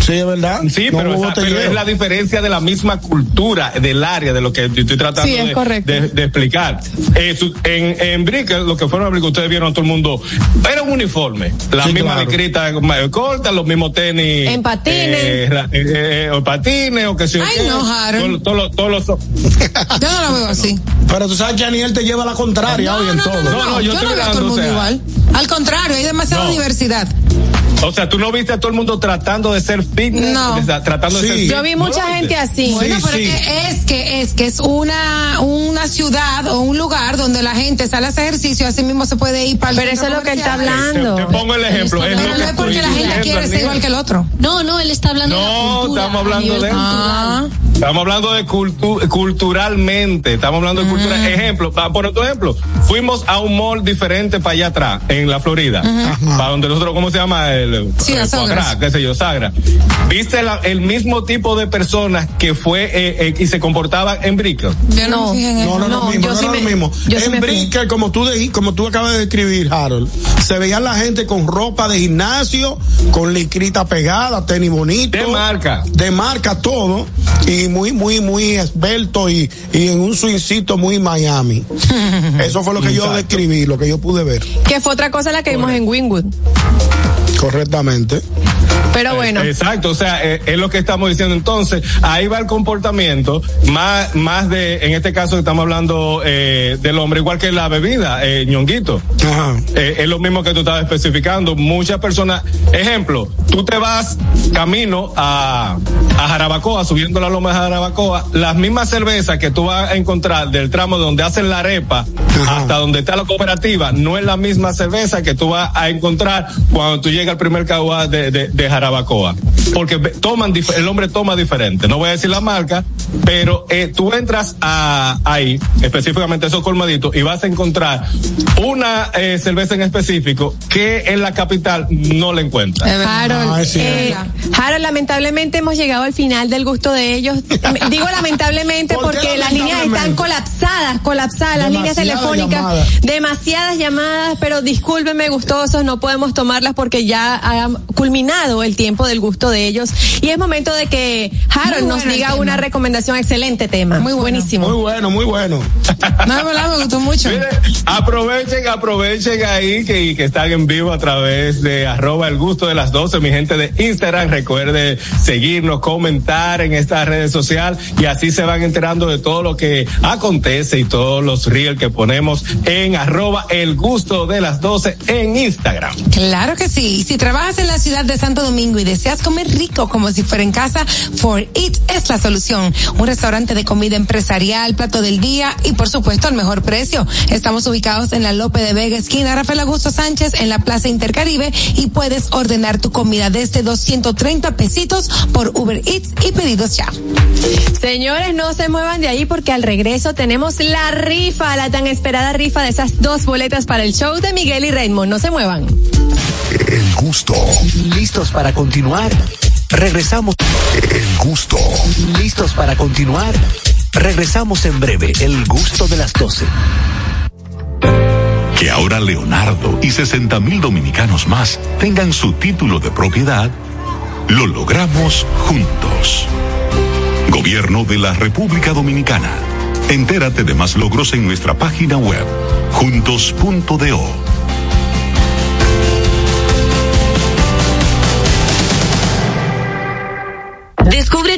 Sí, es verdad. Sí, No pero, esa- pero es la diferencia de la misma cultura del área de lo que yo estoy tratando Sí, es de, correcto. de- de explicar. Eh, su- en, en Brickell, lo que fueron a Brickell, ustedes vieron todo el mundo, era un uniforme, la Sí, misma claro. licrita eh, corta, los mismos tenis. En patines. eh, eh, eh, o patines, o que yo Ay, qué. no, Harold. Todos los- todos los- Yo no lo veo así. Pero tú sabes que Aniel te lleva la contraria hoy en todo. no, no, yo yo estoy no veo a todo el mundo o sea- igual. Al contrario, hay demasiada No. diversidad. O sea, tú no viste a todo el mundo tratando de ser fitness, No. tratando de ser Yo vi ¿No mucha gente así. Bueno, pero es que es que es que es una una ciudad o un lugar donde la gente sale a hacer ejercicio, así mismo se puede ir para el Pero eso es lo que él está hablando. Te pongo el ejemplo. Es Pero no es porque la gente quiere ser igual que el otro. No, no, él está hablando de la No, cultura. estamos hablando de Ah. Estamos hablando de cultu- culturalmente, estamos hablando de cultura. Ejemplo, para por otro ejemplo, fuimos a un mall diferente para allá atrás, en la Florida, para donde nosotros, ¿cómo se llama? El, Sí, el gras, qué sé yo, Sagra. Viste la- el mismo tipo de personas que fue eh, eh, y se comportaban en Brickell. Yo no, No, no, eso. no, mismo, yo no sí me- lo mismo. yo sí en. Brickell, como tú, de- como tú acabas de describir, Harold, se veía la gente con ropa de gimnasio, con licrita pegada, tenis bonito. De marca. De marca, todo. Y muy, muy, muy esbelto y, y en un swingcito muy Miami. Eso fue lo que yo describí, lo que yo pude ver. Que fue otra cosa la que vimos en Wingwood. Correctamente. Pero bueno. Exacto, o sea, eh, es lo que estamos diciendo. Entonces, ahí va el comportamiento, más, más de, en este caso estamos hablando eh, del hombre, igual que la bebida, eh, ñonguito. Eh, es lo mismo que tú estabas especificando. Muchas personas, ejemplo, tú te vas camino a, a Jarabacoa, subiendo la loma de Jarabacoa, las mismas cervezas que tú vas a encontrar del tramo donde hacen la arepa hasta donde está la cooperativa, no es la misma cerveza que tú vas a encontrar cuando tú llegas al primer caguá de, de, de Jarabacoa. Porque toman, el hombre toma diferente. No voy a decir la marca, pero eh, tú entras a, ahí, específicamente a esos colmaditos, y vas a encontrar una eh, cerveza en específico que en la capital no la encuentras. Harold, eh, Harold, lamentablemente hemos llegado al final del gusto de ellos. Digo lamentablemente ¿Por qué porque las líneas están colapsadas, colapsadas, las líneas telefónicas, demasiadas llamadas, pero discúlpenme gustosos, no podemos tomarlas porque ya ha culminado el tiempo del gusto de ellos y es momento de que Harold nos diga una recomendación, excelente tema, muy buenísimo. Muy bueno, muy bueno. No, verdad, me gustó mucho. Mire, aprovechen, aprovechen ahí que, que están en vivo a través de arroba el gusto de las 12, mi gente de Instagram. Recuerde seguirnos, comentar en esta red social y así se van enterando de todo lo que acontece y todos los reels que ponemos en arroba el gusto de las 12 en Instagram. Claro que sí. Si trabajas en la ciudad de Santo Domingo y deseas comer rico como si fuera en casa, For It es la solución. Un restaurante de comida empresarial, plato del día y por supuesto al mejor precio. Estamos ubicados en la Lope de Vega, esquina Rafael Augusto Sánchez, en la Plaza Intercaribe y puedes ordenar tu comida desde 230 pesitos por Uber Eats y pedidos ya. Señores, no se muevan de ahí porque al regreso tenemos la rifa, la tan esperada rifa de esas dos boletas para el show de Miguel y Raymond. No se muevan. El gusto. ¿Listos para continuar? Regresamos. El gusto. ¿Listos para continuar? Regresamos en breve. El gusto de las 12. Que ahora Leonardo y 60 mil dominicanos más tengan su título de propiedad, lo logramos juntos. Gobierno de la República Dominicana. Entérate de más logros en nuestra página web, juntos.do. Descubre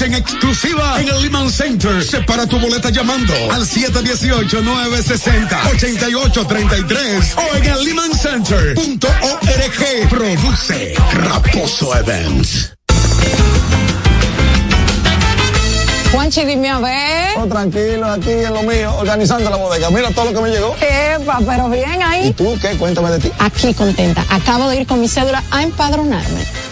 en exclusiva en el Lehman Center. Separa tu boleta llamando al 718-960-8833 o en el lehmancenter.org. Produce Raposo Events. Juanchi, dime a ver. Oh, tranquilo, aquí en lo mío, organizando la bodega. Mira todo lo que me llegó. Epa, pero bien ahí. ¿Y tú qué? Cuéntame de ti. Aquí contenta. Acabo de ir con mi cédula a empadronarme.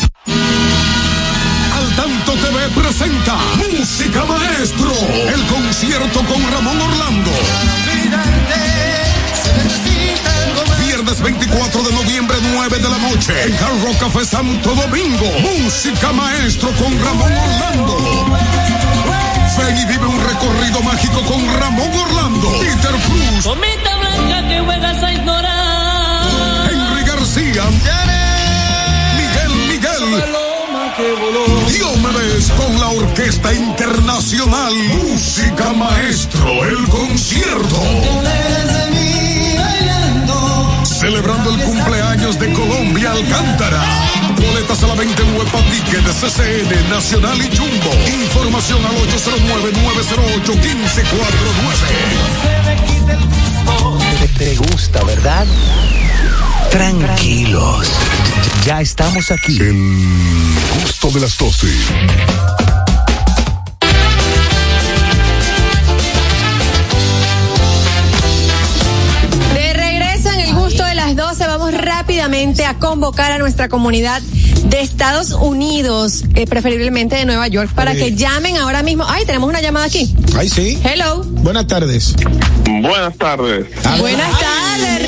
Presenta Música Maestro, el concierto con Ramón Orlando. Viernes 24 de noviembre, 9 de la noche, en Hard Rock Café Santo Domingo. Música Maestro con Ramón Orlando. Ven y vive un recorrido mágico con Ramón Orlando, Peter Cruz, Comita blanca que juegas a ignorar. Henry García, Miguel Miguel. Diomedes con la Orquesta Internacional Música Maestro, el concierto. Celebrando el cumpleaños de Colombia Alcántara. Boletas a la venta en Huepa Ticket, CCN, Nacional y Jumbo. Información al 809-908-1549. Te, te gusta, ¿verdad? Tranquilos. Ya estamos aquí. El gusto de las 12. De regreso en el gusto de las 12, vamos rápidamente a convocar a nuestra comunidad de Estados Unidos, eh, preferiblemente de Nueva York, para Sí. que llamen ahora mismo. Ay, tenemos una llamada aquí. Ay, sí. Hello. Buenas tardes. Buenas tardes. Buenas tardes,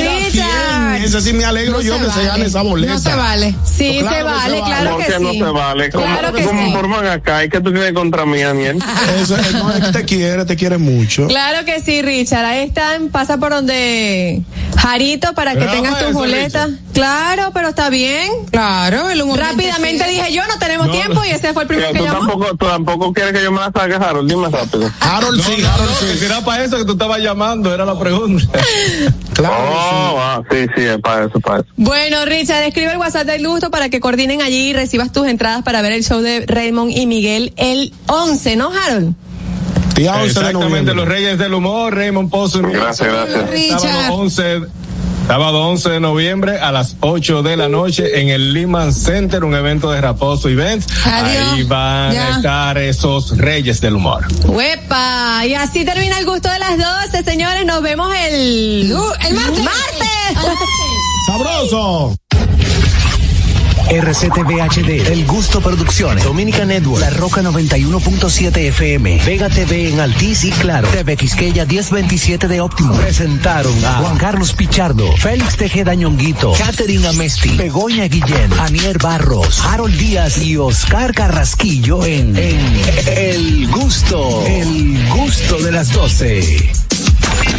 Ese sí me alegro yo que se gane esa boleta. No se vale. Sí, Claro se que vale, se claro ¿Por que qué no sí. se vale? ¿Cómo, Claro que cómo sí. forman acá? ¿Y qué tú tienes contra mí, Daniel? Eso es- no, es que te quiere, te quiere mucho. Claro que sí, Richard. Ahí están, pasa por donde Jarito para que Pero tengas tus boletas. Claro, pero está bien. Claro, el Rápidamente dije yo, no tenemos No, tiempo y ese fue el primero Pero que tú llamó. tampoco, tú tampoco quieres que yo me la saque, Harold. Dime rápido. Harold No, no, no, que si era para eso que tú estabas llamando, era la pregunta. Claro. Oh, ah, sí, sí, es para eso, para eso. Bueno, Richard, escribe el WhatsApp del gusto para que coordinen allí y recibas tus entradas para ver el show de Raymond y Miguel el 11, ¿no, Harold? Día 11 de Exactamente, noviembre. los Reyes del Humor, Raymond Pozo Gracias, gracias. Richard. Sábado 11, sábado 11 de noviembre a las 8 de la noche en el Lehman Center, un evento de Raposo Events. Adiós. Ahí van Ya. a estar esos Reyes del Humor. ¡Huepa! Y así termina el gusto de las 12, señores. Nos vemos el, el martes. ¡Sabroso! RCTV HD, El Gusto Producciones, Dominica Network, La Roca 91.7 FM, Vega TV en Altiz y Claro, TV Quisqueya 1027 de Óptimo. Presentaron a Juan Carlos Pichardo, Félix Tejeda Ñonguito, Catherine Amesti, Begoña Guillén, Anier Barros, Harold Díaz y Oscar Carrasquillo en, en El Gusto, El Gusto de las 12.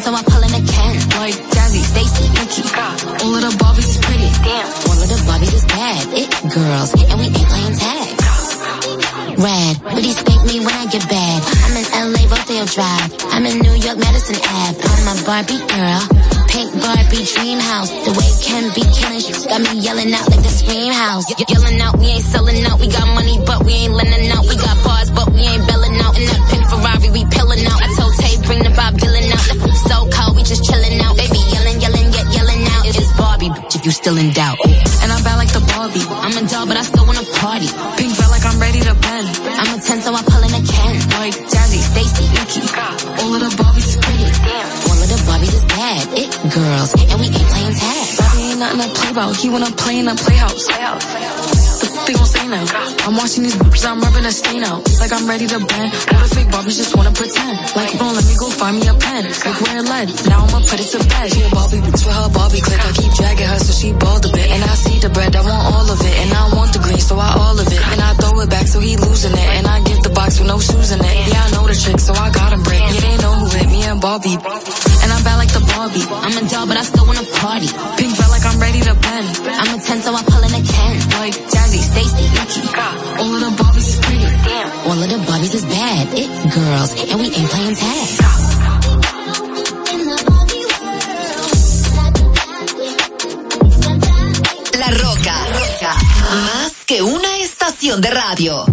I'm 10, so I pull in a Ken. Like Jazzy, Stacy, Nikki. All of the Barbies is pretty. Damn. All of the Barbies is bad. It girls, and we ain't playing tag. Red, but he spank me when I get bad. I'm in LA, Rodeo Drive. I'm in New York, Madison Ave. I'm a Barbie girl. Pink Barbie dream house. The way Ken be killing shit got me yelling out like the scream house. Ye- yelling out, we ain't selling out. We got money, but we ain't lending out. We got bars, but we ain't belling out. In that pink Ferrari, we pillin' out. I told Tay, bring the Bob Dylan you still in doubt. And I'm bad like the Barbie. I'm a doll, but I still wanna party. Pink felt like I'm ready to bend. I'm a 10, so I pull in a Ken. Like Jazzy, Stacy, Nikki. All of the Barbies is pretty. All of the Barbies is bad. It girls, and we ain't playing tag not in a play about. He wanna play in a playhouse. they gon' say now? I'm watching these bitches, I'm rubbing a stain out. Like I'm ready to bend. All the fake Barbies just wanna pretend. Like, don't let me go find me a pen. Like, where it led. Now I'ma put it to bed. She a Bobby bitch with her Bobby click. I keep dragging her so she bald a bit. And I see the bread, I want all of it. And I want the green, so I all of it. And I throw it back so he losing it. And I give the box with no shoes in it. Yeah, I know the trick, so I got him break. It ain't know who hit me and Bobby. I'm a doll, but I'm ready a 10, All of the Barbies is pretty. All of the Barbies is bad. It girls, and we ain't playing tag. La Roca. Roca. Más que una estación de radio.